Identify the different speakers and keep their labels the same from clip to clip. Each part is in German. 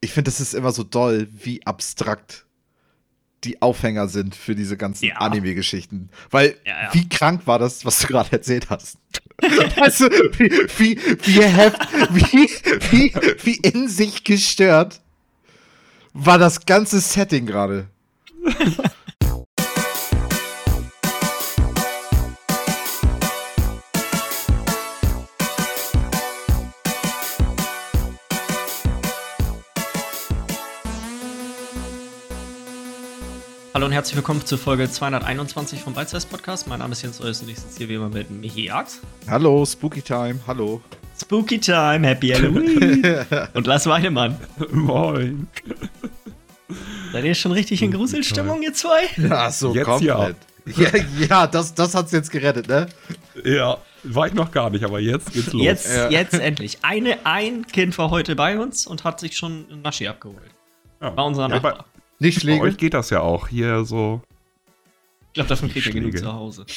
Speaker 1: ich finde, das ist immer so doll, wie abstrakt die Aufhänger sind für diese ganzen
Speaker 2: Ja.
Speaker 1: Anime-Geschichten. Weil,
Speaker 2: Ja, ja.
Speaker 1: wie krank war das, was du gerade erzählt hast? weißt du, wie, wie, wie, heft, wie, wie, wie in sich gestört war das ganze Setting gerade.
Speaker 2: Hallo und herzlich willkommen zur Folge 221 vom Beizeis Podcast. Mein Name ist Jens Reus und ich sitze hier wie immer mit Michi Ax.
Speaker 1: Hallo, Spooky Time, hallo.
Speaker 2: Spooky Time, Happy Halloween. und Lars Weidemann.
Speaker 3: Moin.
Speaker 2: Seid ihr schon richtig in Gruselstimmung, ihr zwei?
Speaker 1: Ja, so
Speaker 3: Jetzt
Speaker 1: komplett. Ja, ja das, das hat's jetzt gerettet, ne?
Speaker 3: Ja, war ich noch gar nicht, aber jetzt geht's los.
Speaker 2: Jetzt,
Speaker 1: Ja.
Speaker 2: jetzt endlich. Eine, ein Kind war heute bei uns und hat sich schon ein Naschi abgeholt.
Speaker 3: ja.
Speaker 2: War unser
Speaker 3: ja,
Speaker 2: Nachbar.
Speaker 3: bei,
Speaker 1: Nicht
Speaker 3: bei
Speaker 1: Schläge.
Speaker 3: euch geht das ja auch hier so.
Speaker 2: Ich glaube, davon kriegt er genug zu Hause.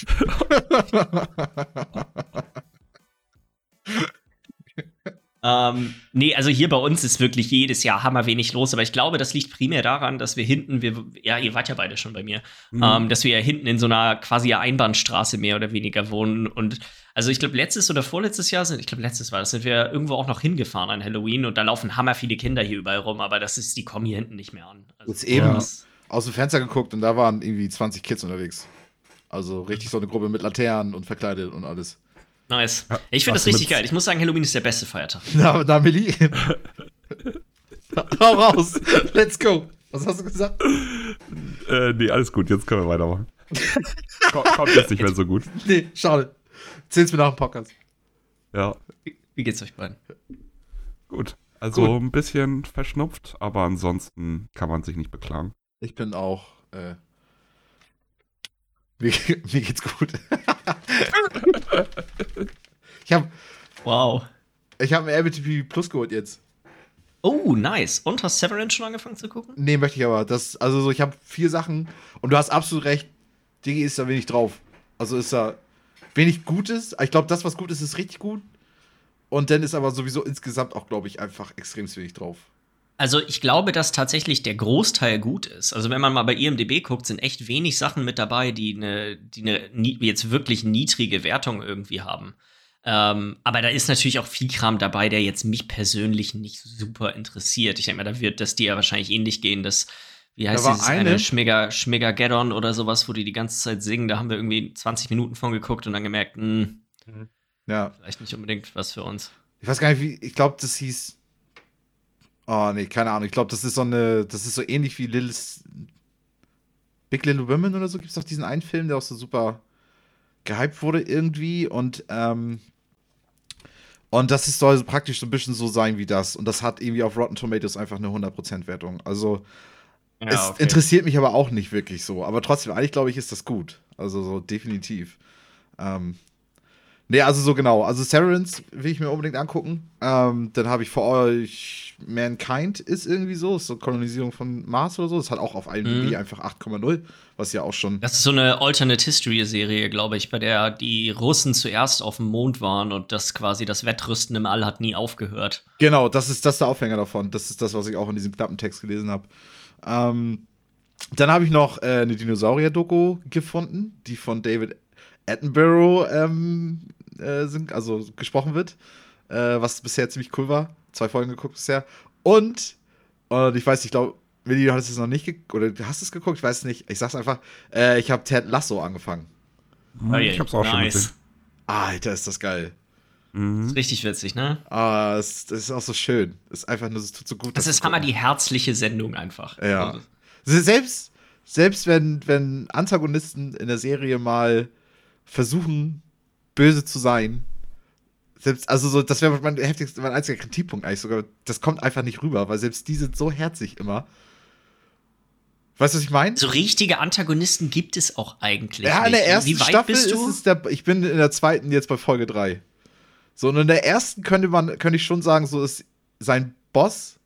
Speaker 2: ähm, nee, also hier bei uns ist wirklich jedes Jahr hammer wenig los, aber ich glaube, das liegt primär daran, dass wir hinten, wir, ja, ihr wart ja beide schon bei mir,
Speaker 3: Mhm.
Speaker 2: ähm, dass wir ja hinten in so einer quasi Einbahnstraße mehr oder weniger wohnen und also ich glaube, letztes oder vorletztes Jahr sind, ich glaube, letztes war das, sind wir irgendwo auch noch hingefahren an Halloween und da laufen hammer viele Kinder hier überall rum, aber das ist, die kommen hier hinten nicht mehr an. Also,
Speaker 1: Jetzt eben.
Speaker 2: das-
Speaker 1: aus dem Fenster geguckt und da waren irgendwie 20 Kids unterwegs. Also richtig so eine Gruppe mit Laternen und verkleidet und alles.
Speaker 2: Nice.
Speaker 3: Ja,
Speaker 2: Ich finde das richtig geil. Ich muss sagen, Halloween ist der beste Feiertag.
Speaker 1: Na, na Milli. Hau raus. Let's go. Was hast du gesagt?
Speaker 3: Äh, nee, alles gut, jetzt können wir weitermachen. Ko- Kommt jetzt nicht mehr so gut.
Speaker 1: Nee, schade. Erzähl's mir nach dem Podcast.
Speaker 3: Ja,
Speaker 2: Wie, wie geht's euch beiden?
Speaker 3: gut. Also
Speaker 1: Gut.
Speaker 3: ein bisschen verschnupft, aber ansonsten kann man sich nicht beklagen.
Speaker 1: Ich bin auch. Äh, mir, mir geht's gut. ich habe
Speaker 2: Wow.
Speaker 1: ich hab ein TV Plus geholt jetzt.
Speaker 2: Oh, nice. Und hast Severance schon angefangen zu gucken?
Speaker 1: Nee, möchte ich aber. Das, also so, ich habe vier Sachen und du hast absolut recht. Digi ist da wenig drauf. Also ist da wenig Gutes. Ich glaube, das, was gut ist, ist richtig gut. Und dann ist aber sowieso insgesamt auch, glaube ich, einfach extrem wenig drauf.
Speaker 2: Also ich glaube, dass tatsächlich der Großteil gut ist. Also wenn man mal bei IMDb guckt, sind echt wenig Sachen mit dabei, die eine, die eine jetzt wirklich niedrige Wertung irgendwie haben. Ähm, aber da ist natürlich auch viel Kram dabei, der jetzt mich persönlich nicht super interessiert. Ich denke mal, da wird das dir ja wahrscheinlich ähnlich gehen, dass, wie heißt
Speaker 1: war
Speaker 2: dieses eine,
Speaker 1: eine-
Speaker 2: Schmigger, Schmiggergeddon oder sowas, wo die die ganze Zeit singen. Da haben wir irgendwie 20 Minuten von geguckt und dann gemerkt, hm,
Speaker 1: Ja.
Speaker 2: vielleicht nicht unbedingt was für uns.
Speaker 1: Ich weiß gar nicht, wie. Ich glaube, das hieß. Oh, nee, keine Ahnung. Ich glaube, das ist so eine. Das ist so ähnlich wie Little's. Big Little Women oder so. Gibt es doch diesen einen Film, der auch so super gehypt wurde irgendwie. Und, ähm. Und das ist, soll so praktisch so ein bisschen so sein wie das. Und das hat irgendwie auf Rotten Tomatoes einfach eine 100% Wertung. Also, es interessiert mich aber auch nicht wirklich so. Aber trotzdem, eigentlich glaube ich, ist das gut. Also, so definitiv. Ähm, nee, also so genau. Also, Severance will ich mir unbedingt angucken. Ähm, dann habe ich vor euch Mankind ist irgendwie so. Ist so Kolonisierung von Mars oder so. Das hat auch auf IMDb
Speaker 2: Mhm.
Speaker 1: einfach 8,0. Was ja auch schon.
Speaker 2: Das ist so eine Alternate History Serie, glaube ich, bei der die Russen zuerst auf dem Mond waren und das quasi das Wettrüsten im All hat nie aufgehört.
Speaker 1: Genau, das ist das ist der Aufhänger davon. Das ist das, was ich auch in diesem knappen Text gelesen habe. Ähm, dann habe ich noch äh, eine Dinosaurier-Doku gefunden, die von David Attenborough ähm, äh, sind, also gesprochen wird, äh, was bisher ziemlich cool war. Zwei Folgen geguckt bisher. Und, und ich weiß nicht, ich glaube, Willi, du hattest es noch nicht geguckt, oder du hast es geguckt, ich weiß es nicht. Ich sag's einfach, äh, ich habe Ted Lasso angefangen.
Speaker 3: Hm, ich hab's auch schon
Speaker 2: nice.
Speaker 3: gesehen.
Speaker 1: Alter, ist das geil.
Speaker 3: Mhm.
Speaker 2: Ist richtig witzig, ne?
Speaker 1: Ah, es, das ist auch so schön. Es ist einfach nur, es tut so gut.
Speaker 2: Das ist hammer die herzliche Sendung einfach.
Speaker 1: Ja.
Speaker 2: Also,
Speaker 1: Selbst, selbst wenn, wenn Antagonisten in der Serie mal versuchen, böse zu sein, selbst, also so, das wäre mein heftigster, mein einziger Kritikpunkt eigentlich sogar, das kommt einfach nicht rüber, weil selbst die sind so herzig immer. Weißt du, was ich meine?
Speaker 2: So richtige Antagonisten gibt es auch eigentlich.
Speaker 1: Ja, in
Speaker 2: nicht.
Speaker 1: der ersten
Speaker 2: Wie weit
Speaker 1: Staffel
Speaker 2: bist
Speaker 1: ist
Speaker 2: du?
Speaker 1: es der, ich bin in der zweiten jetzt bei Folge 3. So, und in der ersten könnte man, könnte ich schon sagen, so ist sein Boss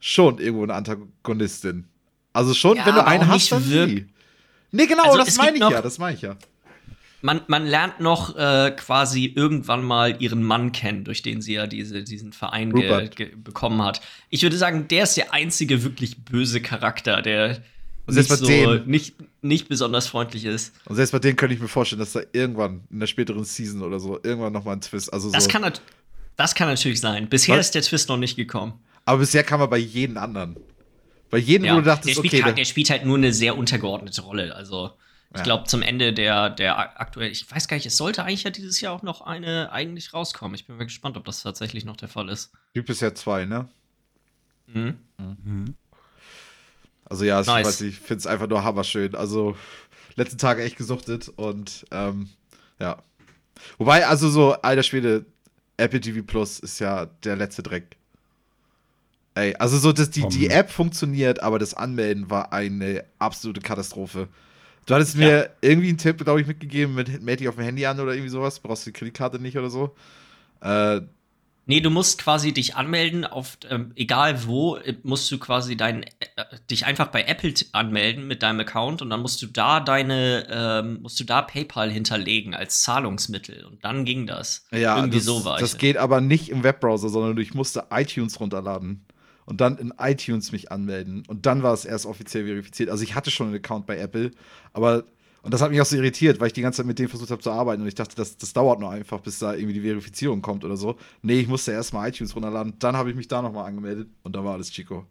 Speaker 1: schon irgendwo eine Antagonistin. Also schon,
Speaker 2: Ja,
Speaker 1: wenn du einen hast,
Speaker 2: nicht
Speaker 1: dann
Speaker 2: wirk-.
Speaker 1: Nee, genau,
Speaker 2: Also,
Speaker 1: das meine ich ja, das meine ich ja.
Speaker 2: man, man lernt noch äh, quasi irgendwann mal ihren Mann kennen, durch den sie ja diese, diesen Verein ge, ge, bekommen hat. Ich würde sagen, der ist der einzige wirklich böse Charakter, der nicht, so, nicht, nicht besonders freundlich ist.
Speaker 1: Und selbst bei denen könnte ich mir vorstellen, dass da irgendwann in der späteren Season oder so irgendwann noch mal ein Twist. Also
Speaker 2: das,
Speaker 1: so
Speaker 2: kann, das kann natürlich sein. Bisher Was? ist der Twist noch nicht gekommen.
Speaker 1: Aber bisher kam er bei jedem anderen. Bei jedem, ja, wo du dachtest,
Speaker 2: der spielt,
Speaker 1: okay.
Speaker 2: Halt, der spielt halt nur eine sehr untergeordnete Rolle. Also, ich ja. glaube, zum Ende der, der aktuell, ich weiß gar nicht, es sollte eigentlich ja dieses Jahr auch noch eine eigentlich rauskommen. Ich bin mal gespannt, ob das tatsächlich noch der Fall ist.
Speaker 1: Gibt bisher zwei, ne? Mhm. mhm. Also ja, nice. ich, ich finde es einfach nur hammerschön. Also letzten Tage echt gesuchtet und ähm, ja. Wobei, also so, alter Schwede, Apple TV Plus ist ja der letzte Dreck. Ey, also so, dass die, die App funktioniert, aber das Anmelden war eine absolute Katastrophe. Du hattest mir ja. irgendwie einen Tipp, glaube ich, mitgegeben mit melde dich auf dem Handy an oder irgendwie sowas. Brauchst du die Kreditkarte nicht oder so. Äh,
Speaker 2: Nee, du musst quasi dich anmelden auf, ähm, egal wo, äh, musst du quasi dein, äh, dich einfach bei Apple anmelden mit deinem Account und dann musst du da deine, ähm, musst du da PayPal hinterlegen als Zahlungsmittel und dann ging das.
Speaker 1: Ja, Irgendwie das, so war Das geht aber nicht im Webbrowser, sondern ich musste iTunes runterladen und dann in iTunes mich anmelden und dann war es erst offiziell verifiziert. Also ich hatte schon einen Account bei Apple, aber und das hat mich auch so irritiert, weil ich die ganze Zeit mit dem versucht habe zu arbeiten und ich dachte, das, das dauert nur einfach, bis da irgendwie die Verifizierung kommt oder so. Nee, ich musste erstmal iTunes runterladen, dann habe ich mich da nochmal angemeldet und dann war alles Chico.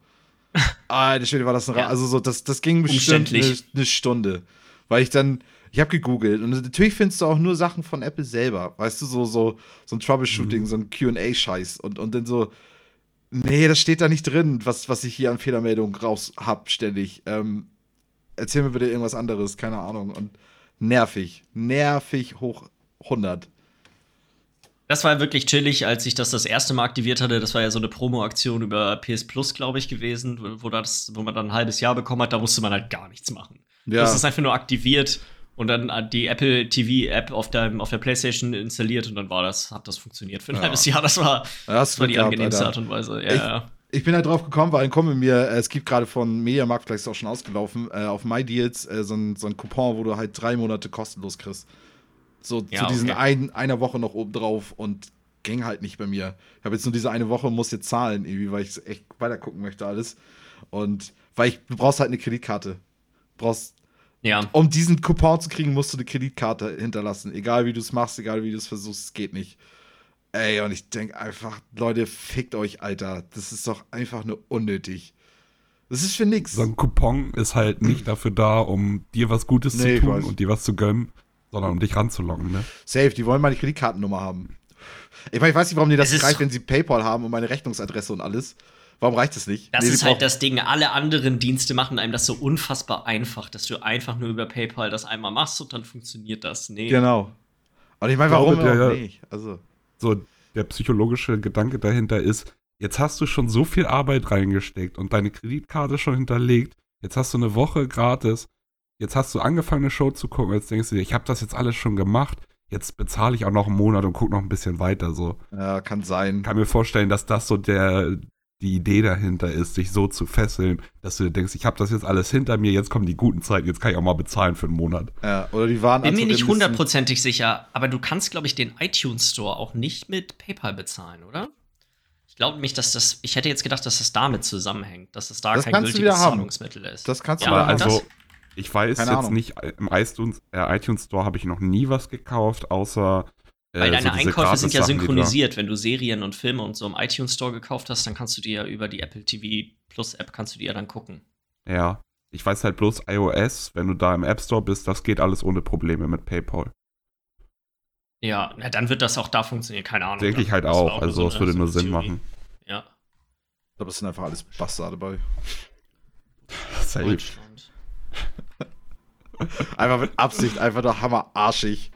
Speaker 1: der Schöne war das ein ja. Also so, das, das ging bestimmt eine, eine Stunde. Weil ich dann, ich habe gegoogelt und natürlich findest du auch nur Sachen von Apple selber. Weißt du, so, so, so ein Troubleshooting, mhm. so ein QA-Scheiß und, und dann so, nee, das steht da nicht drin, was, was ich hier an Fehlermeldungen raus hab, ständig. Ähm, erzähl mir bitte irgendwas anderes, keine Ahnung. Und nervig, nervig hoch 100.
Speaker 2: Das war wirklich chillig, als ich das das erste Mal aktiviert hatte. Das war ja so eine Promo-Aktion über PS Plus, glaube ich, gewesen, wo, das, wo man dann ein halbes Jahr bekommen hat. Da musste man halt gar nichts machen. Ja. Das ist einfach nur aktiviert und dann die Apple TV-App auf, auf der PlayStation installiert und dann war das, hat das funktioniert für ein ja. halbes Jahr. Das war, das, das war die angenehmste Art und Weise. Ja,
Speaker 1: ich, ja ich bin halt drauf gekommen, weil ein Kumpel mir, äh, es gibt gerade von Mediamarkt, vielleicht ist es auch schon ausgelaufen, äh, auf MyDeals äh, so, ein, so ein Coupon, wo du halt drei Monate kostenlos kriegst. So ja, zu diesen okay. ein, einer Woche noch oben drauf und ging halt nicht bei mir. Ich habe jetzt nur diese eine Woche und muss jetzt zahlen, irgendwie, weil ich echt weiter gucken möchte, alles. Und weil ich, du brauchst halt eine Kreditkarte. Du brauchst, ja. um diesen Coupon zu kriegen, musst du eine Kreditkarte hinterlassen. Egal wie du es machst, egal wie du es versuchst, es geht nicht. Ey, und ich denke einfach, Leute, fickt euch, Alter. Das ist doch einfach nur unnötig. Das ist für nix.
Speaker 3: So ein Coupon ist halt nicht dafür da, um dir was Gutes nee, zu tun und dir was zu gönnen, sondern um dich ranzulocken, ne?
Speaker 1: Safe, die wollen meine Kreditkartennummer haben. Ich, meine, ich weiß nicht, warum die das reicht, wenn sie PayPal haben und meine Rechnungsadresse und alles. Warum reicht das nicht?
Speaker 2: Das nee, ist halt das Ding. Alle anderen Dienste machen einem das so unfassbar einfach, dass du einfach nur über PayPal das einmal machst und dann funktioniert das. Nee.
Speaker 1: Genau. Und ich meine, warum ja, ja. nicht? Also
Speaker 3: so der psychologische Gedanke dahinter ist, jetzt hast du schon so viel Arbeit reingesteckt und deine Kreditkarte schon hinterlegt, jetzt hast du eine Woche gratis, jetzt hast du angefangen, eine Show zu gucken, jetzt denkst du dir, ich habe das jetzt alles schon gemacht, jetzt bezahle ich auch noch einen Monat und gucke noch ein bisschen weiter so.
Speaker 1: Ja, kann sein.
Speaker 3: Kann mir vorstellen, dass das so der, die Idee dahinter ist, sich so zu fesseln, dass du denkst, ich habe das jetzt alles hinter mir, jetzt kommen die guten Zeiten, jetzt kann ich auch mal bezahlen für einen Monat.
Speaker 1: Ja, oder die waren
Speaker 2: Bin mir nicht hundertprozentig sicher, aber du kannst, glaube ich, den iTunes Store auch nicht mit PayPal bezahlen, oder? Ich glaube nicht, dass das. Ich hätte jetzt gedacht, dass das damit zusammenhängt, dass das da
Speaker 1: das
Speaker 2: kein gültiges Zahlungsmittel ist.
Speaker 1: Das kannst
Speaker 3: du ja, aber also, ich weiß Keine jetzt Ahnung. nicht, im iTunes, äh, iTunes Store habe ich noch nie was gekauft, außer
Speaker 2: weil äh, deine so Einkäufe sind ja synchronisiert. Wenn du Serien und Filme und so im iTunes Store gekauft hast, dann kannst du dir ja über die Apple TV Plus App kannst du dir ja dann gucken.
Speaker 3: Ja. Ich weiß halt bloß iOS, wenn du da im App Store bist, das geht alles ohne Probleme mit PayPal.
Speaker 2: Ja, na, dann wird das auch da funktionieren, keine Ahnung.
Speaker 3: Denke ich halt auch, auch also es würde nur Sinn Theorie. machen.
Speaker 2: Ja.
Speaker 1: Ich glaube, es sind einfach alles Bastarde bei.
Speaker 3: Safe.
Speaker 1: einfach mit Absicht, einfach nur hammerarschig.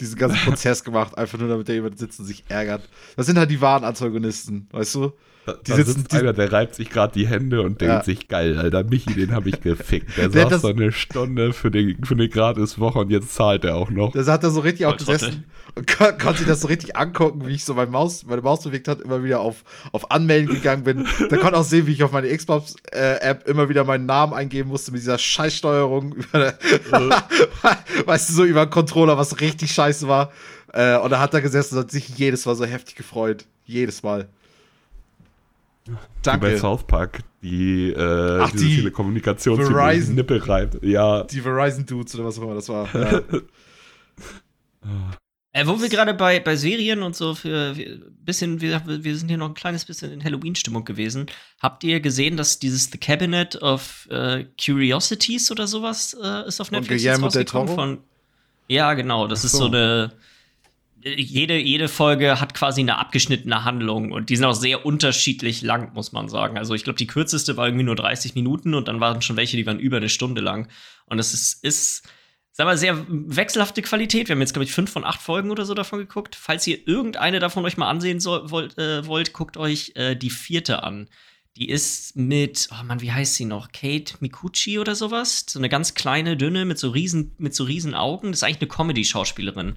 Speaker 1: Diesen ganzen Prozess gemacht, einfach nur damit der jemand sitzt und sich ärgert. Das sind halt die wahren Antagonisten, weißt du?
Speaker 3: Da, die sitzen, sitzt einer, der reibt sich gerade die Hände und denkt ja. sich, geil, Alter, Michi, den habe ich gefickt. Der, der saß da eine Stunde für, den, für eine Gratiswoche und jetzt zahlt er auch noch.
Speaker 1: Das hat er so richtig auch gesessen und kon konnte sich das so richtig angucken, wie ich so meine Maus, meine Maus bewegt hat, immer wieder auf, auf Anmelden gegangen bin. Da konnte auch sehen, wie ich auf meine Xbox-App äh, immer wieder meinen Namen eingeben musste mit dieser Scheißsteuerung. weißt du, so über den Controller, was richtig scheiße war. Äh, und da hat er gesessen und hat sich jedes Mal so heftig gefreut. Jedes Mal.
Speaker 3: Danke. Wie bei South Park, die, äh,
Speaker 1: Ach,
Speaker 3: diese
Speaker 1: die
Speaker 3: Telekommunikation
Speaker 1: Verizon.
Speaker 3: Nippel rein. Ja.
Speaker 1: Die Verizon Dudes oder was auch immer das war. Ja.
Speaker 2: äh, wo wir gerade bei, bei Serien und so für, für bisschen, wir, wir sind hier noch ein kleines bisschen in Halloween-Stimmung gewesen. Habt ihr gesehen, dass dieses The Cabinet of uh, Curiosities oder sowas uh, ist auf Netflix
Speaker 1: und Guillermo del Toro? Von,
Speaker 2: ja, genau. Das so. ist so eine jede, jede Folge hat quasi eine abgeschnittene Handlung und die sind auch sehr unterschiedlich lang, muss man sagen. Also ich glaube, die kürzeste war irgendwie nur 30 Minuten und dann waren schon welche, die waren über eine Stunde lang. Und es ist, ist sag mal, sehr wechselhafte Qualität. Wir haben jetzt, glaube ich, fünf von acht Folgen oder so davon geguckt. Falls ihr irgendeine davon euch mal ansehen soll, wollt, äh, wollt, guckt euch äh, die vierte an. Die ist mit, oh Mann, wie heißt sie noch? Kate Mikuchi oder sowas? So eine ganz kleine, dünne, mit so riesen, mit so riesen Augen. Das ist eigentlich eine Comedy-Schauspielerin.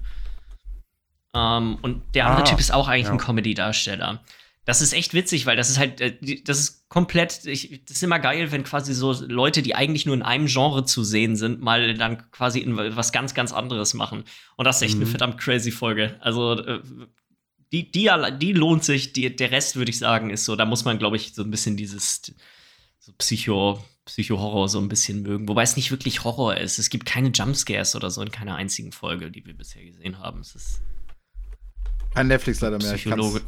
Speaker 2: Ähm, und der andere ah, Typ ist auch eigentlich ja. ein Comedy-Darsteller. Das ist echt witzig, weil das ist halt, äh, das ist komplett, ich, das ist immer geil, wenn quasi so Leute, die eigentlich nur in einem Genre zu sehen sind, mal dann quasi in was ganz, ganz anderes machen. Und das ist echt mhm. eine verdammt crazy Folge. Also, äh, die, die, die lohnt sich, die, der Rest würde ich sagen, ist so, da muss man, glaube ich, so ein bisschen dieses so Psycho, Psycho-Horror so ein bisschen mögen. Wobei es nicht wirklich Horror ist. Es gibt keine Jumpscares oder so in keiner einzigen Folge, die wir bisher gesehen haben. Es ist
Speaker 1: kein Netflix leider mehr.
Speaker 2: Psychologe.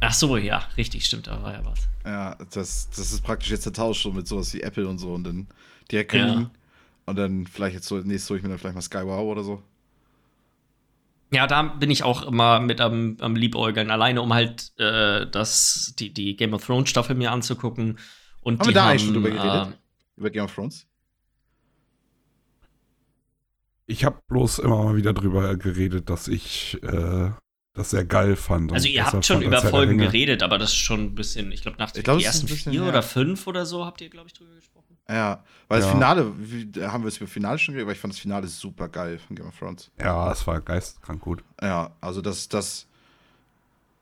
Speaker 2: Ach so, ja, richtig, stimmt, da war ja was.
Speaker 1: Ja, das, das ist praktisch jetzt der Tausch so mit sowas wie Apple und so und dann direkt kündigen. Ja. Und dann vielleicht jetzt so, nächstes hole ich mir dann vielleicht mal Sky Wow oder so.
Speaker 2: Ja, da bin ich auch immer mit am, am Liebäugeln, alleine um halt äh, das, die, die Game of Thrones Staffel mir anzugucken. Und
Speaker 1: haben wir da haben, eigentlich schon drüber geredet? Äh, über Game of Thrones?
Speaker 3: Ich habe bloß immer mal wieder drüber geredet, dass ich äh, das sehr geil fand.
Speaker 2: Also ihr habt schon über Folgen geredet, aber das ist schon ein bisschen, ich glaube nach ich glaub, den ersten bisschen, vier ja. oder fünf oder so habt ihr, glaube ich, drüber gesprochen.
Speaker 1: Ja, weil ja. das Finale, wie, haben wir es über Finale schon geredet, weil ich fand das Finale super geil von Game of Thrones.
Speaker 3: Ja, es war geistkrank gut.
Speaker 1: Ja, also das, das,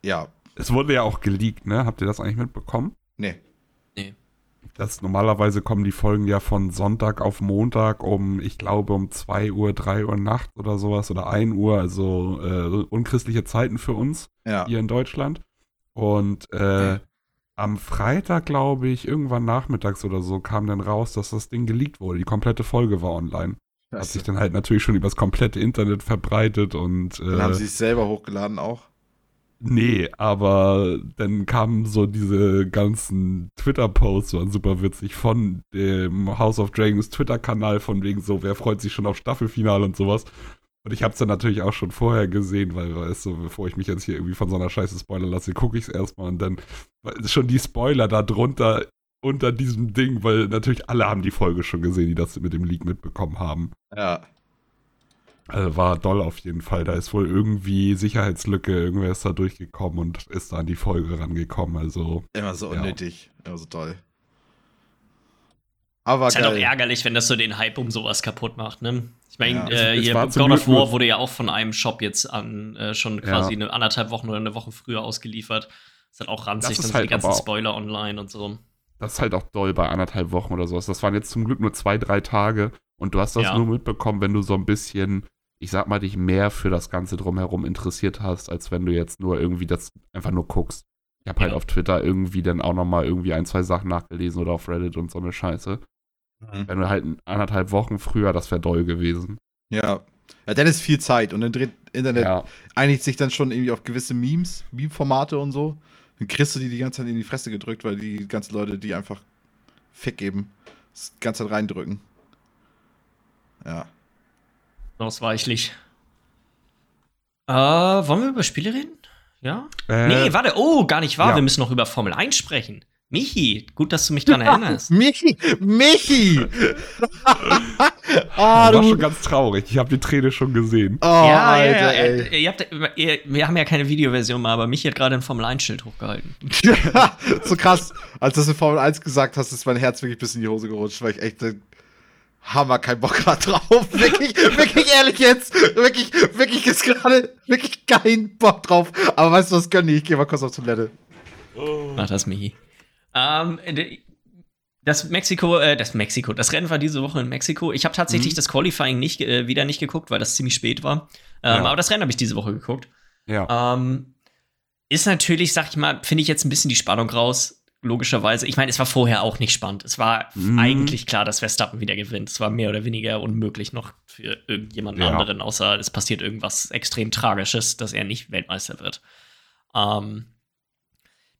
Speaker 1: ja.
Speaker 3: Es wurde ja auch geleakt, ne? Habt ihr das eigentlich mitbekommen?
Speaker 1: Nee.
Speaker 3: Das, normalerweise kommen die Folgen ja von Sonntag auf Montag um, ich glaube, um 2 Uhr, 3 Uhr Nacht oder sowas oder 1 Uhr, also äh, unchristliche Zeiten für uns
Speaker 1: ja.
Speaker 3: hier in Deutschland. Und äh, am Freitag, glaube ich, irgendwann nachmittags oder so, kam dann raus, dass das Ding geleakt wurde. Die komplette Folge war online. Hat sich dann halt natürlich schon übers komplette Internet verbreitet und.
Speaker 1: Äh, dann haben sie es selber hochgeladen auch.
Speaker 3: Nee, aber dann kamen so diese ganzen Twitter-Posts, waren super witzig, von dem House of Dragons Twitter-Kanal, von wegen so, wer freut sich schon auf Staffelfinale und sowas. Und ich hab's dann natürlich auch schon vorher gesehen, weil, weißt du, bevor ich mich jetzt hier irgendwie von so einer Scheiße spoilern lasse, gucke ich's erstmal und dann schon die Spoiler da drunter unter diesem Ding, weil natürlich alle haben die Folge schon gesehen, die das mit dem Leak mitbekommen haben.
Speaker 1: Ja.
Speaker 3: Also war doll auf jeden Fall. Da ist wohl irgendwie Sicherheitslücke, irgendwer ist da durchgekommen und ist da an die Folge rangekommen. Also.
Speaker 1: Immer so unnötig, ja. immer so toll.
Speaker 2: Aber ist geil. halt auch ärgerlich, wenn das so den Hype um sowas kapput macht, ne? Ich meine, ja, äh, hier God of War wurde ja auch von einem Shop jetzt an äh, schon quasi ja. eine anderthalb Wochen oder eine Woche früher ausgeliefert. Ist halt auch ranzig, dann halt die ganzen Spoiler online und so.
Speaker 3: Das ist halt auch doll bei anderthalb Wochen oder sowas. Das waren jetzt zum Glück nur zwei, drei Tage und du hast das ja. nur mitbekommen, wenn du so ein bisschen ich sag mal, dich mehr für das Ganze drumherum interessiert hast, als wenn du jetzt nur irgendwie das einfach nur guckst. Ich habe halt auf Twitter irgendwie dann auch nochmal irgendwie ein, zwei Sachen nachgelesen oder auf Reddit und so eine Scheiße. Mhm. Wenn du halt anderthalb Wochen früher, das wäre doll gewesen.
Speaker 1: Ja. Ja, dann ist viel Zeit und dann dreht Internet ja. einigt sich dann schon irgendwie auf gewisse Memes, Meme-Formate und so. Dann kriegst du die die ganze Zeit in die Fresse gedrückt, weil die ganzen Leute die einfach Fick geben, das ganze Zeit reindrücken. Ja.
Speaker 2: Ausweichlich. Äh, wollen wir über Spiele reden? Ja? Äh, nee, warte. Oh, gar nicht wahr. Ja. Wir müssen noch über Formel 1 sprechen. Michi, gut, dass du mich dran erinnerst.
Speaker 1: Michi! Michi!
Speaker 3: ah, das war schon ganz traurig. Ich habe die Träne schon gesehen.
Speaker 2: Oh, ja, Alter, ja, ja. Ey. Ihr habt, ihr, wir haben ja keine Videoversion mehr, aber Michi hat gerade ein Formel-1-Schild hochgehalten.
Speaker 1: so krass. Als du das in Formel 1 gesagt hast, ist mein Herz wirklich bis in die Hose gerutscht, weil ich echt Hammer kein Bock grad drauf. wirklich, wirklich ehrlich jetzt. Wirklich, wirklich ist gerade wirklich kein Bock drauf. Aber weißt du was, gönn ich. Ich geh mal kurz auf Toilette.
Speaker 2: Oh. Mach das, Michi. Ähm, das Mexiko, äh, das Mexiko, das Rennen war diese Woche in Mexiko. Ich habe tatsächlich mhm. das Qualifying nicht, äh, wieder nicht geguckt, weil das ziemlich spät war. Ähm, ja. Aber das Rennen habe ich diese Woche geguckt. Ja. Ähm, ist natürlich, sag ich mal, finde ich jetzt ein bisschen die Spannung raus. Logischerweise. Ich meine, es war vorher auch nicht spannend. Es war mhm. eigentlich klar, dass Verstappen wieder gewinnt. Es war mehr oder weniger unmöglich noch für irgendjemanden ja. anderen, außer es passiert irgendwas extrem Tragisches, dass er nicht Weltmeister wird. Ähm,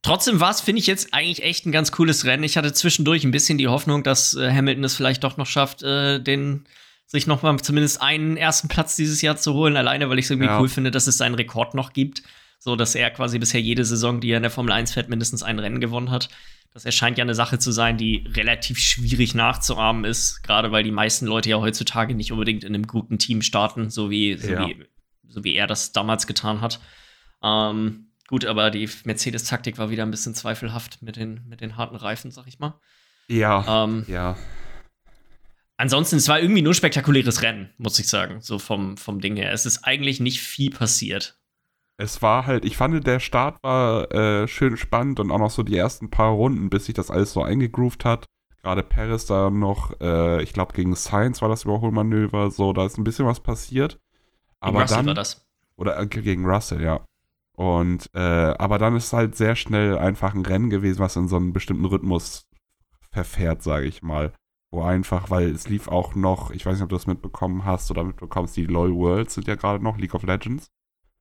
Speaker 2: Trotzdem war es, finde ich, jetzt eigentlich echt ein ganz cooles Rennen. Ich hatte zwischendurch ein bisschen die Hoffnung, dass äh, Hamilton es vielleicht doch noch schafft, äh, den sich noch mal zumindest einen ersten Platz dieses Jahr zu holen. Alleine, weil ich es irgendwie ja. cool finde, dass es seinen Rekord noch gibt. So, dass er quasi bisher jede Saison, die er in der Formel 1 fährt, mindestens ein Rennen gewonnen hat. Das erscheint ja eine Sache zu sein, die relativ schwierig nachzuahmen ist. Gerade weil die meisten Leute ja heutzutage nicht unbedingt in einem guten Team starten, so wie, so ja. wie, so wie er das damals getan hat. Ähm, Gut, aber die Mercedes-Taktik war wieder ein bisschen zweifelhaft mit den, mit den harten Reifen, sag ich mal.
Speaker 3: Ja. Ähm, ja.
Speaker 2: Ansonsten, es war irgendwie nur spektakuläres Rennen, muss ich sagen, so vom, vom Ding her. Es ist eigentlich nicht viel passiert.
Speaker 3: Es war halt, ich fand, der Start war äh, schön spannend und auch noch so die ersten paar Runden, bis sich das alles so eingegroovt hat. Gerade Paris da noch, äh, ich glaube, gegen Science war das Überholmanöver, so, da ist ein bisschen was passiert. Aber Russell dann, war das. Oder äh, gegen Russell, ja. Und äh, aber dann ist es halt sehr schnell einfach ein Rennen gewesen, was in so einen bestimmten Rhythmus verfährt, sage ich mal. Wo einfach, weil es lief auch noch, ich weiß nicht, ob du das mitbekommen hast oder mitbekommst, die LOL Worlds sind ja gerade noch, League of Legends.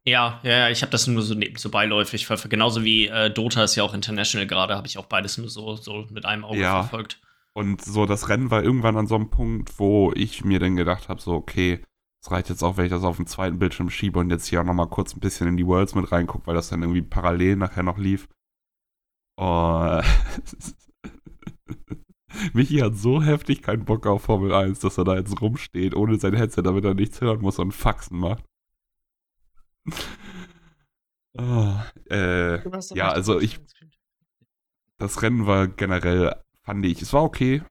Speaker 2: Ja, ja, ich habe das nur so, so beiläufig verfolgt. Genauso wie äh, Dota ist ja auch international gerade, habe ich auch beides nur so, so mit einem Auge ja. verfolgt.
Speaker 3: Und so das Rennen war irgendwann an so einem Punkt, wo ich mir dann gedacht habe, so, okay, es reicht jetzt auch, wenn ich das auf dem zweiten Bildschirm schiebe und jetzt hier auch nochmal kurz ein bisschen in die Worlds mit reingucke, weil das dann irgendwie parallel nachher noch lief. Oh. Michi hat so heftig keinen Bock auf Formel 1, dass er da jetzt rumsteht, ohne sein Headset, damit er nichts hören muss und Faxen macht. Oh, äh, ja, also ich. Das Rennen war generell, fand ich, es war okay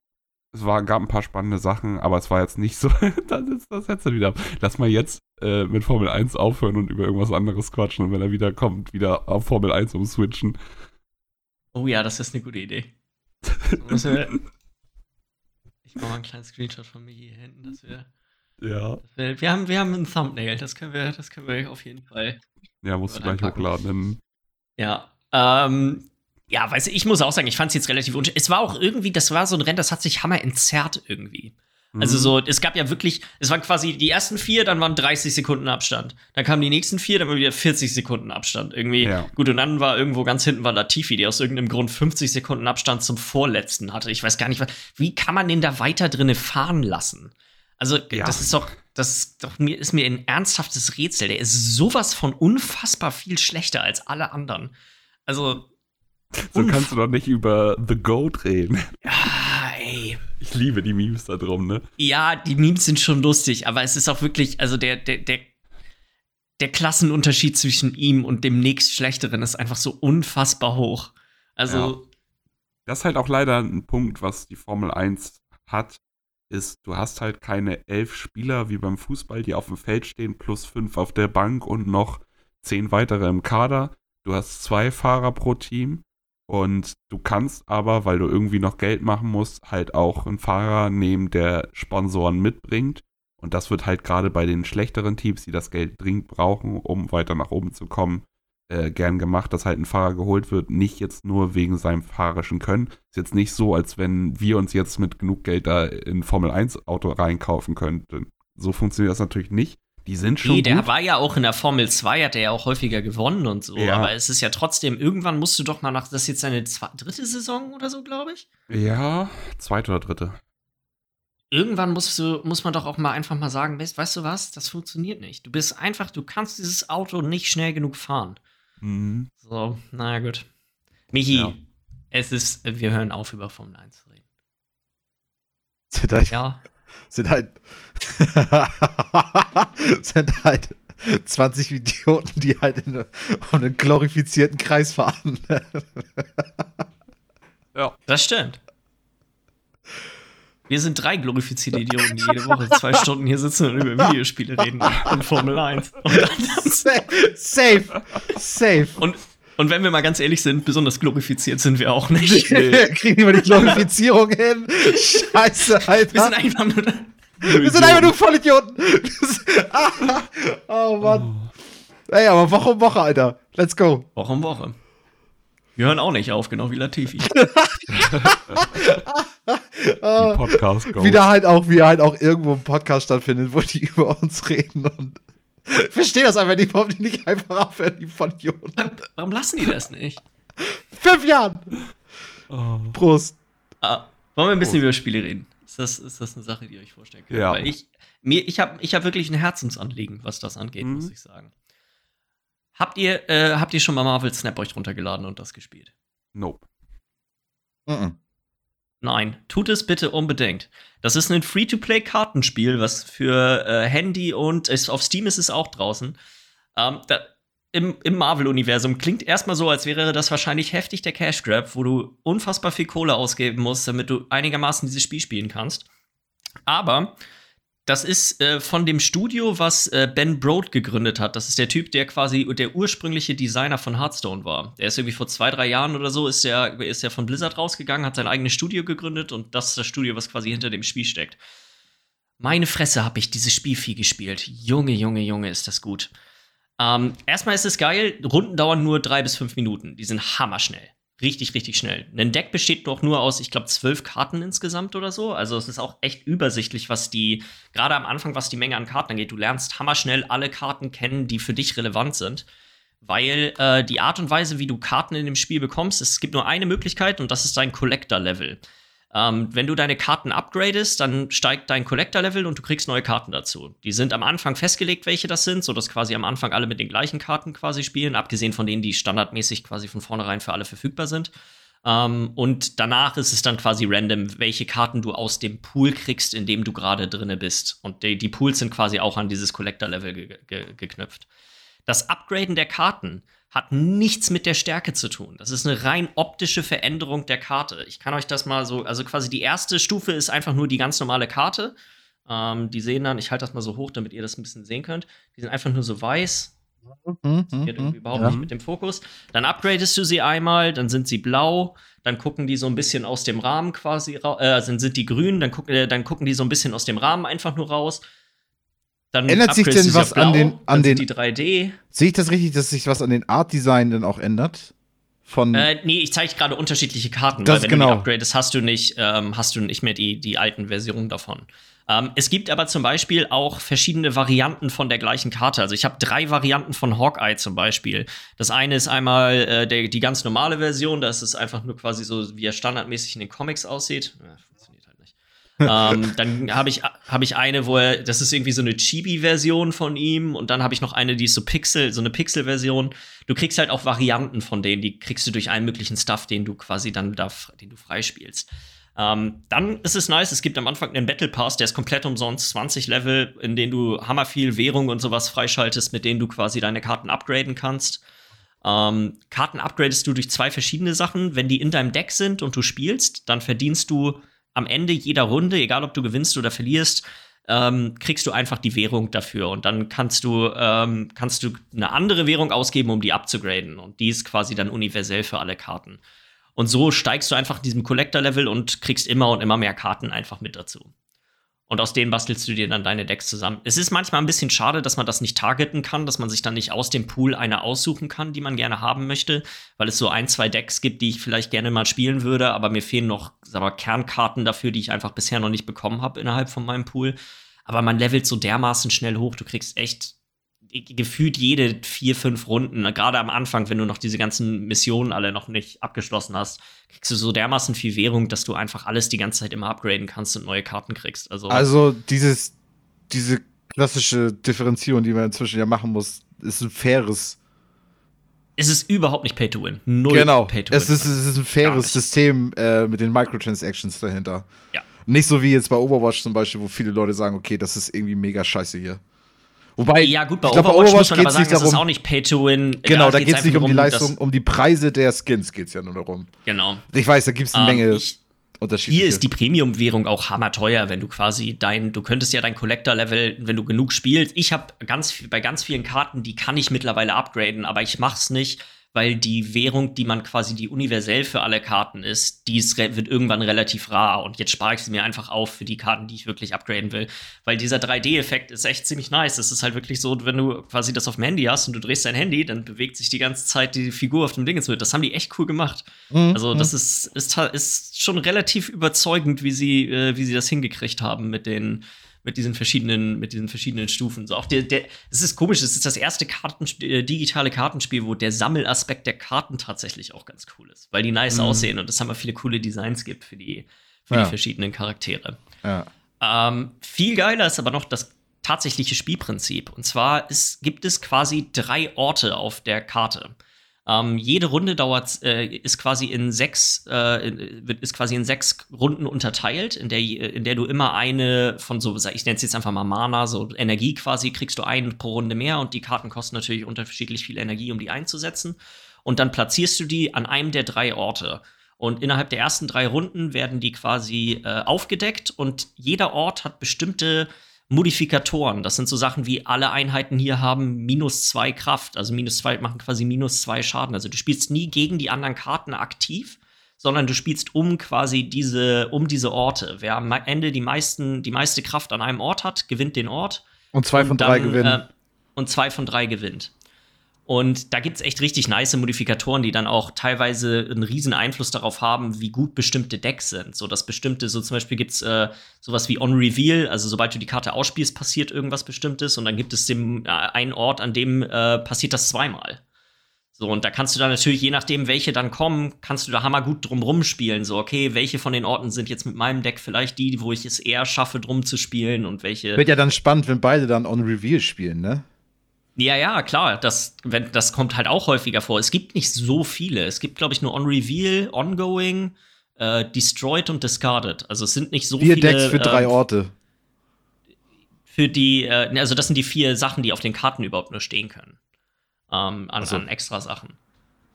Speaker 3: es war, gab ein paar spannende Sachen, aber es war jetzt nicht so, das ist das Headset wieder Lass mal jetzt äh, mit Formel 1 aufhören und über irgendwas anderes quatschen und wenn er wieder kommt, wieder auf Formel 1 umswitchen.
Speaker 2: Oh ja, das ist eine gute Idee. ich mache mal einen kleinen Screenshot von mir hier hinten, dass wir.
Speaker 3: Ja.
Speaker 2: Dass wir, haben, wir haben ein Thumbnail, das können wir, das können wir auf jeden Fall.
Speaker 3: Ja, musst du gleich hochladen.
Speaker 2: Ja. Ähm, ja, weiß ich, ich muss auch sagen, ich fand es jetzt relativ unschön. Es war auch irgendwie, das war so ein Rennen, das hat sich hammer entzerrt irgendwie. Also mhm. so, es gab ja wirklich, es waren quasi die ersten vier, dann waren 30 Sekunden Abstand. Dann kamen die nächsten vier, dann waren wieder 40 Sekunden Abstand. Irgendwie, ja. gut, und dann war irgendwo ganz hinten war Latifi, der aus irgendeinem Grund 50 Sekunden Abstand zum Vorletzten hatte. Ich weiß gar nicht, wie kann man den da weiter drinne fahren lassen? Also, ja. das ist doch, das ist doch mir, ist mir ein ernsthaftes Rätsel. Der ist sowas von unfassbar viel schlechter als alle anderen. Also,
Speaker 3: so kannst du doch nicht über The Goat reden.
Speaker 2: Ja, ey.
Speaker 3: Ich liebe die Memes da drum, ne?
Speaker 2: Ja, die Memes sind schon lustig, aber es ist auch wirklich, also der, der, der, der Klassenunterschied zwischen ihm und dem nächst Schlechteren ist einfach so unfassbar hoch. Also. Ja.
Speaker 3: Das ist halt auch leider ein Punkt, was die Formel 1 hat, ist, du hast halt keine elf Spieler wie beim Fußball, die auf dem Feld stehen, plus fünf auf der Bank und noch zehn weitere im Kader. Du hast zwei Fahrer pro Team und du kannst aber, weil du irgendwie noch Geld machen musst, halt auch einen Fahrer nehmen, der Sponsoren mitbringt. Und das wird halt gerade bei den schlechteren Teams, die das Geld dringend brauchen, um weiter nach oben zu kommen, äh, gern gemacht, dass halt ein Fahrer geholt wird, nicht jetzt nur wegen seinem fahrerischen Können. Ist jetzt nicht so, als wenn wir uns jetzt mit genug Geld da in Formel 1 Auto reinkaufen könnten. So funktioniert das natürlich nicht. Die sind schon. Nee,
Speaker 2: der gut. war ja auch in der Formel 2, hat er ja auch häufiger gewonnen und so. Ja. Aber es ist ja trotzdem, irgendwann musst du doch mal nach, das ist jetzt seine dritte Saison oder so, glaube ich.
Speaker 3: Ja, zweite oder dritte.
Speaker 2: Irgendwann musst du, muss man doch auch mal einfach mal sagen, weißt, weißt du was, das funktioniert nicht. Du bist einfach, du kannst dieses Auto nicht schnell genug fahren. Mhm. So, naja, gut. Michi, ja. Es ist, wir hören auf, über Formel 1 zu reden.
Speaker 1: Sind halt,
Speaker 2: Ja,
Speaker 1: sind halt, sind halt 20 Idioten, die halt in um einen glorifizierten Kreis fahren.
Speaker 2: das stimmt. Wir sind drei glorifizierte Idioten, die jede Woche zwei Stunden hier sitzen und über Videospiele reden in Formel 1. Und,
Speaker 1: safe, safe, safe.
Speaker 2: und, und wenn wir mal ganz ehrlich sind, besonders glorifiziert sind wir auch nicht.
Speaker 1: Kriegen wir die Glorifizierung hin? Scheiße, Alter.
Speaker 2: Wir sind einfach nur.
Speaker 1: Wir sind einfach nur Vollidioten. Ah, oh Mann. Ey, aber Woche um Woche, Alter. Let's go.
Speaker 2: Woche um Woche. Wir hören auch nicht auf, genau wie Latifi.
Speaker 1: Ah,
Speaker 3: Podcast
Speaker 1: wie da halt auch, wie halt auch irgendwo ein Podcast stattfindet, wo die über uns reden und ich verstehe das einfach nicht, warum die nicht einfach aufhören, die Vollidioten.
Speaker 2: Warum lassen die das nicht?
Speaker 1: Fünf Jahren.
Speaker 3: Oh.
Speaker 1: Prost.
Speaker 2: Ah, wollen wir ein bisschen über Spiele reden? Ist das, ist das eine Sache, die ihr euch vorstellen könnt?
Speaker 3: Ja.
Speaker 2: Weil ich, mir, ich habe ich hab wirklich ein Herzensanliegen, was das angeht,
Speaker 3: Mhm.
Speaker 2: muss ich sagen. Habt ihr, äh, habt ihr schon mal Marvel Snap euch runtergeladen und das gespielt?
Speaker 3: Nope.
Speaker 1: Mhm.
Speaker 2: Nein, tut es bitte unbedingt. Das ist ein Free-to-Play-Kartenspiel, was für äh, Handy und ist, auf Steam ist es auch draußen. Ähm, da, Im im Marvel-Universum klingt erstmal so, als wäre das wahrscheinlich heftig der Cash Grab, wo du unfassbar viel Kohle ausgeben musst, damit du einigermaßen dieses Spiel spielen kannst. Aber das ist äh, von dem Studio, was äh, Ben Broad gegründet hat. Das ist der Typ, der quasi der ursprüngliche Designer von Hearthstone war. Der ist irgendwie vor zwei, drei Jahren oder so, ist der, ist der von Blizzard rausgegangen, hat sein eigenes Studio gegründet und das ist das Studio, was quasi hinter dem Spiel steckt. Meine Fresse habe ich dieses Spiel viel gespielt. Junge, Junge, Junge, ist das gut. Ähm, erstmal ist es geil, Runden dauern nur drei bis fünf Minuten. Die sind hammerschnell. Richtig, richtig schnell. Ein Deck besteht doch nur aus, ich glaube, zwölf Karten insgesamt oder so. Also es ist auch echt übersichtlich, was die, gerade am Anfang, was die Menge an Karten angeht. Du lernst hammerschnell alle Karten kennen, die für dich relevant sind. Weil äh, die Art und Weise, wie du Karten in dem Spiel bekommst, es gibt nur eine Möglichkeit und das ist dein Collector-Level. Ähm, wenn du deine Karten upgradest, dann steigt dein Collector-Level und du kriegst neue Karten dazu. Die sind am Anfang festgelegt, welche das sind, sodass quasi am Anfang alle mit den gleichen Karten quasi spielen, abgesehen von denen, die standardmäßig quasi von vornherein für alle verfügbar sind. Ähm, und danach ist es dann quasi random, welche Karten du aus dem Pool kriegst, in dem du gerade drinne bist. Und die, die Pools sind quasi auch an dieses Collector-Level ge ge geknüpft. Das Upgraden der Karten hat nichts mit der Stärke zu tun. Das ist eine rein optische Veränderung der Karte. Ich kann euch das mal so, also quasi die erste Stufe ist einfach nur die ganz normale Karte. Ähm, die sehen dann, ich halte das mal so hoch, damit ihr das ein bisschen sehen könnt. Die sind einfach nur so weiß.
Speaker 1: Mhm,
Speaker 2: Geht irgendwie überhaupt
Speaker 1: ja.
Speaker 2: nicht mit dem Fokus. Dann upgradest du sie einmal, dann sind sie blau, dann gucken die so ein bisschen aus dem Rahmen quasi raus, äh, dann sind die grün, dann gucken, äh, dann gucken die so ein bisschen aus dem Rahmen einfach nur raus. Dann
Speaker 1: Ändert sich denn was
Speaker 2: auf
Speaker 1: an
Speaker 2: blau,
Speaker 1: den- an
Speaker 2: dann sind
Speaker 1: den-
Speaker 2: die 3D.
Speaker 1: Sehe ich das richtig, dass sich was an den Art-Design dann auch ändert? Von.
Speaker 2: Äh, nee, ich zeige gerade unterschiedliche Karten,
Speaker 1: Das
Speaker 2: weil wenn
Speaker 1: genau.
Speaker 2: du die upgradest, hast du nicht, ähm, hast du nicht mehr die, die alten Versionen davon. Ähm, es gibt aber zum Beispiel auch verschiedene Varianten von der gleichen Karte. Also ich habe drei Varianten von Hawkeye zum Beispiel. Das eine ist einmal äh, der, die ganz normale Version, das ist einfach nur quasi so, wie er standardmäßig in den Comics aussieht. Ja, funktioniert halt nicht. Ähm, dann habe ich, hab ich eine, wo er, das ist irgendwie so eine Chibi-Version von ihm und dann habe ich noch eine, die ist so Pixel, so eine Pixel-Version. Du kriegst halt auch Varianten von denen, die kriegst du durch allen möglichen Stuff, den du quasi dann da, den du freispielst. Ähm, dann ist es nice, es gibt am Anfang einen Battle Pass, der ist komplett umsonst, 20 Level, in denen du hammer viel Währung und sowas freischaltest, mit denen du quasi deine Karten upgraden kannst. Ähm, Karten upgradest du durch zwei verschiedene Sachen. Wenn die in deinem Deck sind und du spielst, dann verdienst du am Ende jeder Runde, egal ob du gewinnst oder verlierst, ähm, kriegst du einfach die Währung dafür. Und dann kannst du, ähm, kannst du eine andere Währung ausgeben, um die abzugraden. Und die ist quasi dann universell für alle Karten. Und so steigst du einfach in diesem Collector-Level und kriegst immer und immer mehr Karten einfach mit dazu. Und aus denen bastelst du dir dann deine Decks zusammen. Es ist manchmal ein bisschen schade, dass man das nicht targeten kann, dass man sich dann nicht aus dem Pool eine aussuchen kann, die man gerne haben möchte, weil es so ein, zwei Decks gibt, die ich vielleicht gerne mal spielen würde, aber mir fehlen noch sag mal, Kernkarten dafür, die ich einfach bisher noch nicht bekommen habe innerhalb von meinem Pool. Aber man levelt so dermaßen schnell hoch, du kriegst echt gefühlt jede vier, fünf Runden, gerade am Anfang, wenn du noch diese ganzen Missionen alle noch nicht abgeschlossen hast, kriegst du so dermaßen viel Währung, dass du einfach alles die ganze Zeit immer upgraden kannst und neue Karten kriegst. Also,
Speaker 1: Also dieses, diese klassische Differenzierung, die man inzwischen ja machen muss, ist ein faires,
Speaker 2: es ist überhaupt nicht Pay to Win. Null
Speaker 1: genau.
Speaker 2: Pay to
Speaker 1: es
Speaker 2: Win.
Speaker 1: ist, es ist ein faires System äh, mit den Microtransactions dahinter.
Speaker 2: Ja.
Speaker 1: Nicht so wie jetzt bei Overwatch zum Beispiel, wo viele Leute sagen, okay, das ist irgendwie mega scheiße hier. Wobei,
Speaker 2: ja, gut, bei
Speaker 1: ich glaub,
Speaker 2: Overwatch, muss man aber sagen,
Speaker 1: nicht
Speaker 2: das ist
Speaker 1: darum-
Speaker 2: auch nicht Pay to Win.
Speaker 1: Genau, da
Speaker 2: geht's
Speaker 1: geht es nicht um die
Speaker 2: darum,
Speaker 1: Leistung, um die Preise der Skins geht es ja nur darum.
Speaker 2: Genau.
Speaker 1: Ich weiß, da gibt es eine
Speaker 2: Ähm,
Speaker 1: Menge
Speaker 2: ich,
Speaker 1: unterschiedliche.
Speaker 2: Hier ist die Premium-Währung auch hammerteuer, wenn du quasi dein, du könntest ja dein Collector-Level, wenn du genug spielst. Ich habe ganz bei ganz vielen Karten, die kann ich mittlerweile upgraden, aber ich mach's nicht, weil die Währung, die man quasi die universell für alle Karten ist, die ist, wird irgendwann relativ rar und jetzt spare ich sie mir einfach auf für die Karten, die ich wirklich upgraden will, weil dieser 3D-Effekt ist echt ziemlich nice. Es ist halt wirklich so, wenn du quasi das auf dem Handy hast und du drehst dein Handy, dann bewegt sich die ganze Zeit die Figur auf dem Ding mit. Das haben die echt cool gemacht.
Speaker 1: Mhm,
Speaker 2: Also das ist, ist, ta- ist schon relativ überzeugend, wie sie, äh, wie sie das hingekriegt haben mit den mit diesen verschiedenen mit diesen verschiedenen Stufen. So auch der, der es ist komisch, es ist das erste Kartensp äh, digitale Kartenspiel, wo der Sammelaspekt der Karten tatsächlich auch ganz cool ist, weil die nice
Speaker 1: Mhm.
Speaker 2: aussehen und es haben viele coole Designs gibt für die für
Speaker 1: Ja.
Speaker 2: die verschiedenen Charaktere.
Speaker 1: ja.
Speaker 2: Ähm, viel geiler ist aber noch das tatsächliche Spielprinzip. Und zwar ist, gibt es quasi drei Orte auf der Karte. Ähm, jede Runde dauert, äh, ist quasi in sechs, äh, ist quasi in sechs Runden unterteilt, in der, je- in der du immer eine von so, ich nenne es jetzt einfach mal Mana, so Energie quasi, kriegst du einen pro Runde mehr und die Karten kosten natürlich unterschiedlich viel Energie, um die einzusetzen. Und dann platzierst du die an einem der drei Orte. Und innerhalb der ersten drei Runden werden die quasi äh, aufgedeckt und jeder Ort hat bestimmte Modifikatoren. Das sind so Sachen wie alle Einheiten hier haben minus zwei Kraft, also minus zwei machen quasi minus zwei Schaden. Also du spielst nie gegen die anderen Karten aktiv, sondern du spielst um quasi diese, um diese Orte. Wer am Ende die meisten, die meiste Kraft an einem Ort hat, gewinnt den Ort.
Speaker 1: Und zwei von drei
Speaker 2: dann,
Speaker 1: gewinnen.
Speaker 2: Äh, und zwei von drei gewinnt. Und da gibt es echt richtig nice Modifikatoren, die dann auch teilweise einen riesen Einfluss darauf haben, wie gut bestimmte Decks sind. So dass bestimmte, so zum Beispiel gibt es äh, sowas wie On Reveal, also sobald du die Karte ausspielst, passiert irgendwas Bestimmtes und dann gibt es dem, äh, einen Ort, an dem äh, passiert das zweimal. So, und da kannst du dann natürlich, je nachdem, welche dann kommen, kannst du da hammergut drum rumspielen. So, okay, welche von den Orten sind jetzt mit meinem Deck vielleicht die, wo ich es eher schaffe, drum zu spielen und welche.
Speaker 1: Wird ja dann spannend, wenn beide dann on Reveal spielen, ne?
Speaker 2: Ja, ja, klar. Das, wenn, das kommt halt auch häufiger vor. Es gibt nicht so viele. Es gibt, glaube ich, nur On Reveal, Ongoing, äh, Destroyed und Discarded. Also es sind nicht so
Speaker 1: Vier
Speaker 2: viele.
Speaker 1: Decks für drei
Speaker 2: äh,
Speaker 1: Orte.
Speaker 2: Für die, äh, ne, also das sind die vier Sachen, die auf den Karten überhaupt nur stehen können. Ähm, an,
Speaker 1: so.
Speaker 2: an extra Sachen.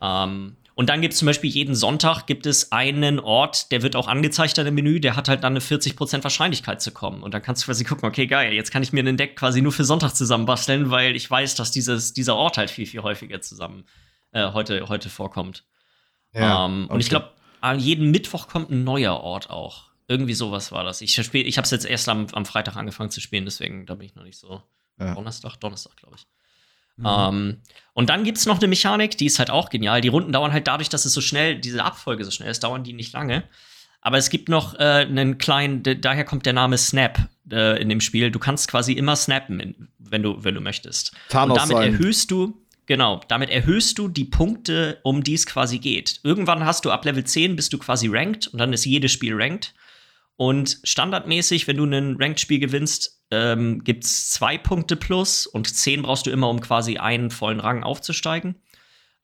Speaker 2: Ähm, und dann gibt es zum Beispiel jeden Sonntag gibt es einen Ort, der wird auch angezeigt dann im Menü, der hat halt dann eine 40% Wahrscheinlichkeit zu kommen. Und dann kannst du quasi gucken, okay, geil, jetzt kann ich mir einen Deck quasi nur für Sonntag zusammenbasteln, weil ich weiß, dass dieses, dieser Ort halt viel, viel häufiger zusammen äh, heute, heute vorkommt. ähm, Und ich
Speaker 1: okay.
Speaker 2: glaube, an jeden Mittwoch kommt ein neuer Ort auch. Irgendwie sowas war das. Ich, spiel, ich habe es jetzt erst am, am Freitag angefangen zu spielen, deswegen da bin ich noch nicht so.
Speaker 1: Ja.
Speaker 2: Donnerstag, Donnerstag, glaube ich.
Speaker 1: Mhm.
Speaker 2: Ähm, und dann gibt es noch eine Mechanik, die ist halt auch genial. Die Runden dauern halt dadurch, dass es so schnell, diese Abfolge so schnell ist, dauern die nicht lange. Aber es gibt noch äh, einen kleinen, daher kommt der Name Snap äh, in dem Spiel. Du kannst quasi immer snappen, wenn, du, wenn du möchtest.
Speaker 1: Thanos
Speaker 2: und damit
Speaker 1: sein.
Speaker 2: erhöhst du, genau, damit erhöhst du die Punkte, um die es quasi geht. Irgendwann hast du ab Level 10 bist du quasi ranked und dann ist jedes Spiel ranked. Und standardmäßig, wenn du ein Ranked-Spiel gewinnst, ähm, gibt es zwei Punkte plus und zehn brauchst du immer, um quasi einen vollen Rang aufzusteigen.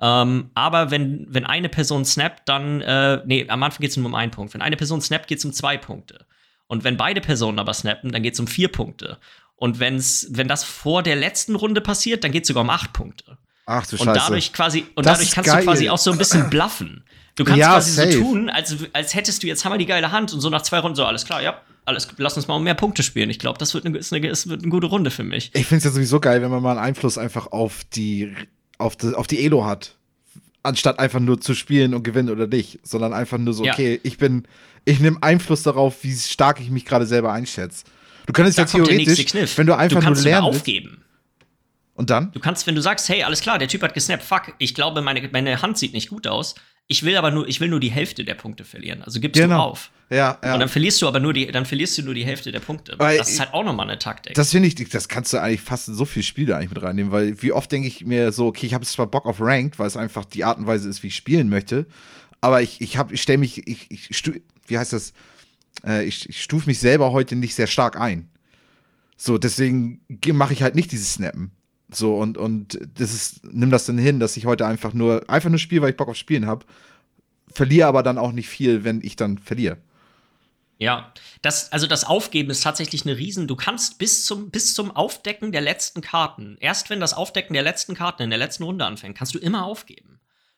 Speaker 2: Ähm, aber wenn, wenn eine Person snappt, dann, äh, nee, am Anfang geht es nur um einen Punkt. Wenn eine Person snappt, geht es um zwei Punkte. Und wenn beide Personen aber snappen, dann geht es um vier Punkte. Und wenn's, wenn das vor der letzten Runde passiert, dann geht es sogar um acht Punkte.
Speaker 1: Ach du
Speaker 2: Und
Speaker 1: Scheiße.
Speaker 2: dadurch quasi, und
Speaker 1: Das
Speaker 2: dadurch kannst
Speaker 1: geil.
Speaker 2: du quasi auch so ein bisschen bluffen. Du kannst
Speaker 1: Ja,
Speaker 2: quasi
Speaker 1: safe.
Speaker 2: so tun, als, als hättest du jetzt Hammer die geile Hand und so nach zwei Runden so, alles klar, ja, alles, lass uns mal um mehr Punkte spielen. Ich glaube, das wird eine, ist eine, ist eine gute Runde für mich.
Speaker 1: Ich finde es ja sowieso geil, wenn man mal einen Einfluss einfach auf die, auf die, auf die Elo hat. Anstatt einfach nur zu spielen und gewinnen oder nicht, sondern einfach nur so,
Speaker 2: Ja.
Speaker 1: okay, ich bin, ich nehme Einfluss darauf, wie stark ich mich gerade selber einschätze. Du könntest
Speaker 2: Da
Speaker 1: ja theoretisch, wenn du einfach
Speaker 2: du kannst
Speaker 1: nur lernen
Speaker 2: aufgeben.
Speaker 1: Und dann?
Speaker 2: Du kannst, wenn du sagst, hey, alles klar, der Typ hat gesnappt, fuck, ich glaube, meine, meine Hand sieht nicht gut aus. Ich will aber nur, ich will nur die Hälfte der Punkte verlieren. Also gibst du
Speaker 1: Genau.
Speaker 2: auf.
Speaker 1: Ja, ja.
Speaker 2: Und dann verlierst du aber nur die, dann verlierst du nur die Hälfte der Punkte.
Speaker 1: Weil
Speaker 2: das ist halt auch nochmal eine Taktik.
Speaker 1: Das finde ich, das kannst du eigentlich fast in so viele Spiele eigentlich mit reinnehmen, weil wie oft denke ich mir so, okay, ich habe zwar Bock auf Ranked, weil es einfach die Art und Weise ist, wie ich spielen möchte, aber ich, ich habe, ich stelle mich, ich, ich, wie heißt das, äh, ich, ich stufe mich selber heute nicht sehr stark ein. So, deswegen mache ich halt nicht dieses Snappen. So, und, und das ist, nimm das dann hin, dass ich heute einfach nur, einfach nur spiele, weil ich Bock auf Spielen habe. Verliere aber dann auch nicht viel, wenn ich dann verliere.
Speaker 2: Ja, das, also das Aufgeben ist tatsächlich eine Riesen. Du kannst bis zum, bis zum Aufdecken der letzten Karten, erst wenn das Aufdecken der letzten Karten in der letzten Runde anfängt, kannst du immer aufgeben.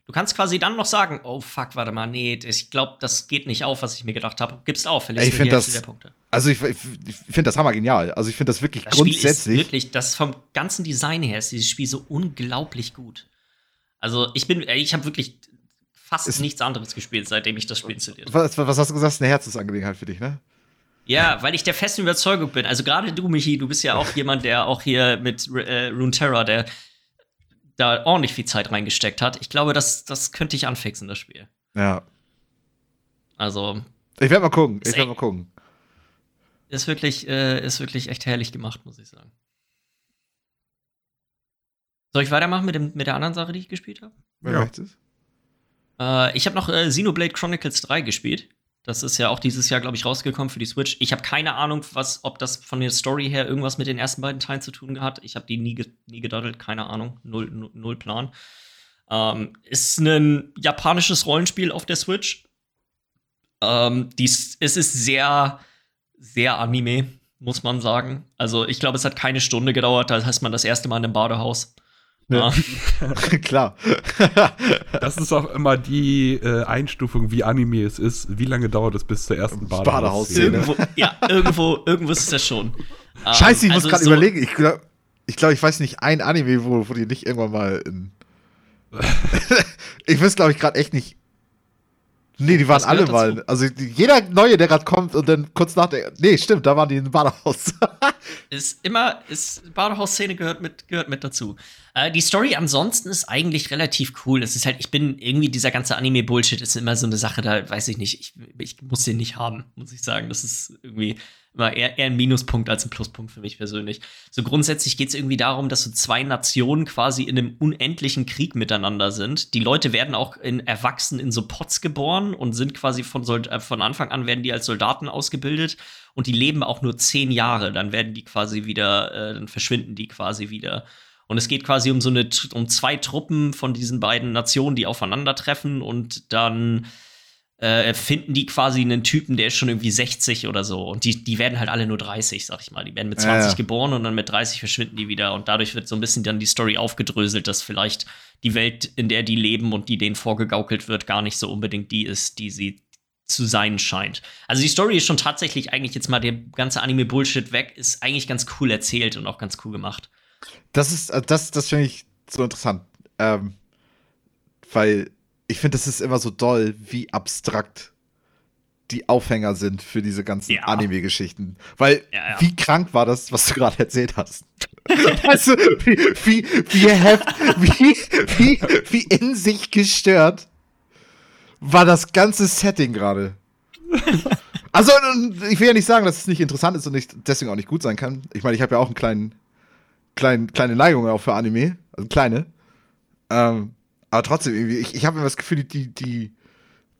Speaker 2: Du kannst quasi dann noch sagen, oh fuck, warte mal, nee, ich glaube, das geht nicht auf, was ich mir gedacht habe. Gibst auf,
Speaker 1: verlierst ich du die das, der Punkte. Also ich, ich, ich finde das hammer genial. Also ich finde das wirklich das grundsätzlich. Spiel ist
Speaker 2: wirklich, das vom ganzen Design her ist dieses Spiel so unglaublich gut. Also ich bin, ich habe wirklich fast ist, nichts anderes gespielt, seitdem ich das Spiel installiert
Speaker 1: habe. Was, was, hast du gesagt? Ist eine Herzensangelegenheit für dich, ne?
Speaker 2: Ja, weil ich der festen Überzeugung bin. Also gerade du, Michi, du bist ja auch jemand, der auch hier mit äh, Runeterra, der da ordentlich viel Zeit reingesteckt hat. Ich glaube, das, das könnte ich anfixen, das Spiel.
Speaker 1: Ja.
Speaker 2: Also.
Speaker 1: Ich werde mal gucken. Ich werde mal gucken.
Speaker 2: Ist wirklich, äh, ist wirklich echt herrlich gemacht, muss ich sagen. Soll ich weitermachen mit, dem, mit der anderen Sache, die ich gespielt habe?
Speaker 1: Ja.
Speaker 2: Äh, ich habe noch äh, Xenoblade Chronicles 3 gespielt. Das ist ja auch dieses Jahr, glaube ich, rausgekommen für die Switch. Ich habe keine Ahnung, was, ob das von der Story her irgendwas mit den ersten beiden Teilen zu tun hat. Ich habe die nie, nie gedaddelt, keine Ahnung, null, null, null Plan. Ähm, ist ein japanisches Rollenspiel auf der Switch. Ähm, dies, es ist sehr, sehr Anime, muss man sagen. Also ich glaube, es hat keine Stunde gedauert, da heißt man das erste Mal in einem Badehaus.
Speaker 1: Ja. Klar.
Speaker 3: das ist auch immer die äh, Einstufung, wie Anime es ist. Wie lange dauert es bis zur ersten Badehaus?
Speaker 2: Irgendwo, ja, irgendwo, irgendwo ist das schon.
Speaker 1: Scheiße, ich um, also muss gerade so überlegen. Ich glaube, ich, glaub, ich weiß nicht ein Anime, wo, wo die nicht irgendwann mal in. ich wüsste, glaube ich, gerade echt nicht, Nee, die waren alle mal. Also jeder Neue, der gerade kommt und dann kurz nach der. Nee, stimmt, da waren die im Badehaus.
Speaker 2: ist immer, ist Badehaus-Szene gehört mit, gehört mit dazu. Äh, die Story ansonsten ist eigentlich relativ cool. Es ist halt, ich bin irgendwie dieser ganze Anime-Bullshit ist immer so eine Sache, da weiß ich nicht, ich, ich muss den nicht haben, muss ich sagen. Das ist irgendwie immer eher, eher ein Minuspunkt als ein Pluspunkt für mich persönlich. So grundsätzlich geht es irgendwie darum, dass so zwei Nationen quasi in einem unendlichen Krieg miteinander sind. Die Leute werden auch in Erwachsenen in so Pots geboren und sind quasi von, äh, von Anfang an werden die als Soldaten ausgebildet und die leben auch nur zehn Jahre. Dann werden die quasi wieder, äh, dann verschwinden die quasi wieder. Und es geht quasi um so eine, um zwei Truppen von diesen beiden Nationen, die aufeinandertreffen und dann äh, finden die quasi einen Typen, der ist schon irgendwie 60 oder so. Und die, die werden halt alle nur 30, sag ich mal. Die werden mit 20 ja, ja. geboren und dann mit 30 verschwinden die wieder. Und dadurch wird so ein bisschen dann die Story aufgedröselt, dass vielleicht die Welt, in der die leben und die denen vorgegaukelt wird, gar nicht so unbedingt die ist, die sie zu sein scheint. Also die Story ist schon tatsächlich eigentlich jetzt mal der ganze Anime-Bullshit weg, ist eigentlich ganz cool erzählt und auch ganz cool gemacht.
Speaker 1: Das ist, äh, das, das finde ich so interessant. Ähm, weil ich finde, das ist immer so doll, wie abstrakt die Aufhänger sind für diese ganzen ja. Anime-Geschichten. Weil, ja, ja. wie krank war das, was du gerade erzählt hast? also, wie, wie, wie, heft, wie, wie, wie in sich gestört war das ganze Setting gerade. Also, ich will ja nicht sagen, dass es nicht interessant ist und nicht, deswegen auch nicht gut sein kann. Ich meine, ich habe ja auch einen kleinen, kleinen, kleine Neigung auch für Anime, also kleine. Ähm, aber trotzdem, irgendwie, ich, ich habe immer das Gefühl, die, die,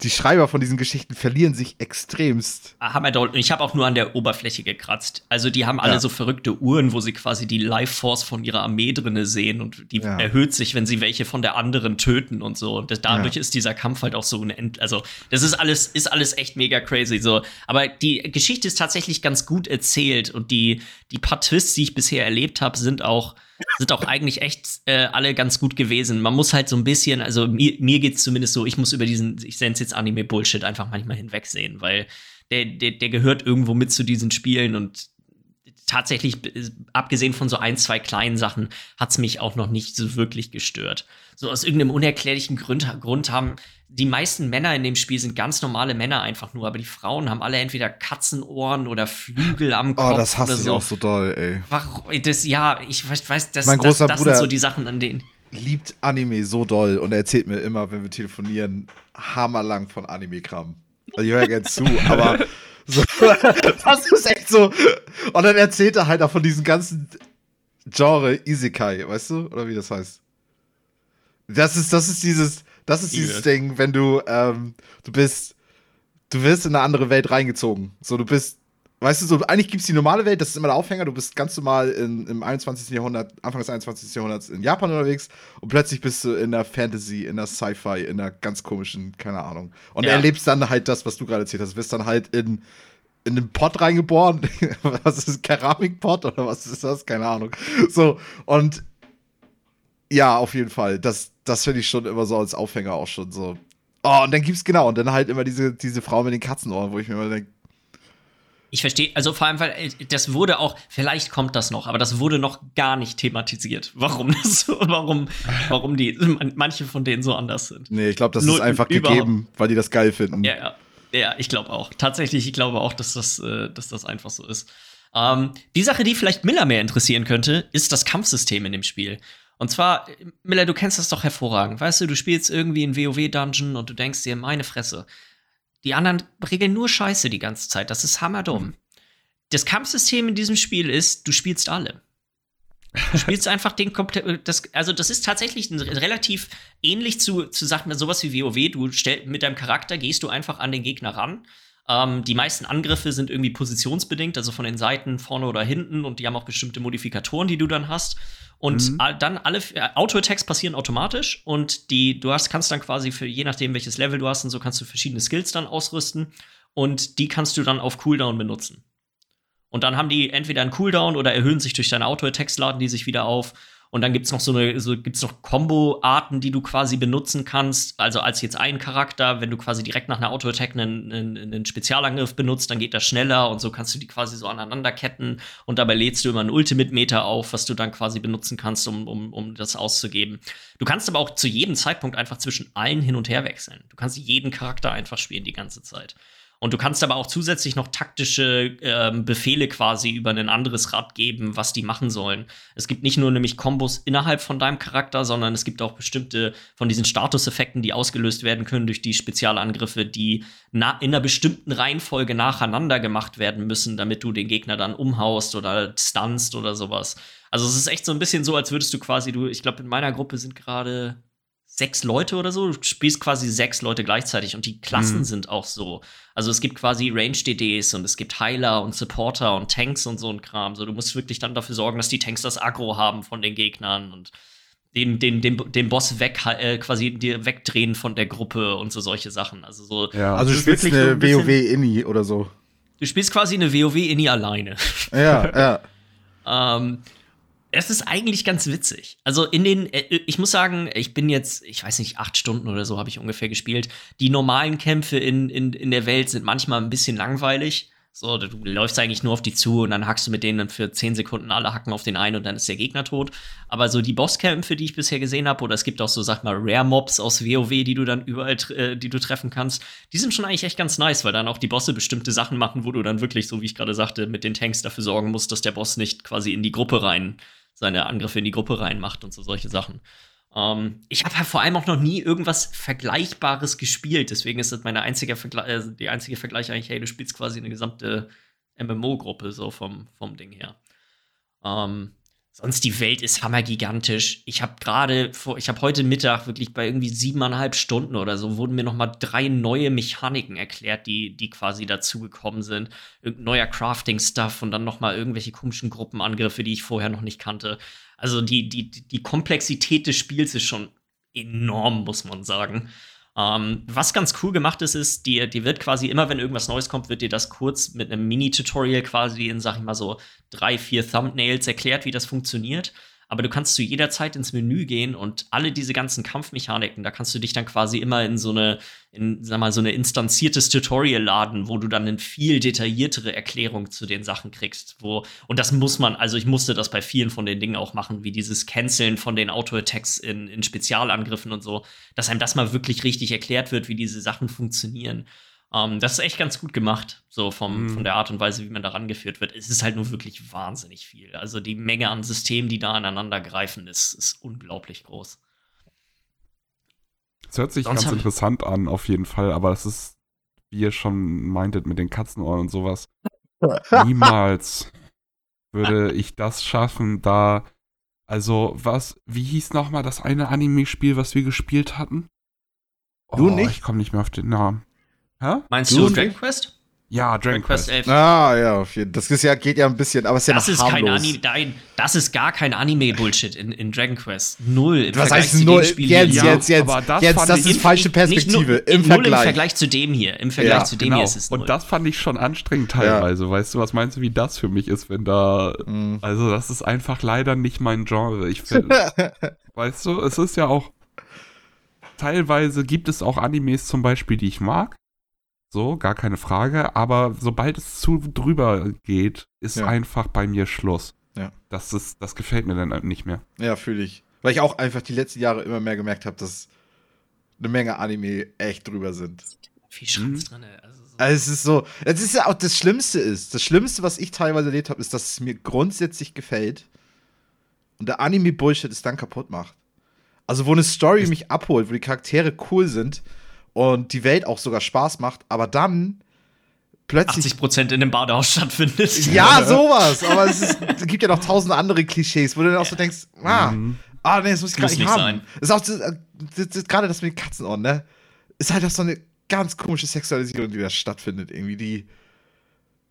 Speaker 1: die Schreiber von diesen Geschichten verlieren sich extremst.
Speaker 2: Ah, haben wir Ich habe auch nur an der Oberfläche gekratzt. Also die haben alle ja. so verrückte Uhren, wo sie quasi die Life Force von ihrer Armee drinne sehen und die ja. erhöht sich, wenn sie welche von der anderen töten und so. Und das, dadurch ja. ist dieser Kampf halt auch so unendlich. Also das ist alles, ist alles echt mega crazy so. Aber die Geschichte ist tatsächlich ganz gut erzählt und die, die paar Twists, die ich bisher erlebt habe, sind auch sind auch eigentlich echt äh, alle ganz gut gewesen. Man muss halt so ein bisschen, also mir, mir geht es zumindest so, ich muss über diesen, ich nenne es jetzt Anime-Bullshit einfach manchmal hinwegsehen, weil der, der, der gehört irgendwo mit zu diesen Spielen und tatsächlich, abgesehen von so ein, zwei kleinen Sachen, hat es mich auch noch nicht so wirklich gestört. So aus irgendeinem unerklärlichen Grund, Grund haben die meisten Männer in dem Spiel sind ganz normale Männer einfach nur, aber die Frauen haben alle entweder Katzenohren oder Flügel am oh, Kopf.
Speaker 1: Oh, das hasse ich so. auch so doll, ey.
Speaker 2: Warum, das, ja, ich weiß, das,
Speaker 1: mein großer das, das
Speaker 2: Bruder sind so die Sachen, an denen.
Speaker 1: Liebt Anime so doll und er erzählt mir immer, wenn wir telefonieren, hammerlang von Anime-Kram. Also ich höre ja gerne zu, aber so, das ist echt so. Und dann erzählt er halt auch von diesem ganzen Genre Isekai, weißt du? Oder wie das heißt? Das ist, das ist dieses, das ist dieses Ding, wenn du, ähm, du bist, du wirst in eine andere Welt reingezogen. So, du bist weißt du, so, eigentlich gibt es die normale Welt, das ist immer der Aufhänger, du bist ganz normal in, im 21. Jahrhundert, Anfang des 21. Jahrhunderts in Japan unterwegs und plötzlich bist du in der Fantasy, in der Sci-Fi, in der ganz komischen, keine Ahnung. Und
Speaker 2: Ja.
Speaker 1: erlebst dann halt das, was du gerade erzählt hast. Du wirst dann halt in, in einen Pott reingeboren. was ist das? Keramikpott oder was ist das? Keine Ahnung. So, und ja, auf jeden Fall. Das, das finde ich schon immer so als Aufhänger auch schon so. Oh, und dann gibt's genau, und dann halt immer diese, diese Frau mit den Katzenohren, wo ich mir immer denke,
Speaker 2: Ich verstehe, also vor allem, weil äh, das wurde auch, vielleicht kommt das noch, aber das wurde noch gar nicht thematisiert. Warum das so, warum, warum die, manche von denen so anders sind.
Speaker 1: Nee, ich glaube, das
Speaker 2: Nur
Speaker 1: ist einfach gegeben, weil die das geil finden.
Speaker 2: Ja, ja. Ja, ich glaube auch. Tatsächlich, ich glaube auch, dass das, äh, dass das einfach so ist. Ähm, die Sache, die vielleicht Miller mehr interessieren könnte, ist das Kampfsystem in dem Spiel. Und zwar, äh, Miller, du kennst das doch hervorragend. Weißt du, du spielst irgendwie in WoW-Dungeon und du denkst dir, meine Fresse. Die anderen regeln nur Scheiße die ganze Zeit. Das ist hammerdumm. Das Kampfsystem in diesem Spiel ist, du spielst alle. Du spielst einfach den komplett. Das, also, das ist tatsächlich relativ ähnlich zu, zu Sachen, sowas wie WoW. Du stell, mit deinem Charakter gehst du einfach an den Gegner ran. Ähm, die meisten Angriffe sind irgendwie positionsbedingt, also von den Seiten, vorne oder hinten, und die haben auch bestimmte Modifikatoren, die du dann hast. Und
Speaker 3: Mhm.
Speaker 2: dann alle äh, Auto-Attacks passieren automatisch und die, du hast, kannst dann quasi für je nachdem, welches Level du hast und so, kannst du verschiedene Skills dann ausrüsten und die kannst du dann auf Cooldown benutzen. Und dann haben die entweder einen Cooldown oder erhöhen sich durch deine Auto-Attacks, laden die sich wieder auf. Und dann gibt's noch so eine, so gibt's noch Combo-Arten, die du quasi benutzen kannst. Also als jetzt ein Charakter, wenn du quasi direkt nach einer Auto-Attack einen, einen, einen Spezialangriff benutzt, dann geht das schneller und so kannst du die quasi so aneinanderketten und dabei lädst du immer einen Ultimate-Meter auf, was du dann quasi benutzen kannst, um, um, um das auszugeben. Du kannst aber auch zu jedem Zeitpunkt einfach zwischen allen hin und her wechseln. Du kannst jeden Charakter einfach spielen die ganze Zeit. Und du kannst aber auch zusätzlich noch taktische ähm, Befehle quasi über ein anderes Rad geben, was die machen sollen. Es gibt nicht nur nämlich Kombos innerhalb von deinem Charakter, sondern es gibt auch bestimmte von diesen Statuseffekten, die ausgelöst werden können durch die Spezialangriffe, die in einer bestimmten Reihenfolge nacheinander gemacht werden müssen, damit du den Gegner dann umhaust oder stunst oder sowas. Also es ist echt so ein bisschen so, als würdest du quasi, du, ich glaube, in meiner Gruppe sind gerade sechs Leute oder so. Du spielst quasi sechs Leute gleichzeitig und die Klassen
Speaker 3: Mhm.
Speaker 2: sind auch so. Also es gibt quasi Range-DDs und es gibt Heiler und Supporter und Tanks und so ein Kram. So, du musst wirklich dann dafür sorgen, dass die Tanks das Aggro haben von den Gegnern und den, den, den, den Boss weg, äh, quasi dir wegdrehen von der Gruppe und so solche Sachen. Also so,
Speaker 3: Ja.
Speaker 1: Also du spielst eine
Speaker 2: ein
Speaker 1: WoW-Inni oder so.
Speaker 2: du spielst quasi eine WoW-Inni alleine.
Speaker 1: Ja, ja.
Speaker 2: Ähm, es ist eigentlich ganz witzig. Also in den, äh, ich muss sagen, ich bin jetzt, ich weiß nicht, acht Stunden oder so habe ich ungefähr gespielt. Die normalen Kämpfe in, in, in der Welt sind manchmal ein bisschen langweilig. So, du läufst eigentlich nur auf die zu und dann hackst du mit denen dann für zehn Sekunden alle hacken auf den einen und dann ist der Gegner tot. Aber so die Bosskämpfe, die ich bisher gesehen habe, oder es gibt auch so, sag mal, Rare-Mobs aus WoW, die du dann überall, äh, die du treffen kannst, die sind schon eigentlich echt ganz nice, weil dann auch die Bosse bestimmte Sachen machen, wo du dann wirklich, so wie ich gerade sagte, mit den Tanks dafür sorgen musst, dass der Boss nicht quasi in die Gruppe rein, seine Angriffe in die Gruppe reinmacht und so solche Sachen. Ähm, ich habe vor allem auch noch nie irgendwas Vergleichbares gespielt, deswegen ist das meine einzige Vergle äh, die einzige Vergleich eigentlich, hey, du spielst quasi eine gesamte MMO-Gruppe, so vom, vom Ding her. Ähm, sonst die Welt ist hammergigantisch. Ich habe gerade, vor- ich habe heute Mittag wirklich bei irgendwie siebeneinhalb Stunden oder so wurden mir noch mal drei neue Mechaniken erklärt, die, die quasi dazugekommen sind. Irgendein neuer Crafting-Stuff und dann noch mal irgendwelche komischen Gruppenangriffe, die ich vorher noch nicht kannte. Also die, die, die Komplexität des Spiels ist schon enorm, muss man sagen. Ähm, was ganz cool gemacht ist, ist, die, die wird quasi immer, wenn irgendwas Neues kommt, wird dir das kurz mit einem Mini-Tutorial quasi in, sag ich mal so, drei, vier Thumbnails erklärt, wie das funktioniert. Aber du kannst zu jeder Zeit ins Menü gehen und alle diese ganzen Kampfmechaniken, da kannst du dich dann quasi immer in so eine, in, sag mal, so eine instanziertes Tutorial laden, wo du dann eine viel detailliertere Erklärung zu den Sachen kriegst. Wo, und das muss man, also ich musste das bei vielen von den Dingen auch machen, wie dieses Canceln von den Auto-Attacks in, in Spezialangriffen und so, dass einem das mal wirklich richtig erklärt wird, wie diese Sachen funktionieren. Ähm, das ist echt ganz gut gemacht, so vom,
Speaker 3: Mhm.
Speaker 2: von der Art und Weise, wie man da rangeführt wird. Es ist halt nur wirklich wahnsinnig viel. Also die Menge an Systemen, die da aneinander greifen, ist, ist unglaublich groß.
Speaker 3: Es hört sich
Speaker 2: Sonst
Speaker 3: ganz interessant an, auf jeden Fall, aber es ist, wie ihr schon meintet, mit den Katzenohren und sowas. Niemals würde ich das schaffen, da. Also, was, wie hieß nochmal das eine Anime-Spiel, was wir gespielt hatten?
Speaker 1: Du
Speaker 3: Oh,
Speaker 1: nicht?
Speaker 3: Ich komme nicht mehr auf den Namen. Hä?
Speaker 2: Meinst
Speaker 1: Du
Speaker 2: du Dragon? Quest?
Speaker 3: Ja, Dragon, Quest.
Speaker 2: 11.
Speaker 1: Ah, ja, auf jeden Das ist ja, geht ja ein bisschen, aber es ist ja
Speaker 2: Das
Speaker 1: noch
Speaker 2: ist kein
Speaker 1: harmlos.
Speaker 2: Anime, nein, das ist gar kein Anime-Bullshit in, in Dragon Quest. Null. Im
Speaker 1: Was
Speaker 2: Vergleich
Speaker 1: heißt
Speaker 2: zu dem
Speaker 1: null?
Speaker 2: Spiel
Speaker 1: Jetzt,
Speaker 2: hier.
Speaker 3: Ja,
Speaker 1: jetzt, jetzt.
Speaker 3: aber das
Speaker 1: jetzt, das ist falsche Perspektive.
Speaker 2: null,
Speaker 1: Im
Speaker 2: Null im
Speaker 1: Vergleich.
Speaker 2: Vergleich zu dem hier. Im Vergleich
Speaker 1: Ja,
Speaker 2: zu dem
Speaker 3: Genau.
Speaker 2: hier ist es null.
Speaker 3: Und das fand ich schon anstrengend teilweise. Weißt du, was meinst du, wie das für mich ist, wenn da.
Speaker 1: Mhm.
Speaker 3: Also, das ist einfach leider nicht mein Genre. Ich finde. weißt du, es ist ja auch. Teilweise gibt es auch Animes zum Beispiel, die ich mag. So, gar keine Frage. Aber sobald es zu drüber geht, ist
Speaker 1: Ja.
Speaker 3: einfach bei mir Schluss.
Speaker 1: Ja.
Speaker 3: Das, ist, das gefällt mir dann nicht mehr.
Speaker 1: Ja, fühle ich. Weil ich auch einfach die letzten Jahre immer mehr gemerkt habe, dass eine Menge Anime echt drüber sind.
Speaker 2: Viel Schranz
Speaker 3: Mhm.
Speaker 2: drin. Also so.
Speaker 1: Also es ist so, das ist ja auch das Schlimmste ist. Das Schlimmste, was ich teilweise erlebt habe, ist, dass es mir grundsätzlich gefällt und der Anime-Bullshit es dann kaputt macht. Also wo eine Story mich abholt, wo die Charaktere cool sind und die Welt auch sogar Spaß macht, aber dann plötzlich
Speaker 2: 80% in dem Badehaus stattfindet.
Speaker 1: Ja, sowas. Aber es, ist, es gibt ja noch tausend andere Klischees, wo du dann auch so denkst, ah,
Speaker 3: Mhm.
Speaker 1: ah nee, das muss ich gar
Speaker 2: Muss
Speaker 1: nicht
Speaker 2: nicht
Speaker 1: haben.
Speaker 2: sein.
Speaker 1: Das ist auch das, das, das, gerade das mit den Katzenohren, ne? Ist halt auch so eine ganz komische Sexualisierung, die da stattfindet, irgendwie, die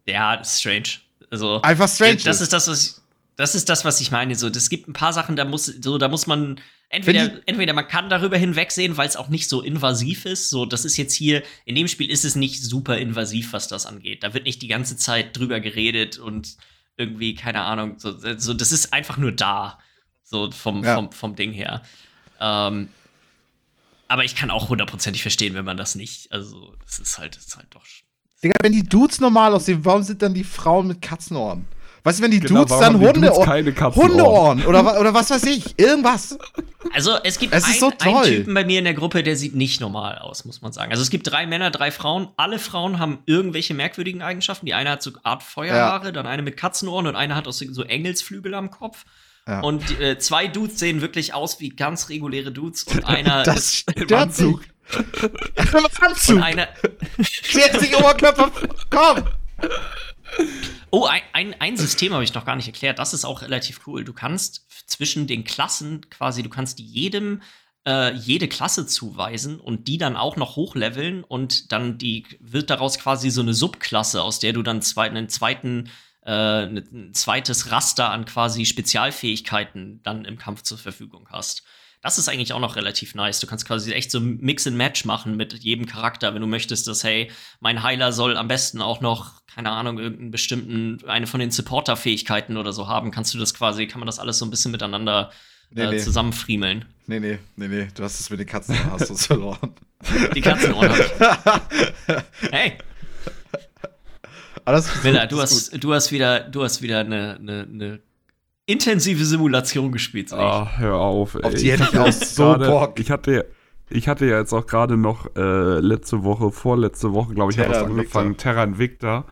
Speaker 2: Ja, strange. Also,
Speaker 1: einfach strange
Speaker 2: das
Speaker 1: ist.
Speaker 2: ist das, was ich, das ist das, was ich meine. So, das gibt ein paar Sachen, da muss, so, da muss man entweder, entweder man kann darüber hinwegsehen, weil es auch nicht so invasiv ist. So, das ist jetzt hier in dem Spiel ist es nicht super invasiv, was das angeht. Da wird nicht die ganze Zeit drüber geredet und irgendwie keine Ahnung. So, so das ist einfach nur da, so vom
Speaker 1: Ja.
Speaker 2: vom, vom Ding her. Ähm, aber ich kann auch hundertprozentig verstehen, wenn man das nicht. Also, das ist halt, das ist halt doch.
Speaker 1: Digga, wenn die Dudes normal aussehen, warum sind dann die Frauen mit Katzenohren? Weißt du, wenn die
Speaker 3: Genau,
Speaker 1: Dudes dann
Speaker 3: haben die Dudes
Speaker 1: Hundeohren,
Speaker 3: keine Katzenohren?
Speaker 1: Hundeohren oder, oder was weiß ich, irgendwas.
Speaker 2: Also es gibt
Speaker 1: Es ist
Speaker 2: ein,
Speaker 1: so
Speaker 2: einen
Speaker 1: toll.
Speaker 2: Typen bei mir in der Gruppe, der sieht nicht normal aus, muss man sagen. Also es gibt drei Männer, drei Frauen. Alle Frauen haben irgendwelche merkwürdigen Eigenschaften. Die eine hat so eine Art Feuerhaare, dann eine mit Katzenohren und eine hat auch so Engelsflügel am Kopf.
Speaker 1: Ja.
Speaker 2: Und äh, zwei Dudes sehen wirklich aus wie ganz reguläre Dudes und einer
Speaker 1: Das
Speaker 2: ist,
Speaker 1: stört sich.
Speaker 3: Anzug.
Speaker 2: und
Speaker 1: Anzug.
Speaker 2: einer
Speaker 1: Klärt sich Oberkörper. Komm.
Speaker 2: Oh, ein, ein, System habe ich noch gar nicht erklärt. Das ist auch relativ cool. Du kannst zwischen den Klassen quasi, du kannst jedem äh, jede Klasse zuweisen und die dann auch noch hochleveln und dann die wird daraus quasi so eine Subklasse, aus der du dann zwei, einen zweiten äh, ein zweites Raster an quasi Spezialfähigkeiten dann im Kampf zur Verfügung hast. Das ist eigentlich auch noch relativ nice. Du kannst quasi echt so Mix and Match machen mit jedem Charakter, wenn du möchtest, dass, hey, mein Heiler soll am besten auch noch, keine Ahnung, irgendeinen bestimmten, eine von den Supporter-Fähigkeiten oder so haben, kannst du das quasi, kann man das alles so ein bisschen miteinander
Speaker 1: Nee,
Speaker 2: äh,
Speaker 1: nee.
Speaker 2: zusammenfriemeln.
Speaker 1: Nee, nee, nee, nee. Du hast es mit den Katzen hast du's verloren.
Speaker 2: Die Katzenohren hab ich. Hey, Miller, du hast, du hast wieder, du hast wieder eine, eine, eine intensive Simulation gespielt. sag ich.
Speaker 3: Ah, hör auf. Ey.
Speaker 1: Auf die hätte ich auch so Bock.
Speaker 3: Ich hatte, ich hatte ja jetzt auch gerade noch äh, letzte Woche, vorletzte Woche, glaube ich, das
Speaker 1: Invicta.
Speaker 3: angefangen, Terra Invicta.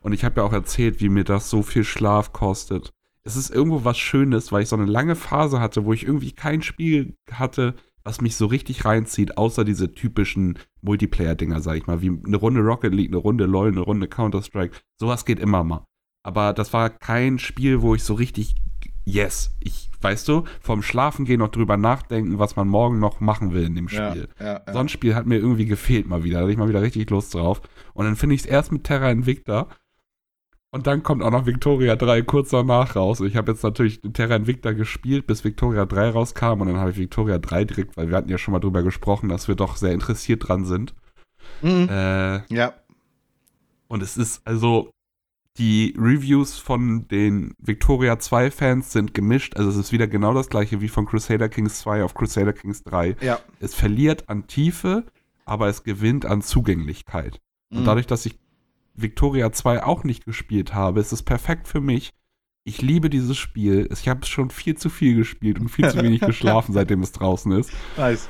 Speaker 3: Und ich habe ja auch erzählt, wie mir das so viel Schlaf kostet. Es ist irgendwo was Schönes, weil ich so eine lange Phase hatte, wo ich irgendwie kein Spiel hatte, was mich so richtig reinzieht, außer diese typischen Multiplayer-Dinger, sag ich mal, wie eine Runde Rocket League, eine Runde LoL, eine Runde Counter-Strike. Sowas geht immer mal. Aber das war kein Spiel, wo ich so richtig, yes, ich, weißt du, vom Schlafen gehen noch drüber nachdenken, was man morgen noch machen will in dem
Speaker 1: ja,
Speaker 3: Spiel.
Speaker 1: ja, ja.
Speaker 3: So ein Spiel hat mir irgendwie gefehlt mal wieder. Da hatte ich mal wieder richtig Lust drauf. Und dann finde ich es erst mit Terra Invicta. Und dann kommt auch noch Victoria 3 kurz danach raus. Und ich habe jetzt natürlich Terra Invicta gespielt, bis Victoria 3 rauskam. Und dann habe ich Victoria 3 direkt, weil wir hatten ja schon mal drüber gesprochen, dass wir doch sehr interessiert dran sind.
Speaker 1: Mhm.
Speaker 3: Äh,
Speaker 1: ja.
Speaker 3: und es ist also, die Reviews von den Victoria 2 Fans sind gemischt. Also es ist wieder genau das gleiche wie von Crusader Kings 2 auf Crusader Kings 3.
Speaker 1: Ja.
Speaker 3: Es verliert an Tiefe, aber es gewinnt an Zugänglichkeit. Und
Speaker 1: Mhm.
Speaker 3: dadurch, dass ich Victoria 2 auch nicht gespielt habe, ist es perfekt für mich. Ich liebe dieses Spiel. Ich habe schon viel zu viel gespielt und viel zu wenig geschlafen, seitdem es draußen ist.
Speaker 1: Nice.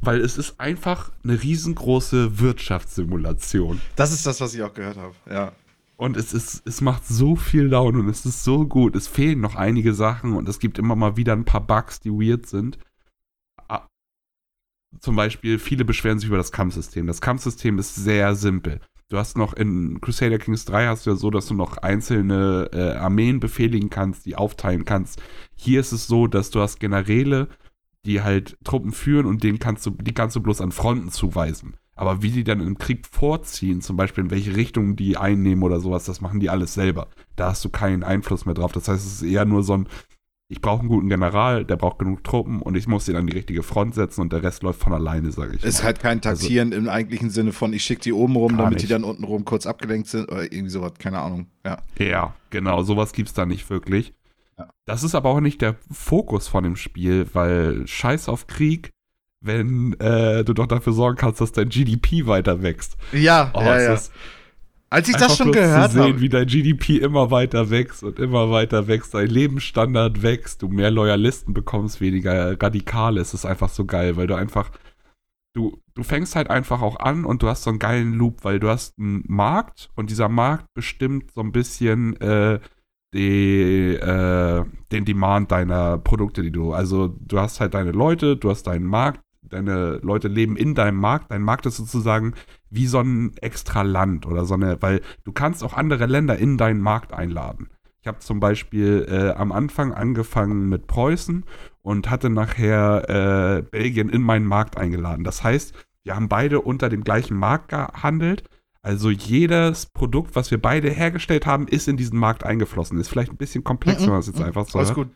Speaker 3: Weil es ist einfach eine riesengroße Wirtschaftssimulation.
Speaker 1: Das ist das, was ich auch gehört habe. Ja.
Speaker 3: Und es ist, es macht so viel Laune und es ist so gut. Es fehlen noch einige Sachen und es gibt immer mal wieder ein paar Bugs, die weird sind. Ah, Zum Beispiel, viele beschweren sich über das Kampfsystem. Das Kampfsystem ist sehr simpel. Du hast noch in Crusader Kings 3 hast du ja so, dass du noch einzelne äh, Armeen befehligen kannst, die aufteilen kannst. Hier ist es so, dass du hast Generäle, die halt Truppen führen und denen kannst du, die kannst du bloß an Fronten zuweisen. Aber wie die dann im Krieg vorziehen, zum Beispiel in welche Richtung die einnehmen oder sowas, das machen die alles selber. Da hast du keinen Einfluss mehr drauf. Das heißt, es ist eher nur so ein, ich brauche einen guten General, der braucht genug Truppen und ich muss den an die richtige Front setzen und der Rest läuft von alleine, sage ich.
Speaker 1: Es ist halt kein also Taktieren also, im eigentlichen Sinne von, ich schicke die oben rum, damit nicht. die dann unten rum kurz abgelenkt sind oder irgendwie sowas, keine Ahnung. Ja,
Speaker 3: ja genau, sowas gibt es da nicht wirklich. Ja. Das ist aber auch nicht der Fokus von dem Spiel, weil Scheiß auf Krieg, wenn äh, du doch dafür sorgen kannst, dass dein GDP weiter wächst.
Speaker 1: Ja, oh, ja, ja. Als ich das schon gehört habe.
Speaker 3: zu sehen, hab. wie dein GDP immer weiter wächst und immer weiter wächst, dein Lebensstandard wächst, du mehr Loyalisten bekommst, weniger Radikale. Es ist einfach so geil, weil du einfach, du, du fängst halt einfach auch an und du hast so einen geilen Loop, weil du hast einen Markt und dieser Markt bestimmt so ein bisschen äh, die, äh, den Demand deiner Produkte, die du, also du hast halt deine Leute, du hast deinen Markt, deine Leute leben in deinem Markt. Dein Markt ist sozusagen wie so ein extra Land oder so eine, weil du kannst auch andere Länder in deinen Markt einladen. Ich habe zum Beispiel äh, am Anfang angefangen mit Preußen und hatte nachher äh, Belgien in meinen Markt eingeladen. Das heißt, wir haben beide unter dem gleichen Markt gehandelt. Also jedes Produkt, was wir beide hergestellt haben, ist in diesen Markt eingeflossen. Ist vielleicht ein bisschen komplex, wenn man es jetzt einfach so. Alles gut.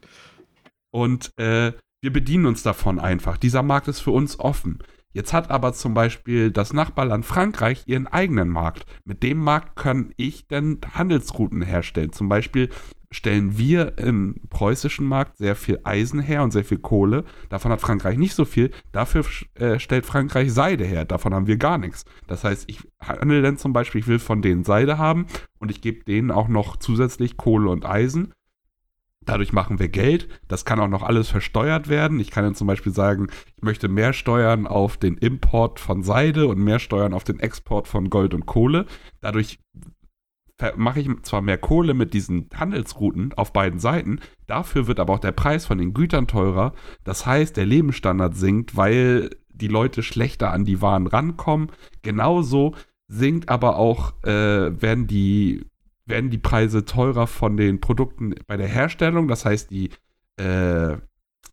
Speaker 3: Und äh, wir bedienen uns davon einfach. Dieser Markt ist für uns offen. Jetzt hat aber zum Beispiel das Nachbarland Frankreich ihren eigenen Markt. Mit dem Markt kann ich dann Handelsrouten herstellen. Zum Beispiel stellen wir im preußischen Markt sehr viel Eisen her und sehr viel Kohle. Davon hat Frankreich nicht so viel. Dafür äh, stellt Frankreich Seide her. Davon haben wir gar nichts. Das heißt, ich handle dann zum Beispiel, ich will von denen Seide haben und ich gebe denen auch noch zusätzlich Kohle und Eisen. Dadurch machen wir Geld. Das kann auch noch alles versteuert werden. Ich kann dann zum Beispiel sagen, ich möchte mehr Steuern auf den Import von Seide und mehr Steuern auf den Export von Gold und Kohle. Dadurch mache ich zwar mehr Kohle mit diesen Handelsrouten auf beiden Seiten, dafür wird aber auch der Preis von den Gütern teurer. Das heißt, der Lebensstandard sinkt, weil die Leute schlechter an die Waren rankommen. Genauso sinkt aber auch, äh, werden die werden die Preise teurer von den Produkten bei der Herstellung. Das heißt, die, äh,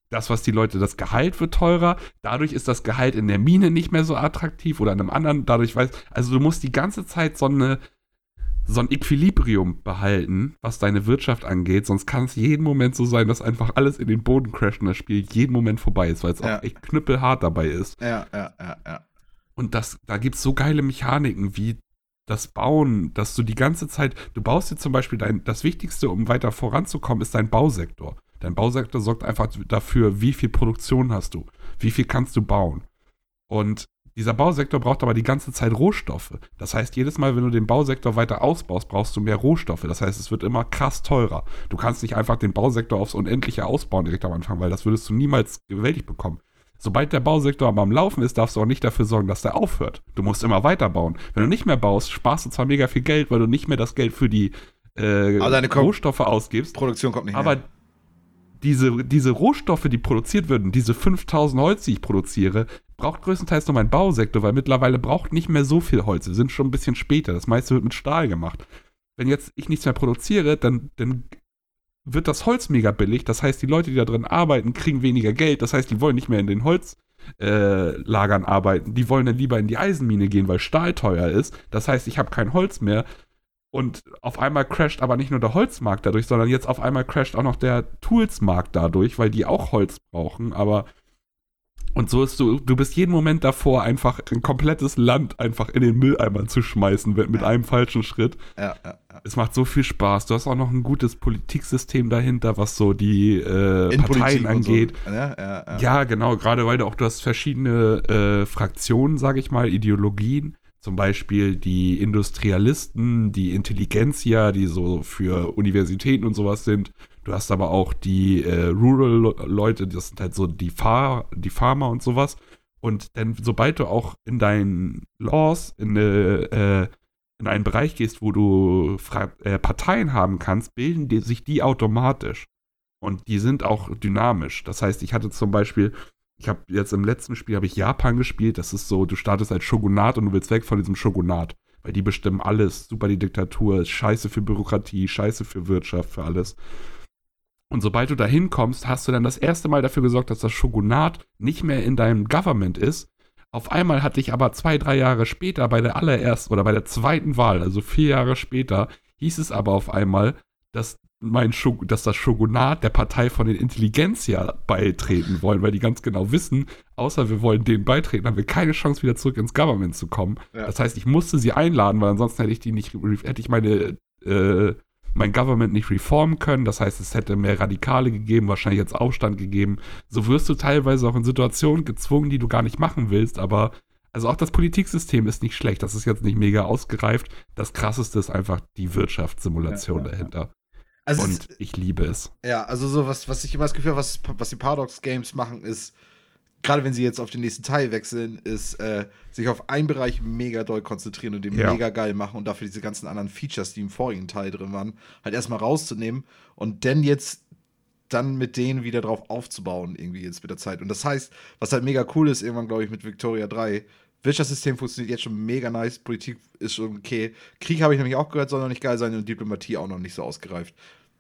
Speaker 3: das, was die Leute, das Gehalt wird teurer. Dadurch ist das Gehalt in der Mine nicht mehr so attraktiv oder in einem anderen. Dadurch weiß, also du musst die ganze Zeit so eine so ein Equilibrium behalten, was deine Wirtschaft angeht, sonst kann es jeden Moment so sein, dass einfach alles in den Boden crasht und das Spiel jeden Moment vorbei ist, weil es ja. auch echt knüppelhart dabei ist.
Speaker 1: Ja, ja, ja, ja.
Speaker 3: Und das, da gibt es so geile Mechaniken wie das Bauen, dass du die ganze Zeit, du baust dir zum Beispiel dein, das Wichtigste, um weiter voranzukommen, ist dein Bausektor. Dein Bausektor sorgt einfach dafür, wie viel Produktion hast du, wie viel kannst du bauen. Und dieser Bausektor braucht aber die ganze Zeit Rohstoffe. Das heißt, jedes Mal, wenn du den Bausektor weiter ausbaust, brauchst du mehr Rohstoffe. Das heißt, es wird immer krass teurer. Du kannst nicht einfach den Bausektor aufs Unendliche ausbauen direkt am Anfang, weil das würdest du niemals gewältigt bekommen. Sobald der Bausektor aber am Laufen ist, darfst du auch nicht dafür sorgen, dass der aufhört. Du musst immer weiterbauen. Wenn du nicht mehr baust, sparst du zwar mega viel Geld, weil du nicht mehr das Geld für die äh, Rohstoffe ausgibst.
Speaker 1: Produktion kommt nicht
Speaker 3: aber her. Diese, diese Rohstoffe, die produziert würden, diese 5000 Holz, die ich produziere, braucht größtenteils nur mein Bausektor, weil mittlerweile braucht nicht mehr so viel Holz. Wir sind schon ein bisschen später. Das meiste wird mit Stahl gemacht. Wenn jetzt ich nichts mehr produziere, dann, dann wird das Holz mega billig. Das heißt, die Leute, die da drin arbeiten, kriegen weniger Geld. Das heißt, die wollen nicht mehr in den Holzlagern äh, arbeiten. Die wollen dann lieber in die Eisenmine gehen, weil Stahl teuer ist. Das heißt, ich habe kein Holz mehr. Und auf einmal crasht aber nicht nur der Holzmarkt dadurch, sondern jetzt auf einmal crasht auch noch der Toolsmarkt dadurch, weil die auch Holz brauchen. Aber und so ist du, du bist jeden Moment davor, einfach ein komplettes Land einfach in den Mülleimer zu schmeißen mit, mit ja. einem falschen Schritt. Ja, ja, ja, Es macht so viel Spaß. Du hast auch noch ein gutes Politiksystem dahinter, was so die äh, Parteien angeht. So. Ja, ja, ja. ja, genau, gerade weil du auch du hast verschiedene äh, Fraktionen, sage ich mal, Ideologien. Zum Beispiel die Industrialisten, die Intelligenzia, die so für Universitäten und sowas sind. Du hast aber auch die äh, Rural-Leute, das sind halt so die, Fahr die Farmer und sowas. Und dann, sobald du auch in deinen Laws in, äh, in einen Bereich gehst, wo du äh, Parteien haben kannst, bilden die, sich die automatisch. Und die sind auch dynamisch. Das heißt, ich hatte zum Beispiel, ich habe jetzt im letzten Spiel habe ich Japan gespielt. Das ist so, du startest als Shogunat und du willst weg von diesem Shogunat. Weil die bestimmen alles. Super die Diktatur, scheiße für Bürokratie, scheiße für Wirtschaft, für alles. Und sobald du da hinkommst, hast du dann das erste Mal dafür gesorgt, dass das Shogunat nicht mehr in deinem Government ist, Auf einmal hatte ich aber zwei, drei Jahre später bei der allerersten oder bei der zweiten Wahl, also vier Jahre später, hieß es aber auf einmal, dass mein Shog dass das Shogunat der Partei von den Intelligenzia beitreten wollen, weil die ganz genau wissen, außer wir wollen denen beitreten, haben wir keine Chance, wieder zurück ins Government zu kommen. Ja. Das heißt, ich musste sie einladen, weil ansonsten hätte ich die nicht, hätte ich meine, äh, mein Government nicht reformen können. Das heißt, es hätte mehr Radikale gegeben, wahrscheinlich jetzt Aufstand gegeben. So wirst du teilweise auch in Situationen gezwungen, die du gar nicht machen willst, aber also auch das Politiksystem ist nicht schlecht. Das ist jetzt nicht mega ausgereift. Das krasseste ist einfach die Wirtschaftssimulation ja, dahinter. Also und es, ich liebe es.
Speaker 1: Ja, also so was, was ich immer das Gefühl habe, was, was die Paradox Games machen, ist, gerade wenn sie jetzt auf den nächsten Teil wechseln, ist äh, sich auf einen Bereich mega doll konzentrieren und den ja. mega geil machen und dafür diese ganzen anderen Features, die im vorigen Teil drin waren, halt erstmal rauszunehmen und dann jetzt dann mit denen wieder drauf aufzubauen, irgendwie jetzt mit der Zeit. Und das heißt, was halt mega cool ist, irgendwann, glaube ich, mit Victoria 3, Wirtschaftssystem funktioniert jetzt schon mega nice, Politik ist schon okay. Krieg habe ich nämlich auch gehört, soll noch nicht geil sein und Diplomatie auch noch nicht so ausgereift.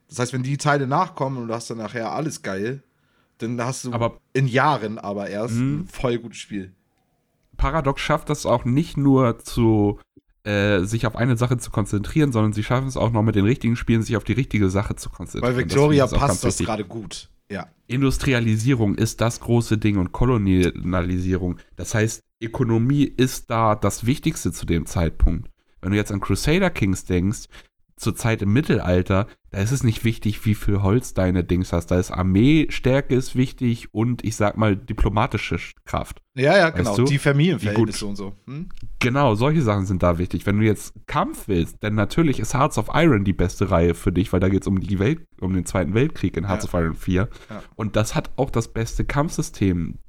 Speaker 1: Das heißt, wenn die Teile nachkommen und du hast dann nachher alles geil, dann hast du
Speaker 3: aber,
Speaker 1: in Jahren aber erst ein mhm. voll gutes Spiel.
Speaker 3: Paradox schafft das auch nicht nur zu äh, sich auf eine Sache zu konzentrieren, sondern sie schaffen es auch noch mit den richtigen Spielen, sich auf die richtige Sache zu konzentrieren.
Speaker 1: Bei Victoria das passt das gerade gut. Ja.
Speaker 3: Industrialisierung ist das große Ding und Kolonialisierung. Das heißt, Ökonomie ist da das Wichtigste zu dem Zeitpunkt. Wenn du jetzt an Crusader Kings denkst, zur Zeit im Mittelalter, da ist es nicht wichtig, wie viel Holz deine Dings hast. Da ist Armeestärke ist wichtig und ich sag mal diplomatische Kraft.
Speaker 1: Ja, ja, genau. Du? Die Familienverhältnisse und so. Hm?
Speaker 3: Genau, solche Sachen sind da wichtig. Wenn du jetzt Kampf willst, denn natürlich ist Hearts of Iron die beste Reihe für dich, weil da geht es um die Welt, um den Zweiten Weltkrieg in Hearts ja. of Iron 4. Ja. Und das hat auch das beste Kampfsystem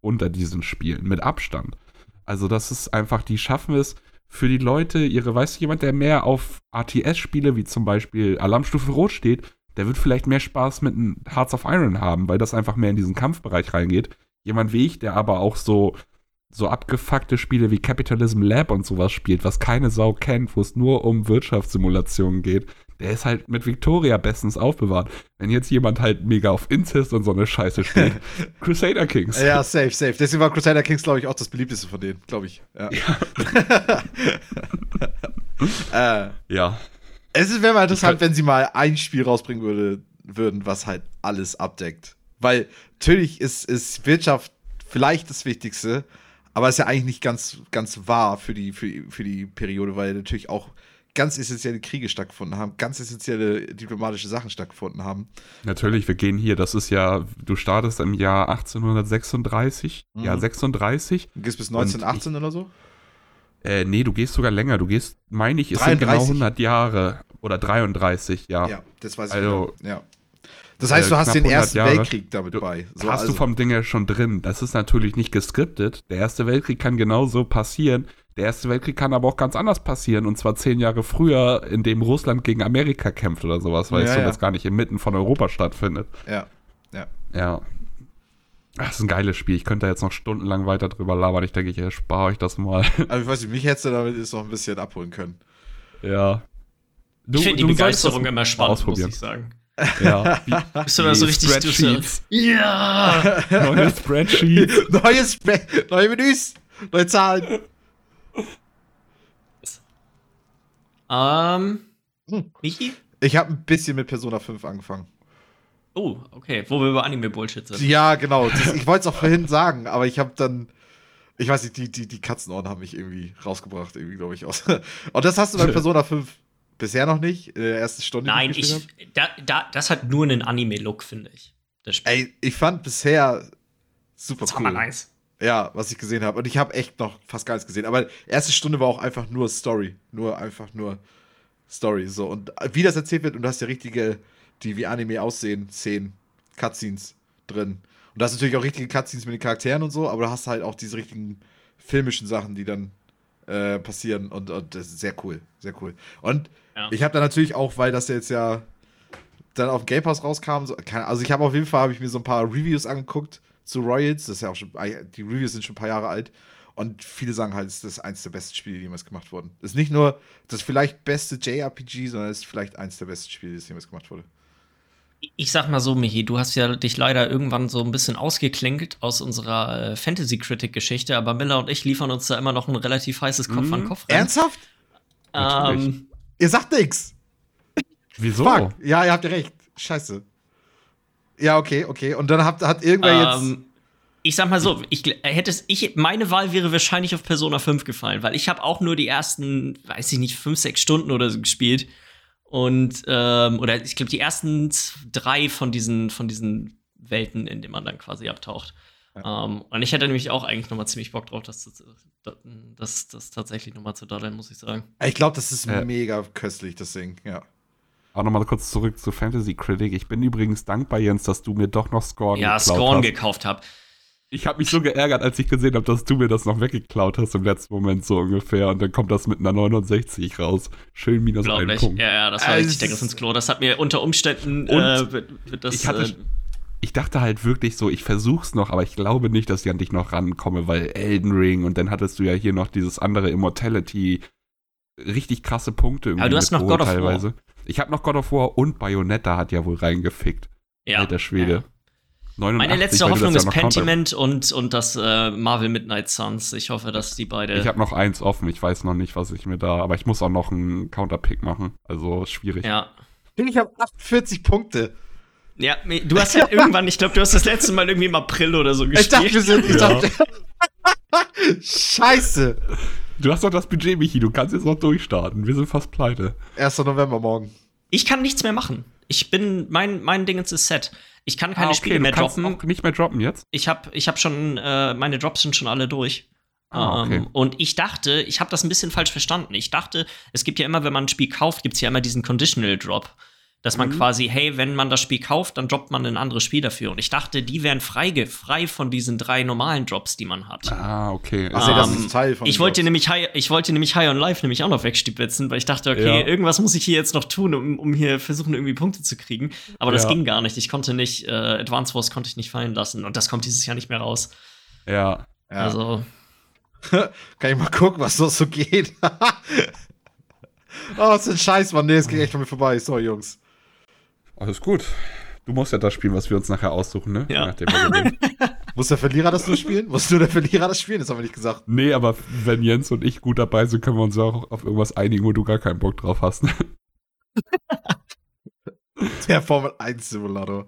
Speaker 3: unter diesen Spielen, mit Abstand. Also, das ist einfach, die schaffen es, für die Leute ihre, weißt du, jemand, der mehr auf RTS-Spiele wie zum Beispiel Alarmstufe Rot steht, der wird vielleicht mehr Spaß mit einem Hearts of Iron haben, weil das einfach mehr in diesen Kampfbereich reingeht. Jemand wie ich, der aber auch so, so abgefuckte Spiele wie Capitalism Lab und sowas spielt, was keine Sau kennt, wo es nur um Wirtschaftssimulationen geht, der ist halt mit Victoria bestens aufbewahrt. Wenn jetzt jemand halt mega auf Incest und so eine Scheiße steht, Crusader Kings.
Speaker 1: Ja, safe, safe. Deswegen war Crusader Kings, glaube ich, auch das beliebteste von denen, glaube ich. Ja.
Speaker 3: Ja. äh, ja.
Speaker 1: Es wäre mal interessant, wenn sie mal ein Spiel rausbringen würde, würden, was halt alles abdeckt. Weil natürlich ist, ist Wirtschaft vielleicht das Wichtigste, aber ist ja eigentlich nicht ganz, ganz wahr für die, für, für die Periode, weil natürlich auch ganz essentielle Kriege stattgefunden haben, ganz essentielle diplomatische Sachen stattgefunden haben.
Speaker 3: Natürlich, wir gehen hier, das ist ja, du startest im Jahr 1836, mhm. ja 36.
Speaker 1: Du gehst bis 1918 ich, oder so?
Speaker 3: Äh, nee, du gehst sogar länger. Du gehst, meine ich, es 33. sind genau 100 Jahre oder 33, ja.
Speaker 1: Ja, das weiß ich also, genau. Ja. Das heißt, du hast den Ersten Jahre. Weltkrieg damit
Speaker 3: du,
Speaker 1: bei.
Speaker 3: So, hast also. du vom Ding ja schon drin. Das ist natürlich nicht geskriptet. Der Erste Weltkrieg kann genauso passieren. Der Erste Weltkrieg kann aber auch ganz anders passieren und zwar zehn Jahre früher, indem Russland gegen Amerika kämpft oder sowas, weil ja, es so ja. jetzt gar nicht inmitten von Europa stattfindet.
Speaker 1: Ja, ja.
Speaker 3: Ja. Ach, das ist ein geiles Spiel. Ich könnte da jetzt noch stundenlang weiter drüber labern. Ich denke, ich erspare euch das mal.
Speaker 1: Aber ich weiß nicht, mich hättest du damit jetzt noch ein bisschen abholen können.
Speaker 3: Ja.
Speaker 2: Du, ich finde die Begeisterung immer spannend, muss ich sagen.
Speaker 3: Ja.
Speaker 2: Wie, Bist du da so richtig
Speaker 3: Spreadsheets.
Speaker 2: Ja!
Speaker 3: Neue Spreadsheets.
Speaker 1: neue, Spre neue Menüs. Neue Zahlen.
Speaker 2: Ähm, hm. Michi?
Speaker 1: Ich habe ein bisschen mit Persona 5 angefangen.
Speaker 2: Oh, okay. Wo wir über Anime-Bullshit sind.
Speaker 1: Ja, genau. Das, ich wollte es auch vorhin sagen, aber ich habe dann. Ich weiß nicht, die, die, die Katzenohren haben mich irgendwie rausgebracht, irgendwie, glaube ich, aus. Und das hast du bei Persona 5 bisher noch nicht, in der ersten Stunde.
Speaker 2: Nein, ich. Da, da, das hat nur einen Anime-Look, finde ich.
Speaker 1: Ey, ich fand bisher super
Speaker 2: das
Speaker 1: cool.
Speaker 2: Nice.
Speaker 1: Ja, was ich gesehen habe. Und ich habe echt noch fast gar nichts gesehen. Aber erste Stunde war auch einfach nur Story. Nur einfach nur Story. So. Und wie das erzählt wird, und du hast ja richtige, die wie Anime aussehen, Szenen, Cutscenes drin. Und du hast natürlich auch richtige Cutscenes mit den Charakteren und so, aber du hast halt auch diese richtigen filmischen Sachen, die dann äh, passieren. Und, und das ist sehr cool. Sehr cool. Und ja. ich habe da natürlich auch, weil das jetzt ja dann auf Game Pass rauskam, so, also ich habe auf jeden Fall, habe ich mir so ein paar Reviews angeguckt zu Royals. Das ist ja auch schon, die Reviews sind schon ein paar Jahre alt. Und viele sagen halt, es ist eins der besten Spiele, die jemals gemacht wurden. Es ist nicht nur das vielleicht beste JRPG, sondern es ist vielleicht eins der besten Spiele, das jemals gemacht wurde.
Speaker 2: Ich sag mal so, Michi, du hast ja dich leider irgendwann so ein bisschen ausgeklinkt aus unserer äh, Fantasy-Critic-Geschichte, aber Miller und ich liefern uns da immer noch ein relativ heißes Kopf
Speaker 3: Mhm.
Speaker 2: an Kopf.
Speaker 1: Ernsthaft?
Speaker 3: Natürlich.
Speaker 2: Ähm,
Speaker 1: Ihr sagt nix.
Speaker 3: Wieso?
Speaker 1: Fuck. Ja, ihr habt ja recht. Scheiße. Ja, okay, okay. Und dann habt, hat irgendwer jetzt.
Speaker 2: ähm, ich sag mal so, ich hätte es, ich, meine Wahl wäre wahrscheinlich auf Persona 5 gefallen, weil ich habe auch nur die ersten, weiß ich nicht, fünf, sechs Stunden oder so gespielt. Und, ähm, oder ich glaube, die ersten drei von diesen, von diesen Welten, in denen man dann quasi abtaucht. Ähm, und ich hätte nämlich auch eigentlich noch mal ziemlich Bock drauf, das, das, das, das tatsächlich noch mal zu daddeln, muss ich sagen.
Speaker 1: Ich glaube, das ist
Speaker 3: Äh.
Speaker 1: mega köstlich, das Ding. Ja.
Speaker 3: Auch nochmal kurz zurück zu Fantasy Critic. Ich bin übrigens dankbar, Jens, dass du mir doch noch Scorn
Speaker 2: Ja,
Speaker 3: geklaut
Speaker 2: Scorn
Speaker 3: hast.
Speaker 2: gekauft habe.
Speaker 3: Ich habe mich so geärgert, als ich gesehen habe, dass du mir das noch weggeklaut hast im letzten Moment so ungefähr. Und dann kommt das mit einer 69 raus. Schön minus
Speaker 2: ich.
Speaker 3: Punkt.
Speaker 2: Ja, ja, das war
Speaker 1: Also,
Speaker 2: richtig der Griff ins Klo. Das hat mir unter Umständen
Speaker 3: Und
Speaker 2: äh, wird, wird das.
Speaker 3: ich hatte-
Speaker 2: äh,
Speaker 3: Ich dachte halt wirklich so, ich versuch's noch, aber ich glaube nicht, dass ich an dich noch rankomme, weil Elden Ring und dann hattest du ja hier noch dieses andere Immortality. Richtig krasse Punkte irgendwie.
Speaker 2: Aber du hast noch God of War.
Speaker 3: Ich habe noch God of War und Bayonetta hat ja wohl reingefickt.
Speaker 2: ja.
Speaker 3: Alter Schwede. 89,
Speaker 2: Meine letzte Hoffnung ist
Speaker 3: ja
Speaker 2: Pentiment und, und das äh, Marvel Midnight Suns. Ich hoffe, dass die beide.
Speaker 3: Ich habe noch eins offen, ich weiß noch nicht, was ich mir da, aber ich muss auch noch einen Counterpick machen. Also schwierig.
Speaker 2: ja.
Speaker 1: Ich habe 48 Punkte.
Speaker 2: Ja, du hast ja irgendwann, ich glaube, du hast das letzte Mal irgendwie im April oder so
Speaker 1: Ich dachte, wir
Speaker 2: gespielt.
Speaker 1: sind. Ich
Speaker 3: Ja.
Speaker 1: dachte, Scheiße.
Speaker 3: Du hast doch das Budget, Michi, du kannst jetzt noch durchstarten. Wir sind fast pleite.
Speaker 1: 1. November morgen.
Speaker 2: Ich kann nichts mehr machen. Ich bin, mein, mein Ding ist set. Ich kann keine
Speaker 3: Ah, okay,
Speaker 2: Spiele mehr
Speaker 3: kannst
Speaker 2: droppen.
Speaker 3: auch nicht mehr droppen jetzt?
Speaker 2: Ich habe ich hab schon, äh, meine Drops sind schon alle durch.
Speaker 3: Ah, okay.
Speaker 2: Ähm, und ich dachte, ich habe das ein bisschen falsch verstanden. Ich dachte, es gibt ja immer, wenn man ein Spiel kauft, gibt es ja immer diesen Conditional Drop. Dass man
Speaker 3: Mhm.
Speaker 2: quasi, hey, wenn man das Spiel kauft, dann droppt man ein anderes Spiel dafür. Und ich dachte, die wären frei, frei von diesen drei normalen Drops, die man hat.
Speaker 3: Ah, okay.
Speaker 1: Also, das
Speaker 2: Ähm,
Speaker 1: ist Teil von.
Speaker 2: Ich wollte nämlich High, ich wollte nämlich High on Life nämlich auch noch wegstibitzen, weil ich dachte, okay,
Speaker 3: Ja.
Speaker 2: irgendwas muss ich hier jetzt noch tun, um, um hier versuchen, irgendwie Punkte zu kriegen. Aber das
Speaker 3: Ja.
Speaker 2: ging gar nicht. Ich konnte nicht, äh, Advance Wars konnte ich nicht fallen lassen. Und das kommt dieses Jahr nicht mehr raus.
Speaker 3: ja.
Speaker 1: Ja.
Speaker 2: Also,
Speaker 1: Kann ich mal gucken, was noch so geht? oh, was für ein Scheiß, Mann. Nee, es ging echt an mir vorbei. Sorry, Jungs.
Speaker 3: Alles gut. Du musst ja das spielen, was wir uns nachher aussuchen, ne?
Speaker 2: Ja.
Speaker 3: Nachdem.
Speaker 1: Muss der Verlierer das nur spielen? Muss nur der Verlierer das spielen? Das haben wir nicht gesagt.
Speaker 3: nee, aber wenn Jens und ich gut dabei sind, können wir uns auch auf irgendwas einigen, wo du gar keinen Bock drauf hast.
Speaker 1: Der Formel 1 Simulator.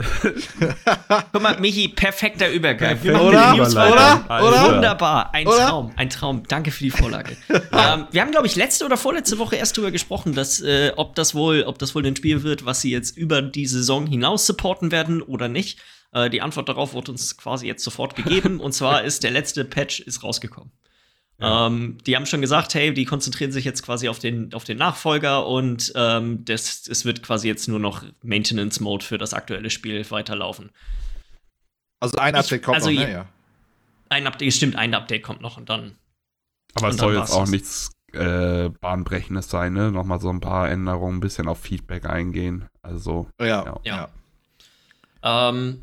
Speaker 2: guck mal, Michi, perfekter Übergang.
Speaker 3: Perfekt.
Speaker 1: Oder? Oder? Oder?
Speaker 2: Wunderbar, ein
Speaker 1: Oder?
Speaker 2: Traum, ein Traum. Danke für die Vorlage. ähm, wir haben, glaube ich, letzte oder vorletzte Woche erst darüber gesprochen, dass äh, ob das wohl, ob das wohl ein Spiel wird, was sie jetzt über die Saison hinaus supporten werden oder nicht. Äh, die Antwort darauf wurde uns quasi jetzt sofort gegeben. und zwar ist der letzte Patch ist rausgekommen.
Speaker 3: Ja.
Speaker 2: Ähm, die haben schon gesagt, hey, die konzentrieren sich jetzt quasi auf den, auf den Nachfolger und ähm, das, es wird quasi jetzt nur noch Maintenance Mode für das aktuelle Spiel weiterlaufen.
Speaker 1: Also ein
Speaker 2: Ich-
Speaker 1: Update kommt
Speaker 2: also
Speaker 1: noch, ne? Ja.
Speaker 2: Ein Update, stimmt, ein Update kommt noch und dann.
Speaker 3: Aber es
Speaker 2: Und dann
Speaker 3: soll jetzt auch nichts äh, Bahnbrechendes sein, ne? Nochmal so ein paar Änderungen, ein bisschen auf Feedback eingehen. Also,
Speaker 1: Ja,
Speaker 3: Ja.
Speaker 1: ja.
Speaker 2: Ja. Ähm,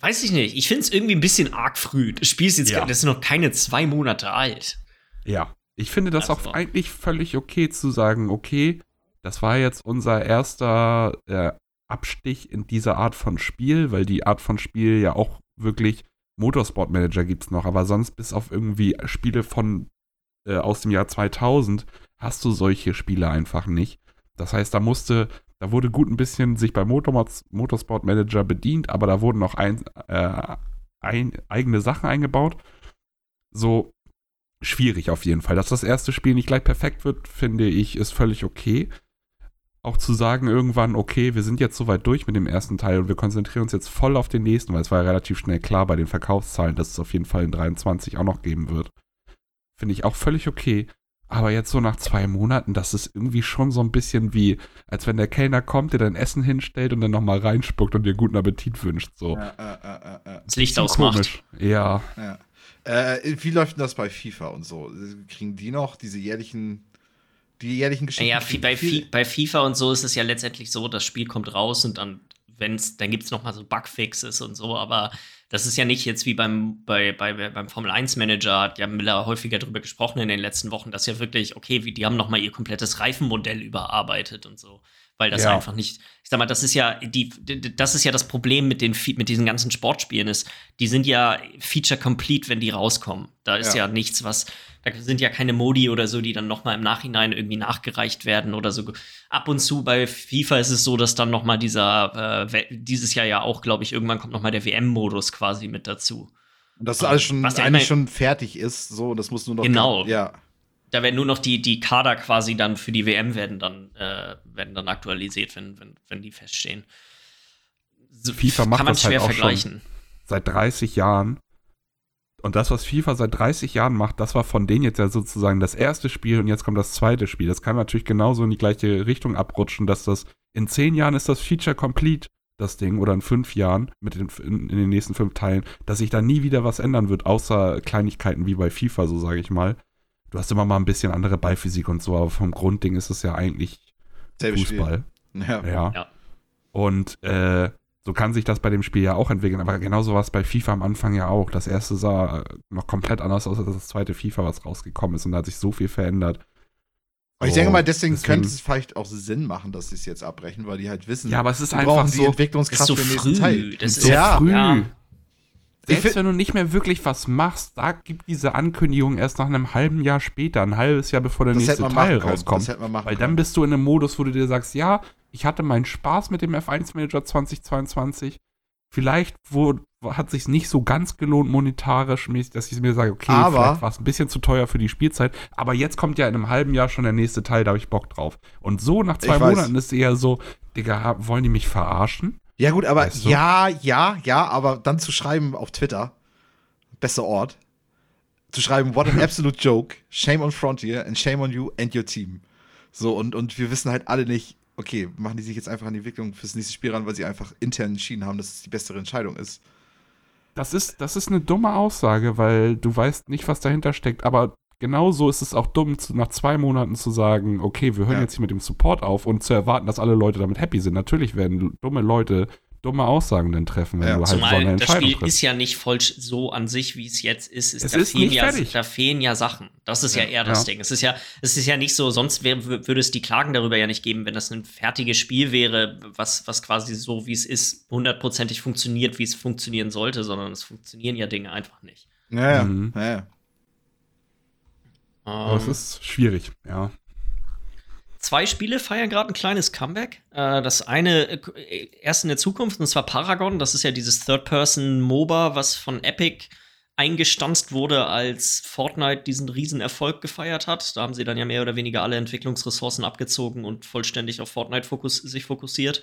Speaker 2: weiß ich nicht. Ich finde es irgendwie ein bisschen arg früh. Das Spiel ist jetzt,
Speaker 3: Ja.
Speaker 2: das ist noch keine zwei Monate alt.
Speaker 3: ja. Ich finde das
Speaker 2: Also-
Speaker 3: auch eigentlich völlig okay zu sagen, okay, das war jetzt unser erster äh, Abstich in dieser Art von Spiel, weil die Art von Spiel ja auch wirklich Motorsport Manager gibt's noch, aber sonst bis auf irgendwie Spiele von äh, aus dem Jahr 2000 hast du solche Spiele einfach nicht. Das heißt, da musste, da wurde gut ein bisschen sich bei Motormods, Motorsport Manager bedient, aber da wurden noch ein, äh, ein, eigene Sachen eingebaut. So schwierig auf jeden Fall. Dass das erste Spiel nicht gleich perfekt wird, finde ich, ist völlig okay. Auch zu sagen irgendwann, okay, wir sind jetzt soweit durch mit dem ersten Teil und wir konzentrieren uns jetzt voll auf den nächsten, weil es war ja relativ schnell klar bei den Verkaufszahlen, dass es auf jeden Fall in 23 auch noch geben wird. Finde ich auch völlig okay. Aber jetzt so nach zwei Monaten, das ist irgendwie schon so ein bisschen wie, als wenn der Kellner kommt, dir dein Essen hinstellt und dann nochmal reinspuckt und dir guten Appetit wünscht. So.
Speaker 1: Ja, äh, äh, äh.
Speaker 2: Das Licht ausmacht.
Speaker 3: komisch. Ja.
Speaker 1: Ja. Äh, wie läuft denn das bei FIFA und so? Kriegen die noch diese jährlichen, die jährlichen Geschichten?
Speaker 2: Ja, bei, Fi- bei FIFA und so ist es ja letztendlich so, das Spiel kommt raus und dann, wenn's, dann gibt es noch mal so Bugfixes und so, aber das ist ja nicht jetzt wie beim, bei, bei, beim Formel 1 Manager, hat ja Miller häufiger darüber gesprochen in den letzten Wochen, dass ja wirklich, okay, wie, die haben noch mal ihr komplettes Reifenmodell überarbeitet und so. Weil das
Speaker 3: Ja.
Speaker 2: einfach nicht, ich sag mal, das ist ja die, das ist ja das Problem mit den mit diesen ganzen Sportspielen ist, die sind ja Feature complete, wenn die rauskommen. Da ist ja,
Speaker 1: Ja.
Speaker 2: nichts, was, da sind ja keine Modi oder so, die dann noch mal im Nachhinein irgendwie nachgereicht werden oder so. Ab und zu bei FIFA ist es so, dass dann noch mal dieser, äh, dieses Jahr ja auch, glaube ich, irgendwann kommt noch mal der WM-Modus quasi mit dazu.
Speaker 1: Und das alles schon
Speaker 2: Was ja
Speaker 1: eigentlich schon fertig ist, so, das muss nur noch.
Speaker 2: Genau.
Speaker 1: Ja.
Speaker 2: Da werden nur noch die, die Kader quasi dann für die WM werden dann, äh, werden dann aktualisiert, wenn, wenn, wenn die feststehen. So,
Speaker 3: FIFA macht
Speaker 2: kann man
Speaker 3: das halt
Speaker 2: schwer
Speaker 3: auch schon.
Speaker 2: vergleichen.
Speaker 3: Seit 30 Jahren. Und das, was FIFA seit 30 Jahren macht, das war von denen jetzt ja sozusagen das erste Spiel und jetzt kommt das zweite Spiel. Das kann natürlich genauso in die gleiche Richtung abrutschen, dass das in 10 Jahren ist das Feature complete, das Ding, oder in 5 Jahren mit den, in, in den nächsten 5 Teilen, dass sich da nie wieder was ändern wird, außer Kleinigkeiten wie bei FIFA, so sage ich mal. Du hast immer mal ein bisschen andere Ballphysik und so, aber vom Grundding ist es ja eigentlich
Speaker 1: Selbe
Speaker 3: Fußball.
Speaker 1: Spiel. Ja.
Speaker 3: Ja.
Speaker 2: Ja.
Speaker 3: Und äh, so kann sich das bei dem Spiel ja auch entwickeln. Aber genauso war es bei FIFA am Anfang ja auch. Das erste sah äh, noch komplett anders aus als das zweite FIFA, was rausgekommen ist. Und da hat sich so viel verändert.
Speaker 1: Und ich
Speaker 3: So,
Speaker 1: denke mal, deswegen,
Speaker 3: deswegen-
Speaker 1: könnte es vielleicht auch Sinn machen, dass sie es jetzt abbrechen, weil die halt wissen,
Speaker 3: Ja, aber es ist
Speaker 1: die
Speaker 3: einfach
Speaker 1: brauchen die
Speaker 3: so,
Speaker 2: Das
Speaker 1: Entwicklungskraft
Speaker 2: ist so
Speaker 1: für den nächsten
Speaker 2: früh.
Speaker 1: Teil.
Speaker 2: Das
Speaker 3: so
Speaker 2: ist
Speaker 1: Ja,
Speaker 3: früh.
Speaker 2: ja.
Speaker 1: Ich
Speaker 3: Selbst wenn du nicht mehr wirklich was machst, da gibt diese Ankündigung erst nach einem halben Jahr später, ein halbes Jahr bevor der
Speaker 1: Das
Speaker 3: nächste Teil rauskommt. Weil
Speaker 1: können.
Speaker 3: dann bist du in einem Modus, wo du dir sagst, ja, ich hatte meinen Spaß mit dem F1 Manager 2022. Vielleicht wo, hat sich nicht so ganz gelohnt monetarisch mäßig, dass ich mir sage, okay,
Speaker 1: Aber-
Speaker 3: vielleicht war es ein bisschen zu teuer für die Spielzeit. Aber jetzt kommt ja in einem halben Jahr schon der nächste Teil, da habe ich Bock drauf. Und so nach zwei
Speaker 1: Ich weiß.
Speaker 3: Monaten ist eher so, Digga, wollen die mich verarschen?
Speaker 1: Ja, gut, aber
Speaker 3: Weißt du?
Speaker 1: ja, ja, ja, aber dann zu schreiben auf Twitter, bester Ort, zu schreiben, what an absolute joke, shame on Frontier and shame on you and your team. So, und, und wir wissen halt alle nicht, okay, machen die sich jetzt einfach an die Entwicklung fürs nächste Spiel ran, weil sie einfach intern entschieden haben, dass es die bessere Entscheidung ist.
Speaker 3: Das ist, das ist eine dumme Aussage, weil du weißt nicht, was dahinter steckt. Aber genauso ist es auch dumm, zu, nach zwei Monaten zu sagen, okay, wir hören
Speaker 1: Ja.
Speaker 3: jetzt hier mit dem Support auf und zu erwarten, dass alle Leute damit happy sind. Natürlich werden dumme Leute dumme Aussagen dann treffen, wenn
Speaker 1: Ja.
Speaker 3: du halt so
Speaker 2: Zumal
Speaker 3: eine
Speaker 2: das
Speaker 3: Entscheidung
Speaker 2: Spiel
Speaker 3: triffst.
Speaker 2: ist ja nicht voll so an sich, wie es jetzt ist. ist
Speaker 3: Es
Speaker 2: da,
Speaker 3: ist
Speaker 2: fehlen
Speaker 3: nicht
Speaker 2: ja, da fehlen ja Sachen. Das ist ja,
Speaker 1: Ja.
Speaker 2: eher das
Speaker 3: Ja.
Speaker 2: Ding. Es ist ja, es ist ja nicht so, sonst wär, würde es die Klagen darüber ja nicht geben, wenn das ein fertiges Spiel wäre, was, was quasi so, wie es ist, hundertprozentig funktioniert, wie es funktionieren sollte, sondern es funktionieren ja Dinge einfach nicht.
Speaker 1: Ja,
Speaker 3: Mhm.
Speaker 1: ja, ja.
Speaker 3: Aber es
Speaker 2: Ähm,
Speaker 3: ist schwierig, ja.
Speaker 2: Zwei Spiele feiern gerade ein kleines Comeback. Äh, das eine äh, erst in der Zukunft, und zwar Paragon. Das ist ja dieses Third-Person-MOBA, was von Epic eingestanzt wurde, als Fortnite diesen riesen Erfolg gefeiert hat. Da haben sie dann ja mehr oder weniger alle Entwicklungsressourcen abgezogen und vollständig auf Fortnite fokus sich fokussiert.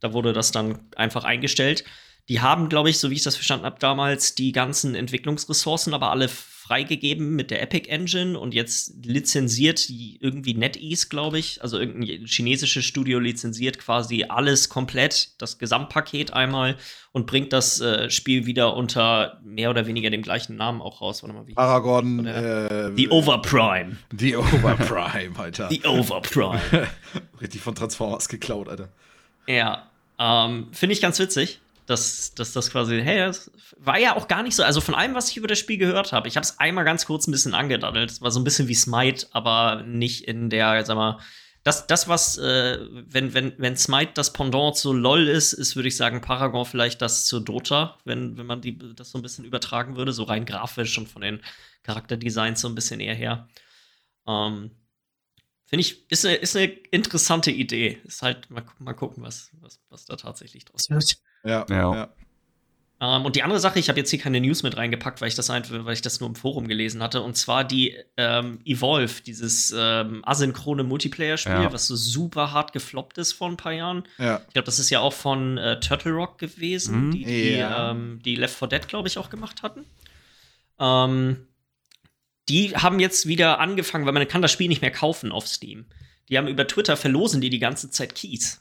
Speaker 2: Da wurde das dann einfach eingestellt. Die haben, glaube ich, so wie ich das verstanden habe, damals die ganzen Entwicklungsressourcen aber alle freigegeben mit der Epic Engine und jetzt lizenziert die irgendwie NetEase, glaube ich, also irgendein chinesisches Studio lizenziert quasi alles komplett, das Gesamtpaket einmal und bringt das äh, Spiel wieder unter mehr oder weniger dem gleichen Namen auch raus. Warte mal, wie
Speaker 1: Paragon, äh,
Speaker 2: The Overprime.
Speaker 1: Die Overprime, Alter.
Speaker 2: The Overprime.
Speaker 1: Richtig von Transformers geklaut, Alter.
Speaker 2: Ja, ähm, finde ich ganz witzig, dass, dass das quasi, hey, das war ja auch gar nicht so, also von allem, was ich über das Spiel gehört habe, ich habe es einmal ganz kurz ein bisschen angedaddelt, es war so ein bisschen wie Smite, aber nicht in der, sag mal, das, das was, äh, wenn, wenn, wenn Smite das Pendant zu LOL ist, ist, würde ich sagen, Paragon vielleicht das zu Dota, wenn, wenn man die, das so ein bisschen übertragen würde, so rein grafisch und von den Charakterdesigns so ein bisschen eher her. Ähm, Finde ich, ist eine, ist eine interessante Idee. Ist halt, mal, mal gucken, was, was, was da tatsächlich draus wird.
Speaker 1: Ja,
Speaker 3: Ja.
Speaker 1: ja.
Speaker 2: Ähm, und die andere Sache, ich habe jetzt hier keine News mit reingepackt, weil ich das einfach, weil ich das nur im Forum gelesen hatte. Und zwar die ähm, Evolve, dieses ähm, asynchrone Multiplayer-Spiel,
Speaker 3: Ja.
Speaker 2: was so super hart gefloppt ist vor ein paar Jahren.
Speaker 1: ja.
Speaker 2: Ich glaube, das ist ja auch von äh, Turtle Rock gewesen,
Speaker 3: Mhm.
Speaker 2: die, die,
Speaker 1: Ja.
Speaker 2: ähm, die Left 4 Dead, glaube ich, auch gemacht hatten. Ähm, die haben jetzt wieder angefangen, weil man kann das Spiel nicht mehr kaufen auf Steam. Die haben über Twitter verlosen die die ganze Zeit Keys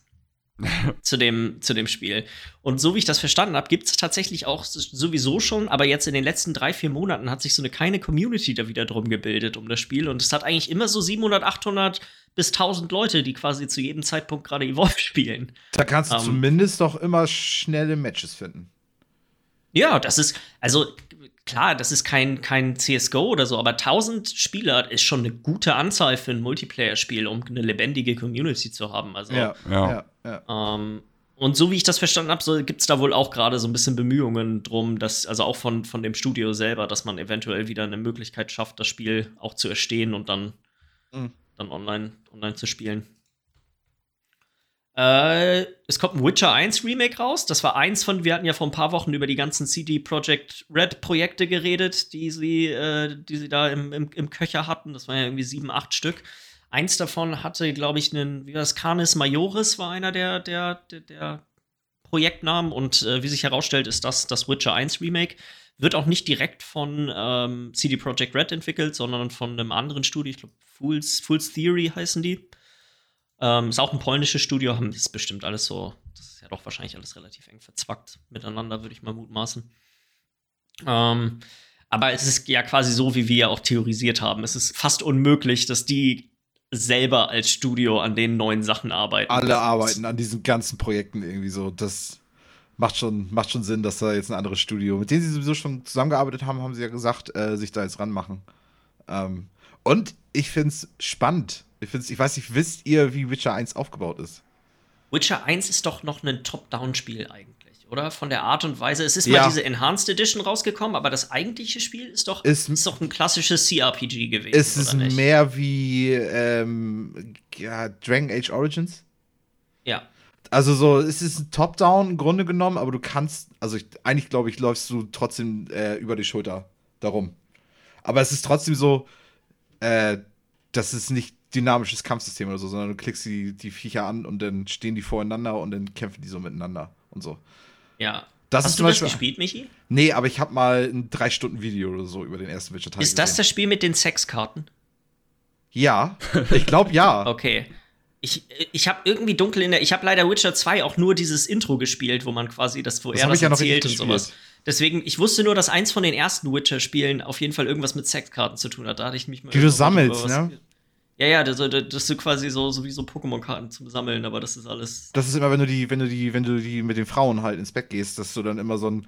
Speaker 2: zu dem, zu dem Spiel. Und so wie ich das verstanden habe, gibt es tatsächlich auch sowieso schon, aber jetzt in den letzten drei, vier Monaten hat sich so eine kleine Community da wieder drum gebildet um das Spiel. Und es hat eigentlich immer so 700, 800 bis 1000 Leute, die quasi zu jedem Zeitpunkt gerade Evolve spielen.
Speaker 1: Da kannst du
Speaker 2: Ähm.
Speaker 1: zumindest doch immer schnelle Matches finden.
Speaker 2: Ja, das ist, also klar, das ist kein, kein CSGO oder so, aber 1000 Spieler ist schon eine gute Anzahl für ein Multiplayer-Spiel, um eine lebendige Community zu haben. Also,
Speaker 1: Ja,
Speaker 3: Ja.
Speaker 1: ja, ja.
Speaker 2: ähm, und so wie ich das verstanden habe, so, gibt es da wohl auch gerade so ein bisschen Bemühungen drum, dass, also auch von, von dem Studio selber, dass man eventuell wieder eine Möglichkeit schafft, das Spiel auch zu erstehen und dann,
Speaker 1: Mhm.
Speaker 2: dann online, online zu spielen. Äh, es kommt ein Witcher 1 Remake raus. Das war eins von, wir hatten ja vor ein paar Wochen über die ganzen CD Projekt Red Projekte geredet, die sie, äh, die sie da im, im, im Köcher hatten. Das waren ja irgendwie sieben, acht Stück. Eins davon hatte, glaube ich, einen, wie war das, Canis Majoris war einer der, der, der, der Projektnamen und äh, wie sich herausstellt, ist das das Witcher 1 Remake. Wird auch nicht direkt von ähm, CD Projekt Red entwickelt, sondern von einem anderen Studio. Ich glaube, Fools, Fools Theory heißen die. Ähm, ist auch ein polnisches Studio, haben das bestimmt alles so. Das ist ja doch wahrscheinlich alles relativ eng verzwackt miteinander, würde ich mal mutmaßen. Ähm, aber es ist ja quasi so, wie wir ja auch theorisiert haben. Es ist fast unmöglich, dass die selber als Studio an den neuen Sachen arbeiten.
Speaker 1: Alle arbeiten an diesen ganzen Projekten irgendwie so. Das macht schon, macht schon Sinn, dass da jetzt ein anderes Studio, mit dem sie sowieso schon zusammengearbeitet haben, haben sie ja gesagt, äh, sich da jetzt ranmachen. Ähm, und ich finde es spannend. Ich, ich weiß nicht, wisst ihr, wie Witcher 1 aufgebaut ist?
Speaker 2: Witcher 1 ist doch noch ein Top-Down-Spiel eigentlich, oder? Von der Art und Weise. Es ist
Speaker 1: Ja.
Speaker 2: mal diese Enhanced Edition rausgekommen, aber das eigentliche Spiel ist doch,
Speaker 1: Ist-
Speaker 2: ist, doch ein klassisches CRPG gewesen.
Speaker 1: Es ist
Speaker 2: oder nicht?
Speaker 1: mehr wie ähm, ja, Dragon Age Origins.
Speaker 2: Ja.
Speaker 1: Also so, es ist ein Top-Down im Grunde genommen, aber du kannst, also ich, eigentlich glaube ich, läufst du trotzdem äh, über die Schulter darum. Aber es ist trotzdem so, äh, das ist nicht dynamisches Kampfsystem oder so, sondern du klickst die, die Viecher an und dann stehen die voreinander und dann kämpfen die so miteinander und so.
Speaker 2: Ja.
Speaker 1: Das
Speaker 2: Hast
Speaker 1: ist
Speaker 2: du das gespielt, Michi?
Speaker 1: Nee, aber ich habe mal ein drei Stunden Video oder so über den ersten Witcher Teil
Speaker 2: Ist das
Speaker 1: gesehen.
Speaker 2: das Spiel mit den Sexkarten?
Speaker 1: Ja, ich glaube ja.
Speaker 2: Okay. Ich, ich habe irgendwie dunkel in der. Ich habe leider Witcher 2 auch nur dieses Intro gespielt, wo man quasi das, wo
Speaker 1: Das
Speaker 2: er das
Speaker 1: ja noch
Speaker 2: erzählt und sowas.
Speaker 1: gespielt.
Speaker 2: Deswegen, ich wusste nur, dass eins von den ersten Witcher-Spielen auf jeden Fall irgendwas mit Sexkarten zu tun hat. Da hatte ich mich mal.
Speaker 1: Die du sammelst, ne?
Speaker 2: Ja, ja, das, das, ist quasi so, so wie so Pokémon-Karten zum Sammeln, aber das ist alles.
Speaker 1: Das ist immer, wenn du die, wenn du die, wenn du die mit den Frauen halt ins Bett gehst, dass du dann immer so ein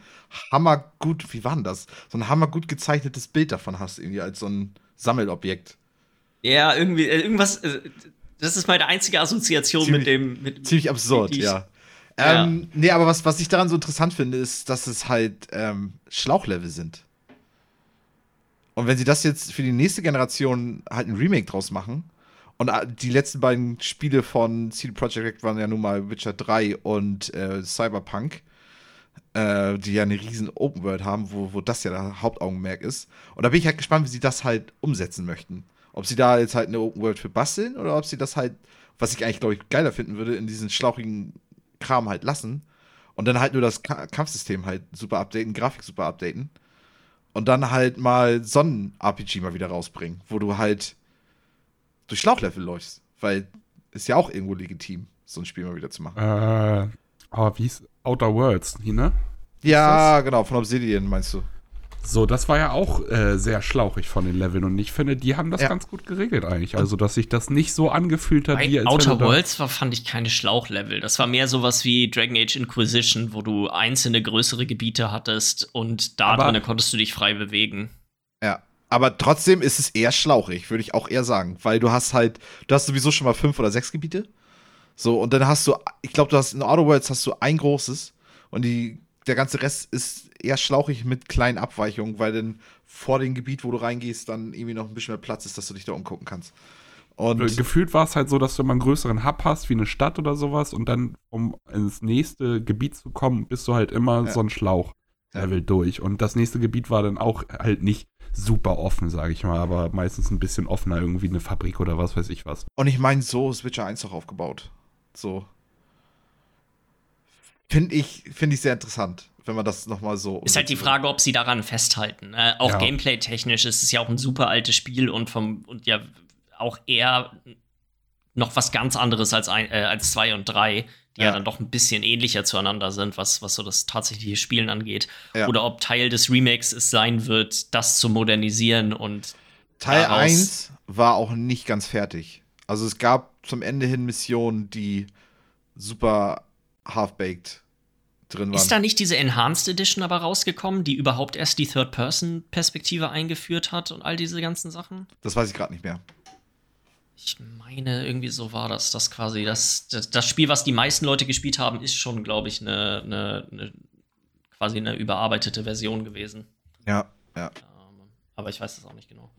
Speaker 1: hammergut, wie war denn das? So ein hammergut gezeichnetes Bild davon hast, irgendwie als so ein Sammelobjekt.
Speaker 2: Ja, irgendwie, äh, irgendwas. äh, Das ist meine einzige Assoziation
Speaker 1: Ziemlich-
Speaker 2: mit dem. Mit,
Speaker 1: Ziemlich absurd,
Speaker 2: ich-
Speaker 1: ja.
Speaker 2: Ja.
Speaker 1: Ähm, nee, aber was, was ich daran so interessant finde, ist, dass es halt ähm, Schlauchlevel sind. Und wenn sie das jetzt für die nächste Generation halt ein Remake draus machen, und äh, die letzten beiden Spiele von CD Projekt Red waren ja nun mal Witcher 3 und äh, Cyberpunk, äh, die ja eine riesen Open World haben, wo, wo das ja der Hauptaugenmerk ist. Und da bin ich halt gespannt, wie sie das halt umsetzen möchten. Ob sie da jetzt halt eine Open World für basteln oder ob sie das halt, was ich eigentlich, glaube ich, geiler finden würde, in diesen schlauchigen Kram halt lassen. Und dann halt nur das Ka Kampfsystem halt super updaten, Grafik super updaten. Und dann halt mal Sonnen-RPG mal wieder rausbringen, wo du halt durch Schlauchlevel läufst. Weil ist ja auch irgendwo legitim, so ein Spiel mal wieder zu machen.
Speaker 3: Äh, oh, wie ist Outer Worlds, hier, ne?
Speaker 1: Ja, genau, von Obsidian meinst du.
Speaker 3: So, das war ja auch äh, sehr schlauchig von den Leveln und ich finde, die haben das
Speaker 1: Ja.
Speaker 3: ganz gut geregelt eigentlich. Also, dass sich das nicht so angefühlt hat,
Speaker 2: Bei
Speaker 3: wie als
Speaker 2: Outer Worlds war, fand ich keine Schlauchlevel. Das war mehr sowas wie Dragon Age Inquisition, wo du einzelne größere Gebiete hattest und da drinnen konntest du dich frei bewegen.
Speaker 1: Ja. Aber trotzdem ist es eher schlauchig, würde ich auch eher sagen. Weil du hast halt, du hast sowieso schon mal fünf oder sechs Gebiete. So, und dann hast du, ich glaube, du hast in Outer Worlds hast du ein großes und die, der ganze Rest ist eher schlauchig mit kleinen Abweichungen, weil dann vor dem Gebiet, wo du reingehst, dann irgendwie noch ein bisschen mehr Platz ist, dass du dich da umgucken kannst. Und
Speaker 3: Gefühlt war es halt so, dass du immer einen größeren Hub hast, wie eine Stadt oder sowas, und dann, um ins nächste Gebiet zu kommen, bist du halt immer
Speaker 1: Ja.
Speaker 3: so ein Schlauch-Level durch. Und das nächste Gebiet war dann auch halt nicht super offen, sage ich mal, aber meistens ein bisschen offener, irgendwie eine Fabrik oder was weiß ich was.
Speaker 1: Und ich meine, so ist Witcher 1 auch aufgebaut. So. Finde ich, finde ich sehr interessant, wenn man das nochmal so.
Speaker 2: Ist halt die Frage, ob sie daran festhalten. Äh, auch
Speaker 3: Ja.
Speaker 2: gameplay-technisch ist es ja auch ein super altes Spiel und vom und ja auch eher noch was ganz anderes als ein, äh, als zwei und drei, die ja.
Speaker 1: Ja.
Speaker 2: dann doch ein bisschen ähnlicher zueinander sind, was, was so das tatsächliche Spielen angeht.
Speaker 1: Ja.
Speaker 2: Oder ob Teil des Remakes es sein wird, das zu modernisieren und
Speaker 1: Teil
Speaker 2: daraus-
Speaker 1: 1 war auch nicht ganz fertig. Also es gab zum Ende hin Missionen, die super half-baked drin waren.
Speaker 2: Ist da nicht diese Enhanced Edition aber rausgekommen, die überhaupt erst die Third-Person-Perspektive eingeführt hat und all diese ganzen Sachen?
Speaker 1: Das weiß ich gerade nicht mehr.
Speaker 2: Ich meine, irgendwie so war das. Das quasi, das, das, das Spiel, was die meisten Leute gespielt haben, ist schon, glaube ich, eine, eine, eine, quasi eine überarbeitete Version gewesen.
Speaker 1: Ja, ja.
Speaker 2: Ähm, aber ich weiß es auch nicht genau.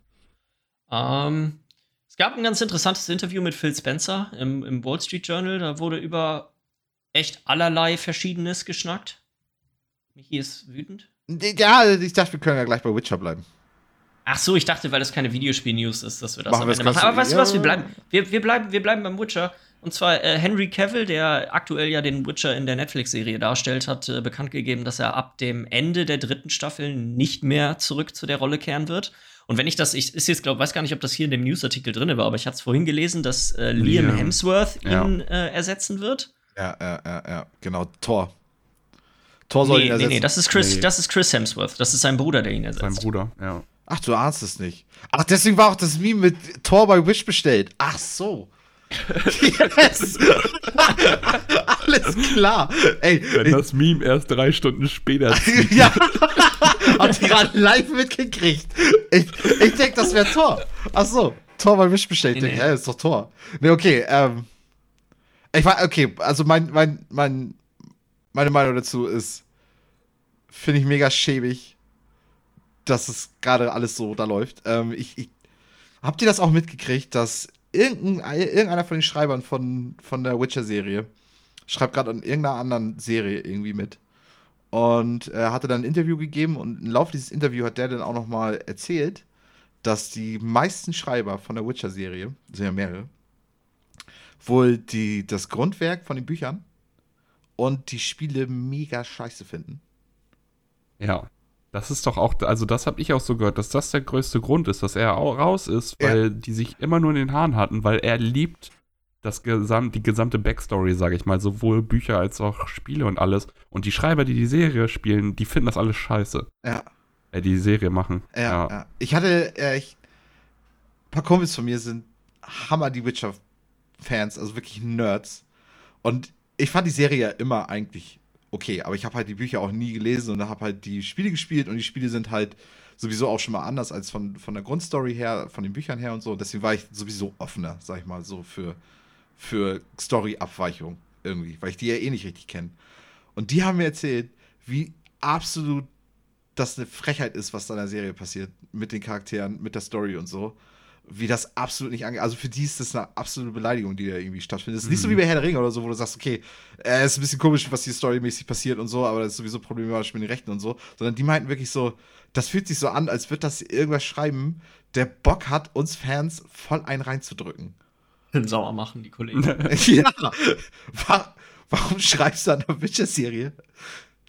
Speaker 2: Ähm, es gab ein ganz interessantes Interview mit Phil Spencer im, im Wall Street Journal. Da wurde über echt allerlei Verschiedenes geschnackt. Michi ist wütend.
Speaker 1: Ja, ich dachte, wir können ja gleich bei Witcher bleiben.
Speaker 2: Ach so, ich dachte, weil das keine Videospiel-News ist, dass wir das
Speaker 1: Machen
Speaker 2: am Ende machen. Aber weißt du was,
Speaker 1: ja.
Speaker 2: wir bleiben, wir, wir, bleiben, wir bleiben beim Witcher. Und zwar äh, Henry Cavill, der aktuell ja den Witcher in der Netflix-Serie darstellt, hat äh, bekannt gegeben, dass er ab dem Ende der dritten Staffel nicht mehr zurück zu der Rolle kehren wird. Und wenn ich das, ich ist jetzt glaube, weiß gar nicht, ob das hier in dem Newsartikel drin war, aber ich hatte es vorhin gelesen, dass äh, Liam
Speaker 3: Liam.
Speaker 2: Hemsworth
Speaker 3: Ja.
Speaker 2: ihn äh, ersetzen wird.
Speaker 1: Ja, ja, ja, ja. Genau, Thor. Thor soll ihn
Speaker 2: Nee, nee,
Speaker 1: ersetzen.
Speaker 2: nee, das ist Chris,
Speaker 3: Nee.
Speaker 2: das ist Chris Hemsworth. Das ist sein Bruder, der ihn ersetzt.
Speaker 3: Sein Bruder, ja.
Speaker 1: Ach, du ahnst es nicht. Ach, deswegen war auch das Meme mit Thor bei Wish bestellt. Ach so. yes. Alles klar. Ey,
Speaker 3: Wenn das Meme erst drei Stunden später
Speaker 1: ich, ja. Habt ihr gerade live mitgekriegt? Ich, ich denke, das wäre Thor. Ach so. Thor bei Wish bestellt.
Speaker 2: Nee,
Speaker 1: Nee,
Speaker 2: nee.
Speaker 1: Ja, ist doch Thor. Nee, okay. Ähm, ich war, okay, also mein, mein, mein, meine Meinung dazu ist, finde ich mega schäbig, dass es gerade alles so da läuft. Ähm, ich, ich, habt ihr das auch mitgekriegt, dass irgendein, irgendeiner von den Schreibern von, von der Witcher-Serie schreibt gerade an irgendeiner anderen Serie irgendwie mit? Und er hatte dann ein Interview gegeben und im Laufe dieses Interviews hat der dann auch noch mal erzählt, dass die meisten Schreiber von der Witcher-Serie, sind ja mehrere, wohl die, das Grundwerk von den Büchern und die Spiele mega scheiße finden.
Speaker 3: Ja. Das ist doch auch, also das habe ich auch so gehört, dass das der größte Grund ist, dass er auch raus ist,
Speaker 1: Ja.
Speaker 3: weil die sich immer nur in den Haaren hatten, weil er liebt das gesam die gesamte Backstory, sage ich mal, sowohl Bücher als auch Spiele und alles. Und die Schreiber, die die Serie spielen, die finden das alles scheiße.
Speaker 1: Ja,
Speaker 3: Äh, die Serie machen.
Speaker 1: ja, ja. Ich hatte, äh, ich, ein paar Kumpels von mir sind Hammer die Witcher-Fans, also wirklich Nerds. Und ich fand die Serie ja immer eigentlich okay, aber ich habe halt die Bücher auch nie gelesen und habe halt die Spiele gespielt und die Spiele sind halt sowieso auch schon mal anders als von, von der Grundstory her, von den Büchern her und so. Deswegen war ich sowieso offener, sag ich mal, so für, für Story-Abweichung irgendwie, weil ich die ja eh nicht richtig kenne. Und die haben mir erzählt, wie absolut das eine Frechheit ist, was da in der Serie passiert, mit den Charakteren, mit der Story und so. Wie das absolut nicht angeht. Also für die ist das eine absolute Beleidigung, die da irgendwie stattfindet. Es ist nicht so wie bei Herr der Ringe oder so, wo du sagst, okay, äh, ist ein bisschen komisch, was hier storymäßig passiert und so, aber das ist sowieso problematisch mit den Rechten und so. Sondern die meinten wirklich so, das fühlt sich so an, als wird das irgendwas schreiben, der Bock hat, uns Fans voll einen reinzudrücken.
Speaker 2: Sauer machen, die Kollegen.
Speaker 1: ja. Wa- Warum schreibst du an der Witcher-Serie?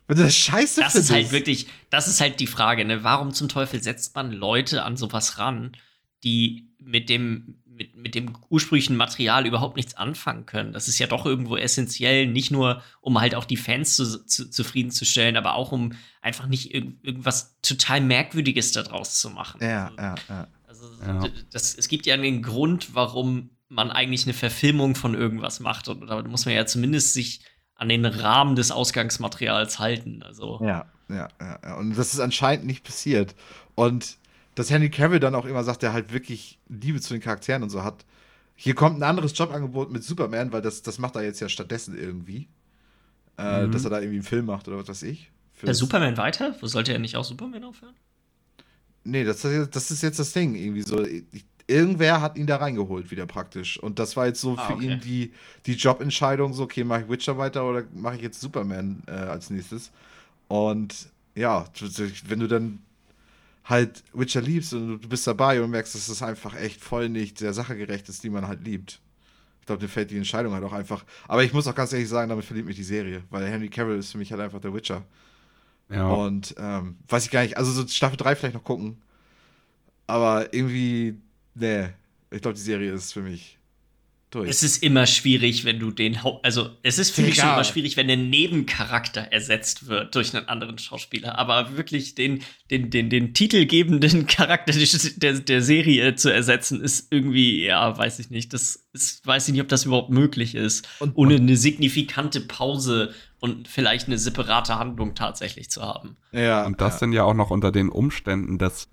Speaker 1: Wenn du das scheiße
Speaker 2: Das
Speaker 1: findest.
Speaker 2: ist halt wirklich, das ist halt die Frage, ne? Warum zum Teufel setzt man Leute an sowas ran, die mit dem, mit, mit dem ursprünglichen Material überhaupt nichts anfangen können? Das ist ja doch irgendwo essentiell, nicht nur, um halt auch die Fans zu, zu, zufriedenzustellen, aber auch um einfach nicht irg irgendwas total Merkwürdiges daraus zu machen.
Speaker 1: Ja,
Speaker 2: Also,
Speaker 1: ja, ja.
Speaker 2: Also,
Speaker 3: Ja.
Speaker 2: das, es gibt ja einen Grund, warum man eigentlich eine Verfilmung von irgendwas macht. Und da muss man ja zumindest sich an den Rahmen des Ausgangsmaterials halten. Also,
Speaker 1: ja, ja, ja. Und das ist anscheinend nicht passiert. Und dass Henry Cavill dann auch immer sagt, er halt wirklich Liebe zu den Charakteren und so hat. Hier kommt ein anderes Jobangebot mit Superman, weil das, das macht er jetzt ja stattdessen irgendwie. Äh,
Speaker 3: Mhm.
Speaker 1: Dass er da irgendwie einen Film macht oder was weiß ich.
Speaker 2: Der
Speaker 1: das-
Speaker 2: Superman weiter? Wo sollte er nicht auch Superman aufhören?
Speaker 1: Nee, das, ist- das ist jetzt das Ding. Irgendwie so. Ich, irgendwer hat ihn da reingeholt, wieder praktisch. Und das war jetzt so
Speaker 2: Ah,
Speaker 1: für
Speaker 2: okay.
Speaker 1: ihn die, die Jobentscheidung: so, okay, mache ich Witcher weiter oder mache ich jetzt Superman äh, als nächstes? Und ja, wenn du dann halt Witcher liebst und du bist dabei und merkst, dass es einfach echt voll nicht der Sache gerecht ist, die man halt liebt. Ich glaube, dir fällt die Entscheidung halt auch einfach. Aber ich muss auch ganz ehrlich sagen, damit verliebt mich die Serie, weil Henry Cavill ist für mich halt einfach der Witcher.
Speaker 3: Ja.
Speaker 1: Und ähm, weiß ich gar nicht, also so Staffel 3 vielleicht noch gucken. Aber irgendwie, nee, ich glaube, die Serie ist für mich durch.
Speaker 2: Es ist immer schwierig, wenn du den Haupt. Also, es ist für mich schon immer schwierig, wenn ein Nebencharakter ersetzt wird durch einen anderen Schauspieler. Aber wirklich den, den, den, den titelgebenden Charakter der, der Serie zu ersetzen, ist irgendwie, ja, weiß ich nicht. Das ist, weiß ich nicht, ob das überhaupt möglich ist. Und, ohne eine signifikante Pause und vielleicht eine separate Handlung tatsächlich zu haben.
Speaker 3: Ja. Und das ja. dann ja auch noch unter den Umständen, dass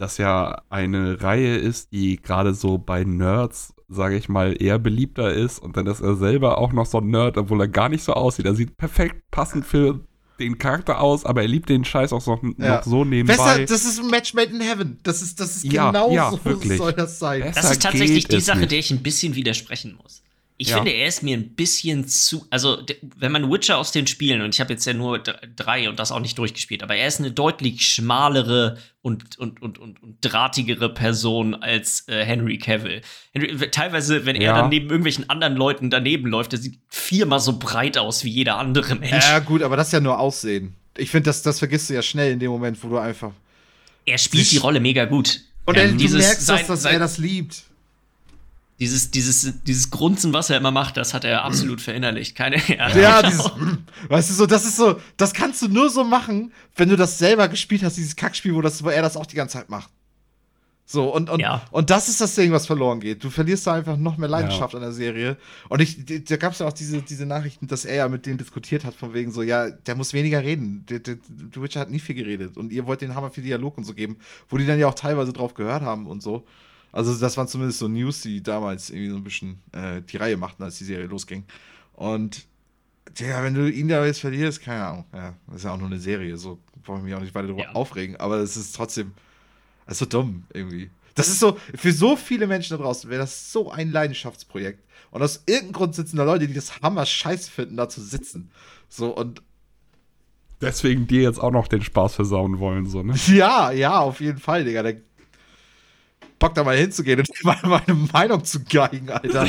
Speaker 3: das ja eine Reihe ist, die gerade so bei Nerds, sage ich mal, eher beliebter ist. Und dann ist er selber auch noch so ein Nerd, obwohl er gar nicht so aussieht. Er sieht perfekt passend für den Charakter aus, aber er liebt den Scheiß auch noch, ja. noch so nebenbei. Besser,
Speaker 1: das ist ein Match made in heaven. Das ist, das ist ja, genau ja, so
Speaker 3: wirklich.
Speaker 1: soll das sein.
Speaker 2: Besser das ist tatsächlich die Sache, nicht. der ich ein bisschen widersprechen muss. Ich ja. finde, er ist mir ein bisschen zu. Also, wenn man Witcher aus den Spielen, und ich habe jetzt ja nur drei und das auch nicht durchgespielt, aber er ist eine deutlich schmalere und, und, und, und, und drahtigere Person als äh, Henry Cavill. Henry, teilweise, wenn ja. er dann neben irgendwelchen anderen Leuten daneben läuft, der sieht viermal so breit aus wie jeder andere Mensch.
Speaker 1: Ja, gut, aber das ist ja nur Aussehen. Ich finde, das, das vergisst du ja schnell in dem Moment, wo du einfach.
Speaker 2: Er spielt die Rolle mega gut.
Speaker 1: Und ähm, du merkst, sein, dass sein, er das liebt
Speaker 2: dieses, dieses, dieses Grunzen, was er immer macht, das hat er absolut verinnerlicht. Keine
Speaker 1: ja, ja dieses, weißt du so, das ist so, das kannst du nur so machen, wenn du das selber gespielt hast, dieses Kackspiel, wo, das, wo er das auch die ganze Zeit macht. So, und, und, ja. und das ist das Ding, was verloren geht. Du verlierst da einfach noch mehr Leidenschaft ja. an der Serie. Und ich, da gab es ja auch diese, diese Nachrichten, dass er ja mit denen diskutiert hat, von wegen so, ja, der muss weniger reden. Der, der, der Witcher hat nie viel geredet. Und ihr wollt den Hammer viel Dialog und so geben, wo die dann ja auch teilweise drauf gehört haben und so. Also das waren zumindest so News, die damals irgendwie so ein bisschen äh, die Reihe machten, als die Serie losging. Und ja, wenn du ihn da jetzt verlierst, keine Ahnung. Ja, das ist ja auch nur eine Serie, so brauche ich mich auch nicht weiter darüber ja. aufregen. Aber es ist trotzdem, es ist so dumm irgendwie. Das ist so, für so viele Menschen da draußen wäre das so ein Leidenschaftsprojekt. Und aus irgendeinem Grund sitzen da Leute, die das Hammer scheiße finden, da zu sitzen. So und.
Speaker 3: Deswegen dir jetzt auch noch den Spaß versauen wollen, so, ne?
Speaker 1: Ja, ja, auf jeden Fall, Digga. Der Bock da mal hinzugehen und mal meine Meinung zu geigen, Alter.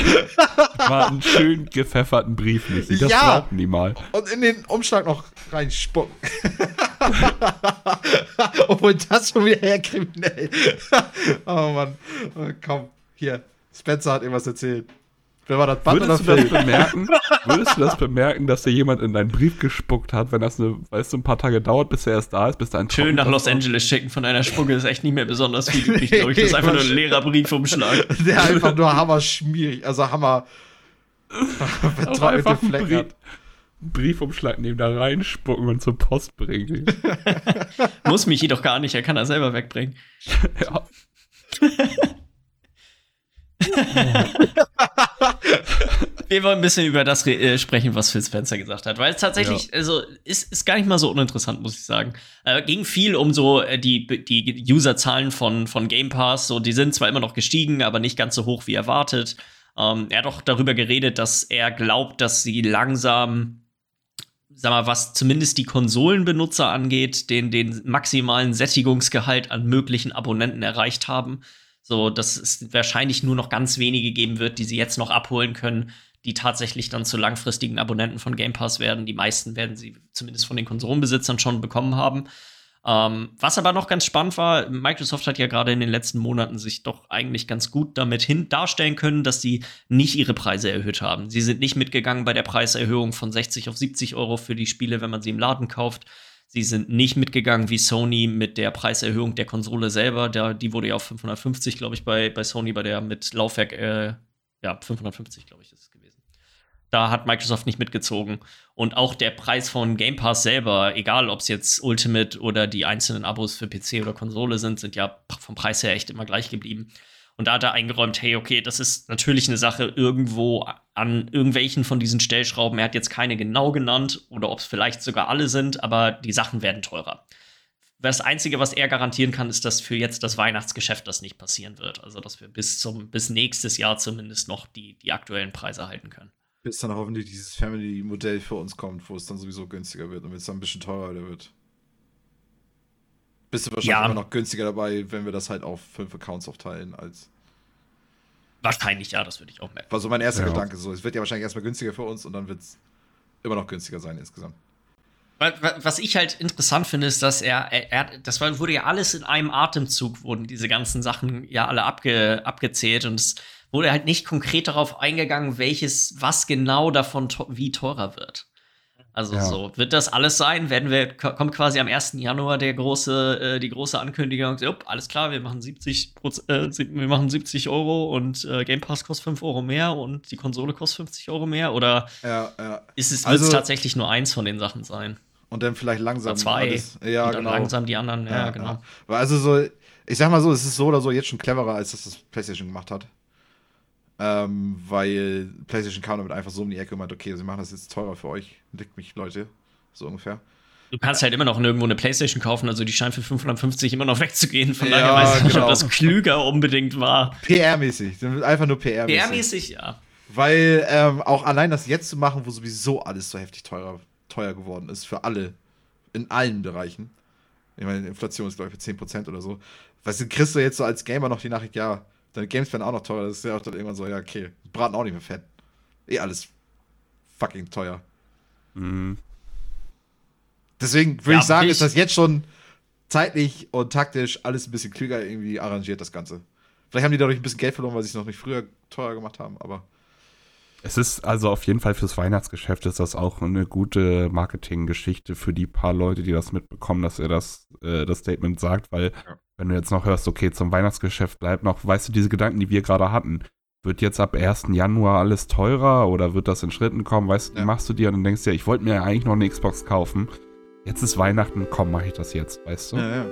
Speaker 3: Mal einen schön gepfefferten Brief nicht. Das ja. brauchen die mal.
Speaker 1: Und in den Umschlag noch reinspucken. Obwohl das schon wieder her kriminell. oh Mann. Oh, komm, hier. Spencer hat irgendwas erzählt. Wer war das
Speaker 3: würdest oder du Das bemerken, würdest du das bemerken, dass dir jemand in deinen Brief gespuckt hat, wenn das eine, weißt du, ein paar Tage dauert, bis er erst da ist, bis da ein
Speaker 2: Schön nach Los Angeles schicken von einer Spucke ist echt nicht mehr besonders viel übrig, glaube ich. Das ist einfach nur ein leerer Briefumschlag.
Speaker 1: Der einfach nur hammer schmierig, also hammer
Speaker 3: verträumte Flecken hat. Briefumschlag neben da reinspucken und zur Post bringen.
Speaker 2: Muss mich jedoch gar nicht, er kann er selber wegbringen. ja. Wir wollen ein bisschen über das äh, sprechen, was Phil Spencer gesagt hat, weil es tatsächlich, ja. also ist, ist gar nicht mal so uninteressant, muss ich sagen. Äh, ging viel um so äh, die, die Userzahlen von, von Game Pass. So, die sind zwar immer noch gestiegen, aber nicht ganz so hoch wie erwartet. Ähm, er hat auch darüber geredet, dass er glaubt, dass sie langsam, sag mal, was zumindest die Konsolenbenutzer angeht, den, den maximalen Sättigungsgehalt an möglichen Abonnenten erreicht haben. So, dass es wahrscheinlich nur noch ganz wenige geben wird, die sie jetzt noch abholen können, die tatsächlich dann zu langfristigen Abonnenten von Game Pass werden. Die meisten werden sie zumindest von den Konsolenbesitzern schon bekommen haben. Ähm, was aber noch ganz spannend war, Microsoft hat ja gerade in den letzten Monaten sich doch eigentlich ganz gut damit hin darstellen können, dass sie nicht ihre Preise erhöht haben. Sie sind nicht mitgegangen bei der Preiserhöhung von 60 auf 70 Euro für die Spiele, wenn man sie im Laden kauft. Sie sind nicht mitgegangen wie Sony mit der Preiserhöhung der Konsole selber. Der, die wurde ja auf 550, glaube ich, bei, bei Sony, bei der mit Laufwerk, äh, ja, 550, glaube ich, ist es gewesen. Da hat Microsoft nicht mitgezogen. Und auch der Preis von Game Pass selber, egal ob es jetzt Ultimate oder die einzelnen Abos für PC oder Konsole sind, sind ja vom Preis her echt immer gleich geblieben. Und da hat er eingeräumt, hey, okay, das ist natürlich eine Sache irgendwo an irgendwelchen von diesen Stellschrauben. Er hat jetzt keine genau genannt oder ob es vielleicht sogar alle sind, aber die Sachen werden teurer. Das Einzige, was er garantieren kann, ist, dass für jetzt das Weihnachtsgeschäft das nicht passieren wird. Also, dass wir bis zum, bis nächstes Jahr zumindest noch die, die aktuellen Preise halten können.
Speaker 1: Bis dann hoffentlich dieses Family-Modell für uns kommt, wo es dann sowieso günstiger wird und es dann ein bisschen teurer wird. Bist du wahrscheinlich ja. immer noch günstiger dabei, wenn wir das halt auf fünf Accounts aufteilen als.
Speaker 2: Wahrscheinlich, ja, das würde ich auch merken.
Speaker 1: War so mein erster ja. Gedanke. So, es wird ja wahrscheinlich erstmal günstiger für uns und dann wird es immer noch günstiger sein insgesamt.
Speaker 2: Was ich halt interessant finde, ist, dass er, er, er, das wurde ja alles in einem Atemzug, wurden diese ganzen Sachen ja alle abge, abgezählt und es wurde halt nicht konkret darauf eingegangen, welches, was genau davon wie teurer wird. Also ja. so wird das alles sein, werden wir kommt quasi am 1. Januar der große äh, die große Ankündigung, so, alles klar, wir machen 70 äh, wir machen 70 Euro und äh, Game Pass kostet 5 Euro mehr und die Konsole kostet 50 Euro mehr oder
Speaker 1: ja, ja.
Speaker 2: ist es also, tatsächlich nur eins von den Sachen sein?
Speaker 1: Und dann vielleicht langsam
Speaker 2: oder zwei.
Speaker 1: Alles, ja,
Speaker 2: und dann
Speaker 1: genau.
Speaker 2: langsam die anderen, ja, genau.
Speaker 1: Also so ich sag mal so, es ist so oder so jetzt schon cleverer, als das das PlayStation gemacht hat. Ähm, weil PlayStation kam damit einfach so um die Ecke und meint, okay, sie machen das jetzt teurer für euch. Lickt mich, Leute. So ungefähr.
Speaker 2: Du kannst halt immer noch nirgendwo eine Playstation kaufen, also die scheint für 550 immer noch wegzugehen. Von
Speaker 1: Ja,
Speaker 2: daher weiß ich nicht,
Speaker 1: genau.
Speaker 2: ob das klüger unbedingt war.
Speaker 1: PR-mäßig. Einfach nur PR-mäßig.
Speaker 2: PR-mäßig, ja.
Speaker 1: Weil ähm, auch allein das jetzt zu machen, wo sowieso alles so heftig teurer, teuer geworden ist, für alle, in allen Bereichen. Ich meine, Inflation ist, glaube ich, bei 10% oder so. Weißt du, kriegst du jetzt so als Gamer noch die Nachricht, ja, deine Games werden auch noch teurer. Das ist ja auch dann irgendwann so, ja, okay, braten auch nicht mehr fett. Eh alles fucking teuer.
Speaker 3: Mhm.
Speaker 1: Deswegen würde
Speaker 2: Ja,
Speaker 1: ich sagen,
Speaker 2: ich-
Speaker 1: ist das jetzt schon zeitlich und taktisch alles ein bisschen klüger irgendwie arrangiert, das Ganze. Vielleicht haben die dadurch ein bisschen Geld verloren, weil sie es noch nicht früher teurer gemacht haben, aber.
Speaker 3: Es ist also auf jeden Fall fürs Weihnachtsgeschäft ist das auch eine gute Marketinggeschichte für die paar Leute, die das mitbekommen, dass er das, äh, das Statement sagt, weil
Speaker 1: Ja.
Speaker 3: Wenn du jetzt noch hörst, okay, zum Weihnachtsgeschäft bleibt noch, weißt du, diese Gedanken, die wir gerade hatten, wird jetzt ab 1. Januar alles teurer oder wird das in Schritten kommen, weißt du, die
Speaker 1: Ja.
Speaker 3: machst du dir und dann denkst du ja, ich wollte mir ja eigentlich noch eine Xbox kaufen. Jetzt ist Weihnachten, komm, mache ich das jetzt, weißt du?
Speaker 1: Ja, ja, ja.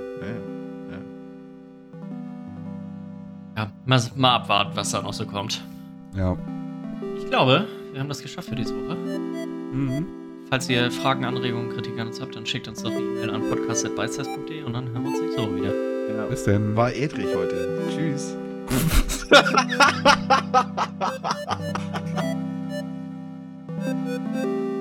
Speaker 1: ja.
Speaker 2: Ja, mal, mal abwarten, was da noch so kommt.
Speaker 3: Ja.
Speaker 2: Ich glaube, wir haben das geschafft für diese Woche.
Speaker 3: Mhm.
Speaker 2: Falls ihr Fragen, Anregungen, Kritik an uns habt, dann schickt uns doch eine E-Mail an podcast.beizeit.de und dann hören wir uns nächste Woche wieder.
Speaker 3: Bis denn.
Speaker 1: War Edrich heute. Tschüss.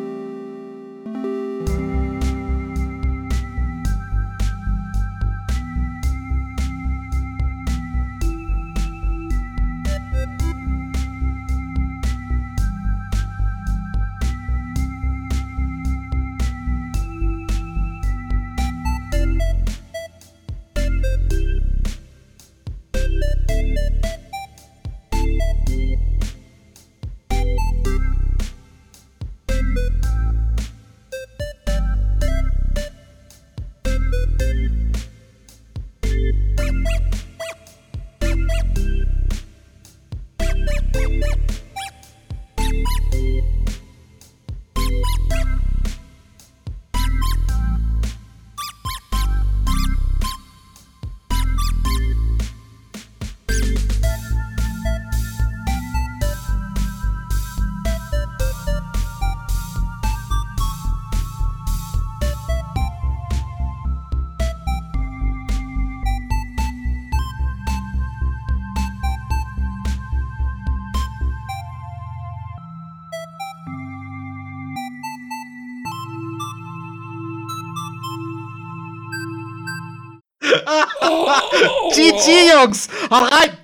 Speaker 1: GG, Jungs! Haut rein!